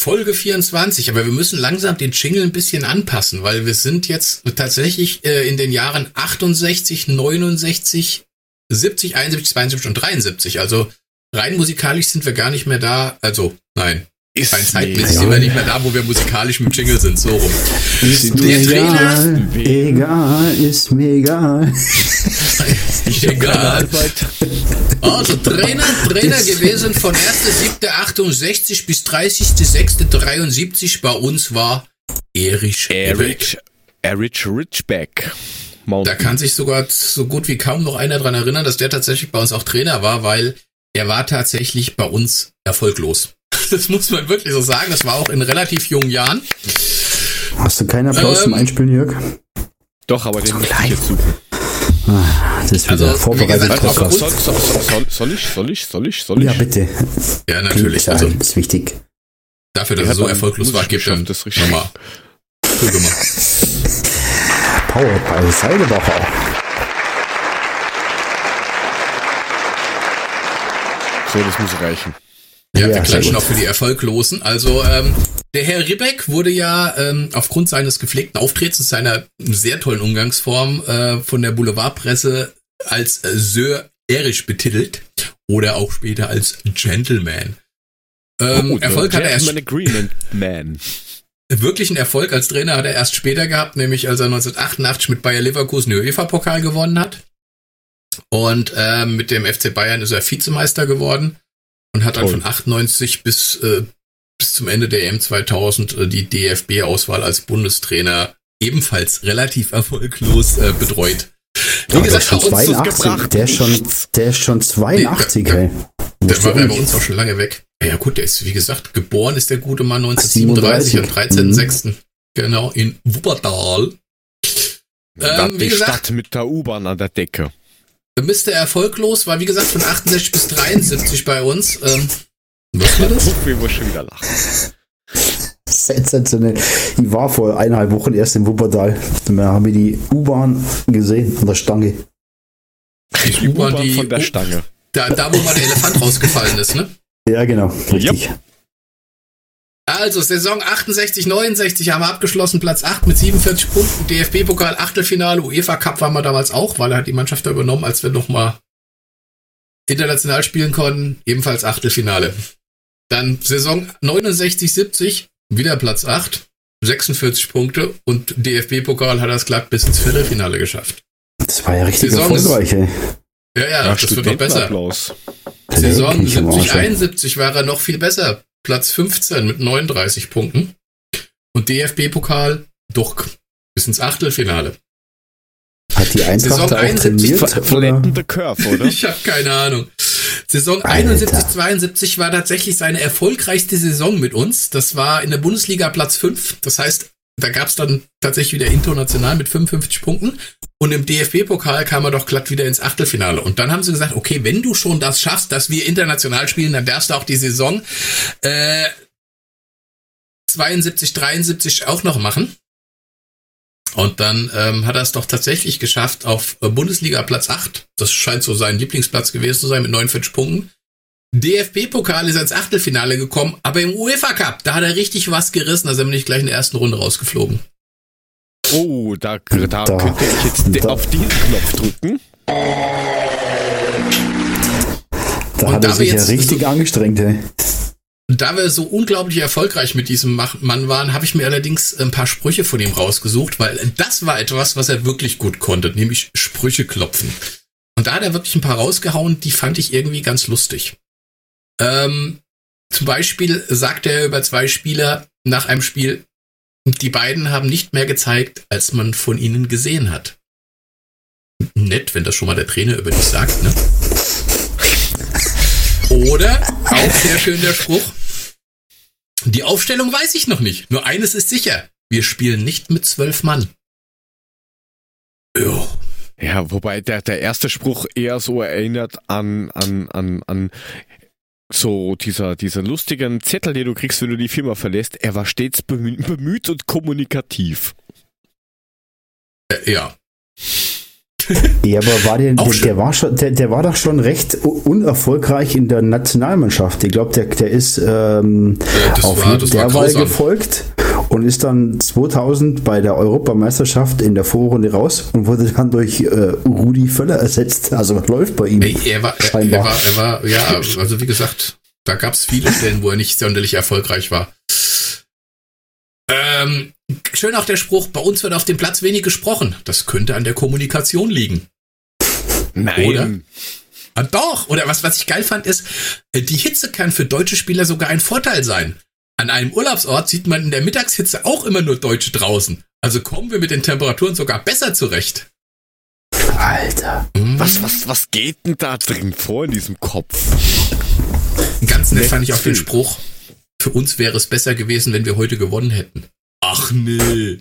Folge 24, aber wir müssen langsam den Jingle ein bisschen anpassen, weil wir sind jetzt tatsächlich äh, in den Jahren 68, 69, 70, 71, 72 und 73. Also rein musikalisch sind wir gar nicht mehr da. Also nein, ist rein zeitlich sind wir nicht mehr da, wo wir musikalisch mit Jingle sind. So rum. Ist Der mir Trainer, egal, egal, ist mir egal. egal. Also Trainer, Trainer gewesen von 1.7.68 bis 30.6.73 bei uns war Erich Erich, Erich Richback. Da kann sich sogar so gut wie kaum noch einer dran erinnern, dass der tatsächlich bei uns auch Trainer war, weil er war tatsächlich bei uns erfolglos. Das muss man wirklich so sagen. Das war auch in relativ jungen Jahren. Hast du keinen Applaus ähm, zum Einspielen, Jörg? Doch, aber den muss ich jetzt suchen. Ah, das ist wieder also, vorbereitet. Gesagt, soll, soll, soll, soll, ich, soll ich, soll ich, soll ich? Ja, bitte. Ja, natürlich. Also, das ist wichtig. Dafür, dass er so erfolglos war, gibt er das richtig. Nochmal. Powered by Seidebacher. So, das muss reichen. Ja, ja wir klatschen auch für die Erfolglosen. Also ähm, der Herr Ribbeck wurde ja ähm, aufgrund seines gepflegten Auftretens, seiner sehr tollen Umgangsform äh, von der Boulevardpresse als äh, Sir Erich betitelt oder auch später als Gentleman. Ähm, oh, Erfolg hat er erst. Agreement Man. Wirklichen Erfolg als Trainer hat er erst später gehabt, nämlich als er 1988 mit Bayer Leverkusen den UEFA-Pokal gewonnen hat. Und äh, mit dem FC Bayern ist er Vizemeister geworden und hat dann Toll. von 98 bis, äh, bis zum Ende der EM 2000 äh, die DFB-Auswahl als Bundestrainer ebenfalls relativ erfolglos äh, betreut. Wie ja, gesagt, der, schon 82, der, ist schon, der ist schon 82, nee, ey. Der war bei uns auch schon lange weg. Ja gut, der ist, wie gesagt, geboren ist der gute Mann 1937 am 13.06. Mhm. Genau, in Wuppertal. Ähm, wie die gesagt, Stadt mit der U-Bahn an der Decke. Mr. Erfolglos war wie gesagt von 68 bis 73 bei uns. Ähm, was war das? Ich muss schon wieder lachen. Sensationell. Ich war vor eineinhalb Wochen erst in Wuppertal. Da haben wir die U-Bahn gesehen an der Stange. Die U-Bahn von der Stange. Da, da, wo mal der Elefant rausgefallen ist, ne? Ja, genau. Richtig. Yep. Also, Saison 68, 69 haben wir abgeschlossen, Platz 8 mit 47 Punkten, DFB-Pokal, Achtelfinale, UEFA Cup waren wir damals auch, weil er hat die Mannschaft da übernommen, als wir nochmal international spielen konnten, ebenfalls Achtelfinale. Dann Saison 69, 70, wieder Platz 8, 46 Punkte und DFB-Pokal hat er es glatt bis ins Viertelfinale geschafft. Das war ja richtig Saison erfolgreich, ey. Ja, ja, ja das wird noch besser. Applaus. Saison 70, 71 war er noch viel besser. Platz 15 mit 39 Punkten. Und DFB-Pokal durch bis ins Achtelfinale. Hat die Eintracht Saison 71 Flatten the Curve, oder? ich habe keine Ahnung. Saison Alter. 71, 72 war tatsächlich seine erfolgreichste Saison mit uns. Das war in der Bundesliga Platz 5. Das heißt, da gab es dann tatsächlich wieder international mit 55 Punkten. Und im DFB-Pokal kam er doch glatt wieder ins Achtelfinale. Und dann haben sie gesagt, okay, wenn du schon das schaffst, dass wir international spielen, dann darfst du auch die Saison äh, 72, 73 auch noch machen. Und dann ähm, hat er es doch tatsächlich geschafft auf Bundesliga Platz 8. Das scheint so sein Lieblingsplatz gewesen zu sein mit 49 Punkten. DFB-Pokal ist ans Achtelfinale gekommen, aber im UEFA Cup, da hat er richtig was gerissen, da sind wir nicht gleich in der ersten Runde rausgeflogen. Oh, da, da, da könnte ich jetzt da. auf diesen Knopf drücken. Da Und hat er sich ja richtig so, angestrengt, ey. Da wir so unglaublich erfolgreich mit diesem Mann waren, habe ich mir allerdings ein paar Sprüche von ihm rausgesucht, weil das war etwas, was er wirklich gut konnte, nämlich Sprüche klopfen. Und da hat er wirklich ein paar rausgehauen, die fand ich irgendwie ganz lustig. Ähm, zum Beispiel sagt er über zwei Spieler nach einem Spiel, die beiden haben nicht mehr gezeigt, als man von ihnen gesehen hat. Nett, wenn das schon mal der Trainer über dich sagt, ne? Oder, auch sehr schön der Spruch, die Aufstellung weiß ich noch nicht. Nur eines ist sicher. Wir spielen nicht mit zwölf Mann. Ja. Ja, wobei der, der erste Spruch eher so erinnert an, an, an, an so dieser, dieser lustigen Zettel, den du kriegst, wenn du die Firma verlässt, er war stets bemüht, und kommunikativ. Äh, ja. Ja, aber war der, der, der, war schon, der, der war doch schon recht unerfolgreich in der Nationalmannschaft. Ich glaube, der, der ist ähm, ja, auf war, der Wahl gefolgt und ist dann 2000 bei der Europameisterschaft in der Vorrunde raus und wurde dann durch äh, Rudi Völler ersetzt. Also was läuft bei ihm? Er war, er, er, war, er war, ja, also wie gesagt, da gab es viele Stellen, wo er nicht sonderlich erfolgreich war. Ähm, schön auch der Spruch, bei uns wird auf dem Platz wenig gesprochen. Das könnte an der Kommunikation liegen. Nein. Oder? Ah, doch. Oder was, was ich geil fand, ist, äh, die Hitze kann für deutsche Spieler sogar ein Vorteil sein. An einem Urlaubsort sieht man in der Mittagshitze auch immer nur Deutsche draußen. Also kommen wir mit den Temperaturen sogar besser zurecht. Alter. Mhm. Was, was, was geht denn da drin vor in diesem Kopf? Ganz nett fand ich auch den Spruch. Für uns wäre es besser gewesen, wenn wir heute gewonnen hätten. Ach nee.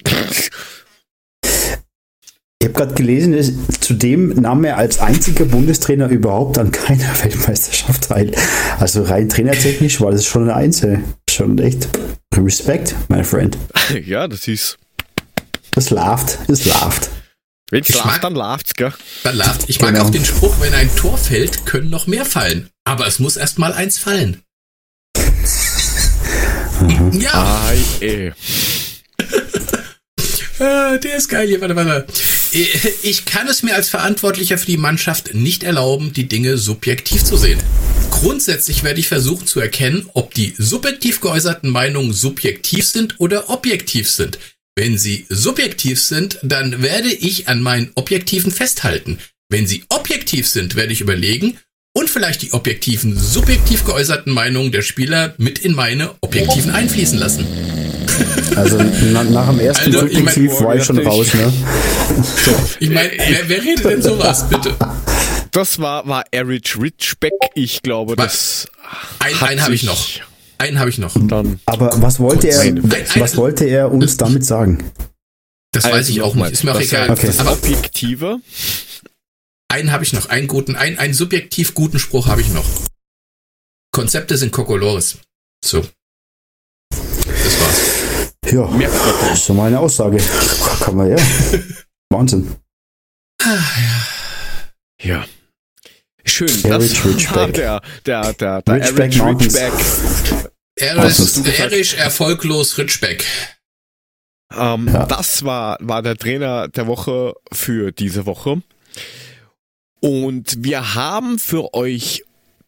Ich habe gerade gelesen, ist, zudem nahm er als einziger Bundestrainer überhaupt an keiner Weltmeisterschaft teil. Also rein trainertechnisch war das schon eine Einzel. Schon echt Respekt, my friend. Ja, das ist. Das lauft, es lauft. Wenn es lauft, dann lauft's, gell? Dann lauft. Ich mag genau. auch den Spruch, wenn ein Tor fällt, können noch mehr fallen. Aber es muss erst mal eins fallen. Mhm. Ja. Ai, ey. Ah, der ist geil hier, warte, warte. Ich kann es mir als Verantwortlicher für die Mannschaft nicht erlauben, die Dinge subjektiv zu sehen. Grundsätzlich werde ich versuchen zu erkennen, ob die subjektiv geäußerten Meinungen subjektiv sind oder objektiv sind. Wenn sie subjektiv sind, dann werde ich an meinen Objektiven festhalten. Wenn sie objektiv sind, werde ich überlegen und vielleicht die objektiven, subjektiv geäußerten Meinungen der Spieler mit in meine objektiven einfließen lassen. Also na, nach dem ersten also, Subjektiv ich mein, war ich schon raus, ne? So, ich meine, wer, wer, redet denn sowas, bitte? Das war, war Erich Richbeck, ich glaube, das. Ein, einen habe ich noch. Einen habe ich noch. Dann Aber was wollte er, ein, was wollte er uns damit sagen? Das also weiß ich auch nicht. Ist mir auch egal. Okay. Das Objektive einen habe ich noch, einen guten, einen, einen subjektiv guten Spruch habe ich noch. Konzepte sind Kokolores. So. Das war's. Ja, das ist so meine Aussage. Kann man ja. Wahnsinn. Ja. Schön. Erich das war der, der, der, der Ridgeback Erich Ridgeback. Erich, Erich erfolglos Ridgeback. Ähm, ja. Das war, war der Trainer der Woche für diese Woche. Und wir haben für euch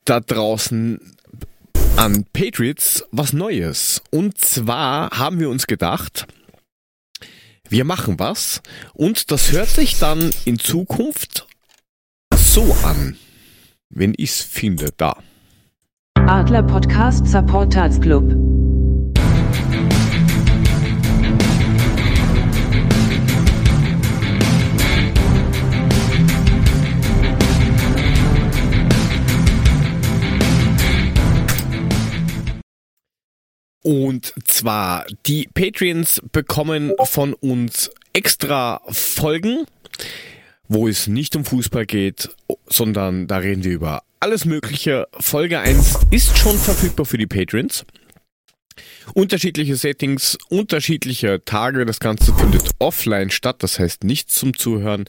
da draußen an Patriots was Neues. Und zwar haben wir uns gedacht, wir machen was und das hört sich dann in Zukunft so an, wenn ich's finde, da. Adler Podcast Supporters Club. Und zwar, die Patreons bekommen von uns extra Folgen, wo es nicht um Fußball geht, sondern da reden wir über alles Mögliche. Folge 1 ist schon verfügbar für die Patreons. Unterschiedliche Settings, unterschiedliche Tage. Das Ganze findet offline statt, das heißt nicht zum Zuhören.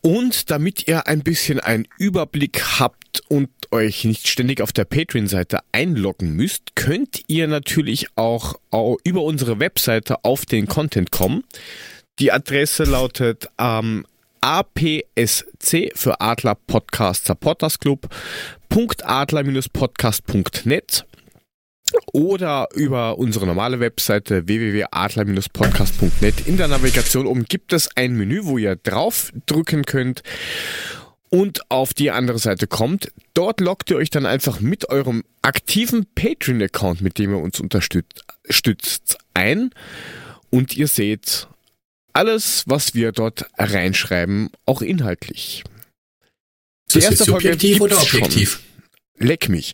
Und damit ihr ein bisschen einen Überblick habt und euch nicht ständig auf der Patreon-Seite einloggen müsst, könnt ihr natürlich auch über unsere Webseite auf den Content kommen. Die Adresse lautet ähm, APSC für Adler Podcast Supporters Club. Adler-podcast.net oder über unsere normale Webseite www.adler-podcast.net. In der Navigation oben gibt es ein Menü, wo ihr drauf drücken könnt und auf die andere Seite kommt. Dort loggt ihr euch dann einfach mit eurem aktiven Patreon-Account, mit dem ihr uns unterstützt, ein und ihr seht alles, was wir dort reinschreiben, auch inhaltlich. Ist das jetzt subjektiv oder objektiv? Schon. Leck mich.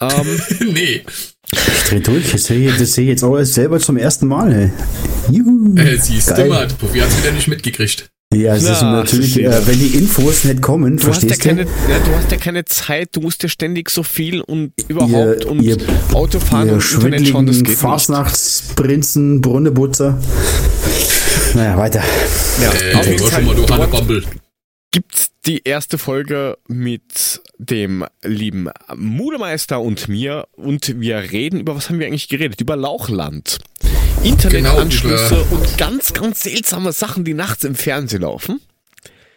Ähm, nee. Ich dreh durch. Ich sehe das sehe jetzt auch selber zum ersten Mal. Ey. Juhu. Äh, siehst Geil. du mal, Profi hat wieder nicht mitgekriegt. Ja, es Na, ist natürlich, äh, wenn die Infos nicht kommen, du verstehst hast ja keine, Ja, du hast ja keine Zeit, du musst ja ständig so viel und überhaupt ihr, und ihr, Autofahren ihr und Internet schauen, das geht Fastnachtsprinzen, Brunnebutzer. Naja, weiter. Ja, äh, auf jeden Fall, du dort gibt's die erste Folge mit dem lieben Mudemeister und mir und wir reden über, was haben wir eigentlich geredet? Über Lauchland. Internetanschlüsse genau, und ganz, ganz seltsame Sachen, die nachts im Fernsehen laufen.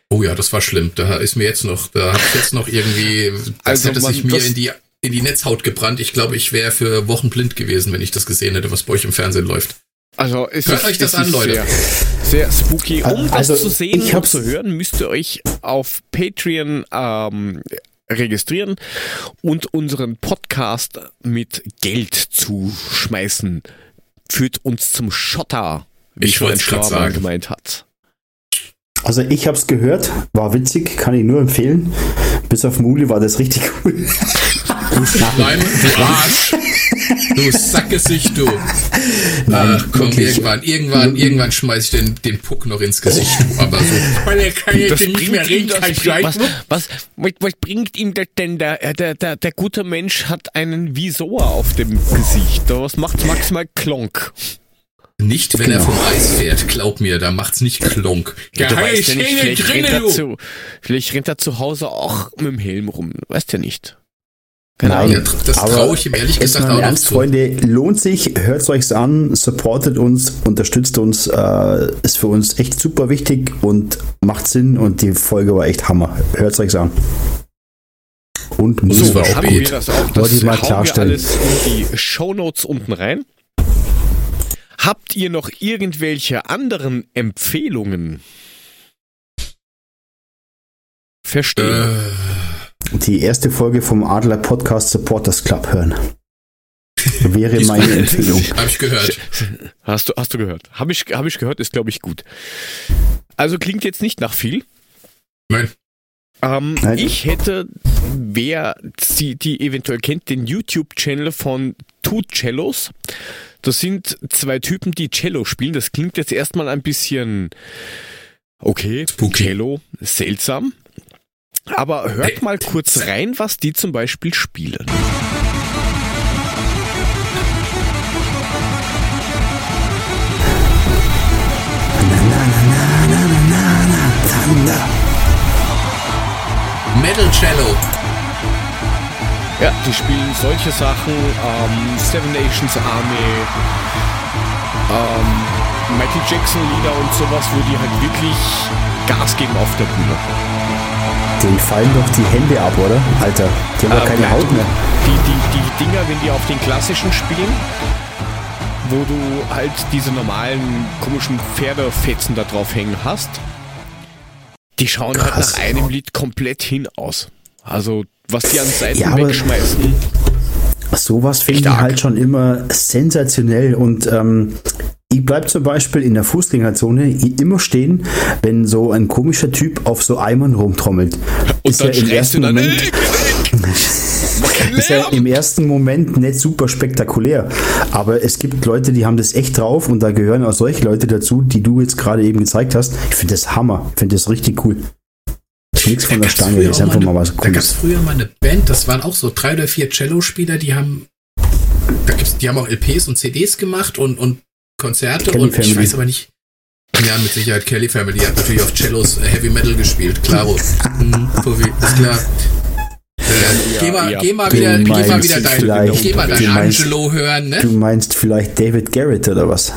Oh ja, das war schlimm. Da ist mir jetzt noch, da habe ich jetzt noch irgendwie, das also hätte man, sich mir in die, in die Netzhaut gebrannt. Ich glaube, ich wäre für Wochen blind gewesen, wenn ich das gesehen hätte, was bei euch im Fernsehen läuft. Also ist Hört euch das an, Leute. Sehr, sehr spooky. Um also, das zu sehen und zu hören, müsst ihr euch auf Patreon ähm, registrieren und unseren Podcast mit Geld zuschmeißen. Führt uns zum Schotter, wie ich schon ein Schlauer gemeint hat. Also ich habe es gehört, war witzig, kann ich nur empfehlen. Bis auf Muli war das richtig cool. Nein, du Arsch. Du Sackgesicht, du. Nein, Ach, komm, wirklich. irgendwann, irgendwann, irgendwann schmeiß ich den, den Puck noch ins Gesicht. Aber so, weil er kann jetzt nicht mehr reden, kann ich gleich. Was, was, was bringt ihm denn der, der, der, der gute Mensch hat einen Visor auf dem Gesicht. Was macht's maximal Klonk? Nicht, wenn genau. er vom Eis fährt, glaub mir, da macht's nicht klonk. Ja, du weißt ja nicht, vielleicht, rennt er zu, vielleicht rennt er zu Hause auch mit dem Helm rum. Du weißt ja nicht. Keine Ahnung. Das traue ich ihm ehrlich gesagt auch ernst, Freunde, lohnt sich, hört es euch an, supportet uns, unterstützt uns, äh, ist für uns echt super wichtig und macht Sinn und die Folge war echt Hammer. Hört es euch an. Und Musik so, war auch gut. Wir das auch. Das Wollte ich mal klarstellen. Wir alles in die Shownotes unten rein. Habt ihr noch irgendwelche anderen Empfehlungen? Verstehe. Äh. Die erste Folge vom Adler Podcast Supporters Club hören. Wäre meine Empfehlung. Habe ich gehört. Hast du, hast du gehört? Habe ich, hab ich gehört, ist glaube ich gut. Also klingt jetzt nicht nach viel. Nein. Ähm, Nein. Ich hätte, wer die, die eventuell kennt, den YouTube-Channel von Two Cellos. Das sind zwei Typen, die Cello spielen. Das klingt jetzt erstmal ein bisschen Okay, Spooky. Cello, seltsam. Aber hört mal kurz rein, was die zum Beispiel spielen. Metal Cello. Ja, die spielen solche Sachen, ähm, Seven Nations Army, ähm, Michael Jackson Lieder und sowas, wo die halt wirklich Gas geben auf der Bühne. Den fallen doch die Hände ab, oder? Alter, die haben äh, doch keine Haut mehr. Die, die, die Dinger, wenn die auf den klassischen spielen, wo du halt diese normalen komischen Pferdefetzen da drauf hängen hast, die schauen Krass. halt nach einem Lied komplett hin aus. Also was die an Seiten ja, wegschmeißen. Sowas finde ich halt schon immer sensationell und ähm, ich bleibe zum Beispiel in der Fußgängerzone immer stehen, wenn so ein komischer Typ auf so Eimern rumtrommelt. Und ist ja im ersten dann, Moment, ist ja im ersten Moment nicht super spektakulär, aber es gibt Leute, die haben das echt drauf und da gehören auch solche Leute dazu, die du jetzt gerade eben gezeigt hast. Ich finde das Hammer, ich finde das richtig cool nichts von der Stange, ist einfach mal, was Cooles. Da gab es früher mal eine Band, das waren auch so drei oder vier Cello-Spieler, die haben, da gibt's, die haben auch LPs und CDs gemacht und, und Konzerte und Family. ich weiß aber nicht. Ja, mit Sicherheit Kelly Family hat natürlich auf Cellos äh, Heavy Metal gespielt, klaro. mhm, ist klar. Ja, geh mal, ja, geh mal wieder, geh mal wieder dein, geh mal dein Angelo hören, ne? Du meinst vielleicht David Garrett oder was?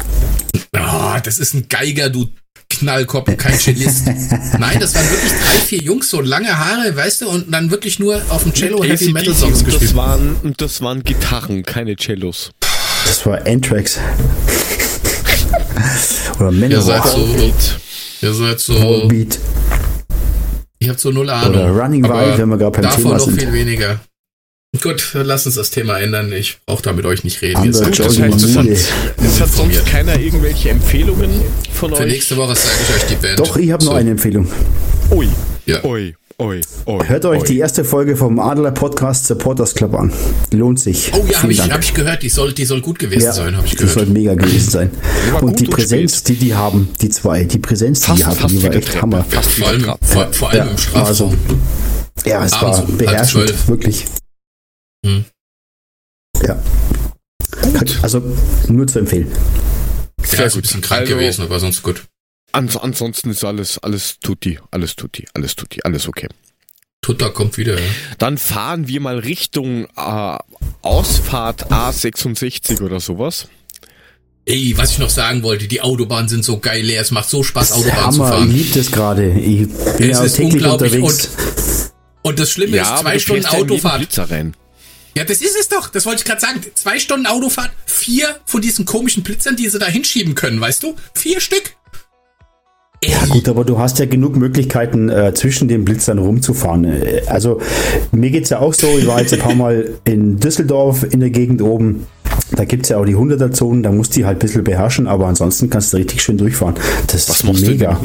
Oh, das ist ein Geiger, du Knallkopf, kein Cellist. Nein, das waren wirklich drei, vier Jungs, so lange Haare, weißt du, und dann wirklich nur auf dem Cello Heavy Metal Songs gespielt. Das waren, das waren Gitarren, keine Cellos. Das war Anthrax. Oder Ihr seid so, ihr seid so, Beat. Ich hab so null Ahnung. Oder Running Wild, wenn wir gerade beim davon Thema noch sind. viel weniger. Gut, lass uns das Thema ändern. Ich brauche da mit euch nicht reden. Ihr seid das heißt, es hat, es hat sonst keiner irgendwelche Empfehlungen von Für euch? Für nächste Woche zeige ich euch die Band. Doch, ich habe so. noch eine Empfehlung. Ui. Ja. Ui. Oi, oi, Hört euch oi. die erste Folge vom Adler Podcast Supporters Club an. Lohnt sich. Oh ja, habe ich, hab ich gehört. Die soll, die soll gut gewesen ja, sein, habe ich gehört. Die soll mega gewesen sein. Und die Präsenz, die die haben, die zwei, die Präsenz, die fast, die haben, die war echt Hammer. Fast vor allem, vor, vor allem ja, im Strafraum. Also, ja, es Abends war beherrschend, wirklich. Hm. Ja. Gut. Also nur zu empfehlen. Sehr ja, ist ein bisschen krank also, gewesen, aber sonst gut. Ans ansonsten ist alles, alles tutti, alles tutti, alles tutti, alles okay. Tutta kommt wieder. Ja. Dann fahren wir mal Richtung äh, Ausfahrt A66 oder sowas. Ey, was ich noch sagen wollte, die Autobahnen sind so geil leer, es macht so Spaß, Autobahn Hammer, zu fahren. Ich liebe das gerade. Ich bin es ja täglich unterwegs. Und, und das Schlimme ja, ist, zwei Stunden Autofahrt. Ja, das ist es doch. Das wollte ich gerade sagen. Zwei Stunden Autofahrt, vier von diesen komischen Blitzern, die sie da hinschieben können, weißt du? Vier Stück. Ja gut, aber du hast ja genug Möglichkeiten, äh, zwischen den Blitzern rumzufahren. Äh, also mir geht's ja auch so, ich war jetzt ein paar Mal in Düsseldorf in der Gegend oben. Da gibt's ja auch die 100er-Zonen, da musst du die halt ein bisschen beherrschen, aber ansonsten kannst du richtig schön durchfahren. Das Was ist mega.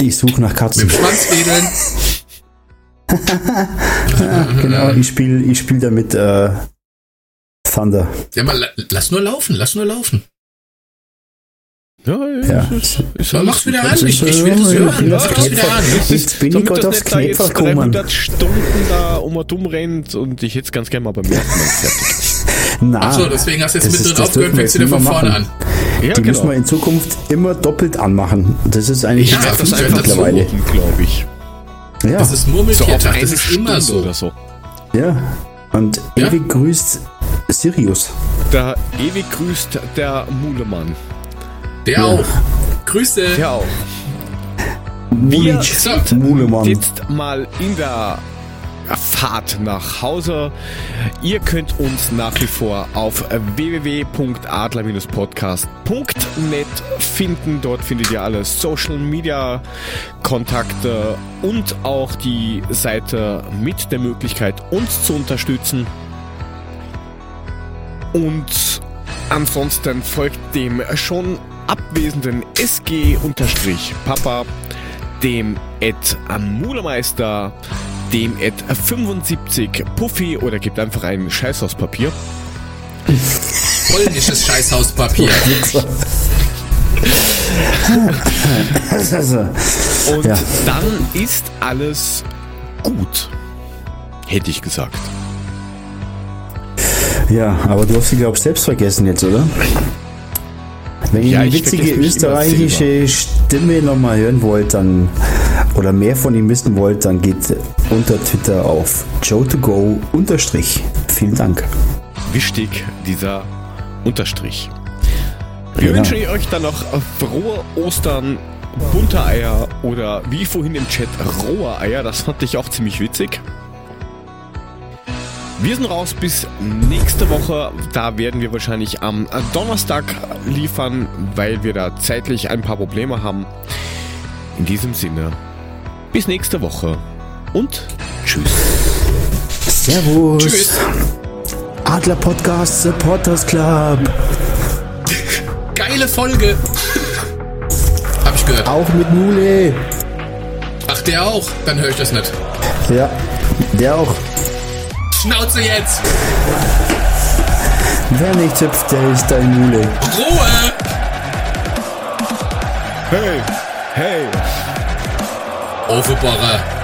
Ich suche nach Katzen. Mit dem Schwanz wedeln. genau, ich spiele ich spiel damit äh, Thunder. Ja, mal, lass nur laufen, lass nur laufen. Ja, ja, ja. Ist, ist mach's wieder an. Ich, ich will das hören. Ja, mach wieder an. Jetzt bin ich gerade aufs Knäpfer gekommen. 300 Stunden da um und um rennt und ich jetzt ganz gerne mal beim ersten Mal fertig. Achso, deswegen hast du jetzt mit drin aufgehört, fängst du wieder von vorne an. Ja, die genau. müssen wir in Zukunft immer doppelt anmachen. Das ist eigentlich ja, das ist mittlerweile, glaube ich. Ja. Das ist Murmeltiertag, so das ist Stunde immer so. Oder so. Ja. Und ja? ewig grüßt Sirius. Da ewig grüßt der Mulemann. Der ja. auch. Grüße. Der auch. Wir sind Mulemann. jetzt mal in der Fahrt nach Hause. Ihr könnt uns nach wie vor auf www.adler-podcast.net finden. Dort findet ihr alle Social Media Kontakte und auch die Seite mit der Möglichkeit, uns zu unterstützen. Und ansonsten folgt dem schon abwesenden SG-Papa, dem Ed Mulemeister, dem Ad 75 Puffy oder gibt einfach ein Scheißhauspapier. Polnisches Scheißhauspapier. Und ja. dann ist alles gut. Hätte ich gesagt. Ja, aber du hast sie, glaube ich, selbst vergessen jetzt, oder? Wenn ihr ja, die witzige österreichische Stimme nochmal hören wollt, dann oder mehr von ihm wissen wollt, dann geht unter Twitter auf joe2go unterstrich. Vielen Dank. Wichtig, dieser Unterstrich. Wir genau. wünschen euch dann noch frohe Ostern, bunte Eier oder wie vorhin im Chat rohe Eier. Das fand ich auch ziemlich witzig. Wir sind raus bis nächste Woche. Da werden wir wahrscheinlich am Donnerstag liefern, weil wir da zeitlich ein paar Probleme haben. In diesem Sinne, bis nächste Woche und tschüss. Servus. Tschüss. Adler Podcast Supporters Club. Geile Folge. Hab ich gehört. Auch mit Mule. Ach, der auch? Dann höre ich das nicht. Ja, der auch. Schnauze jetzt! Wer nicht hüpft, der ist dein Mule. Ruhe! Hey, hey! Ofenbacher.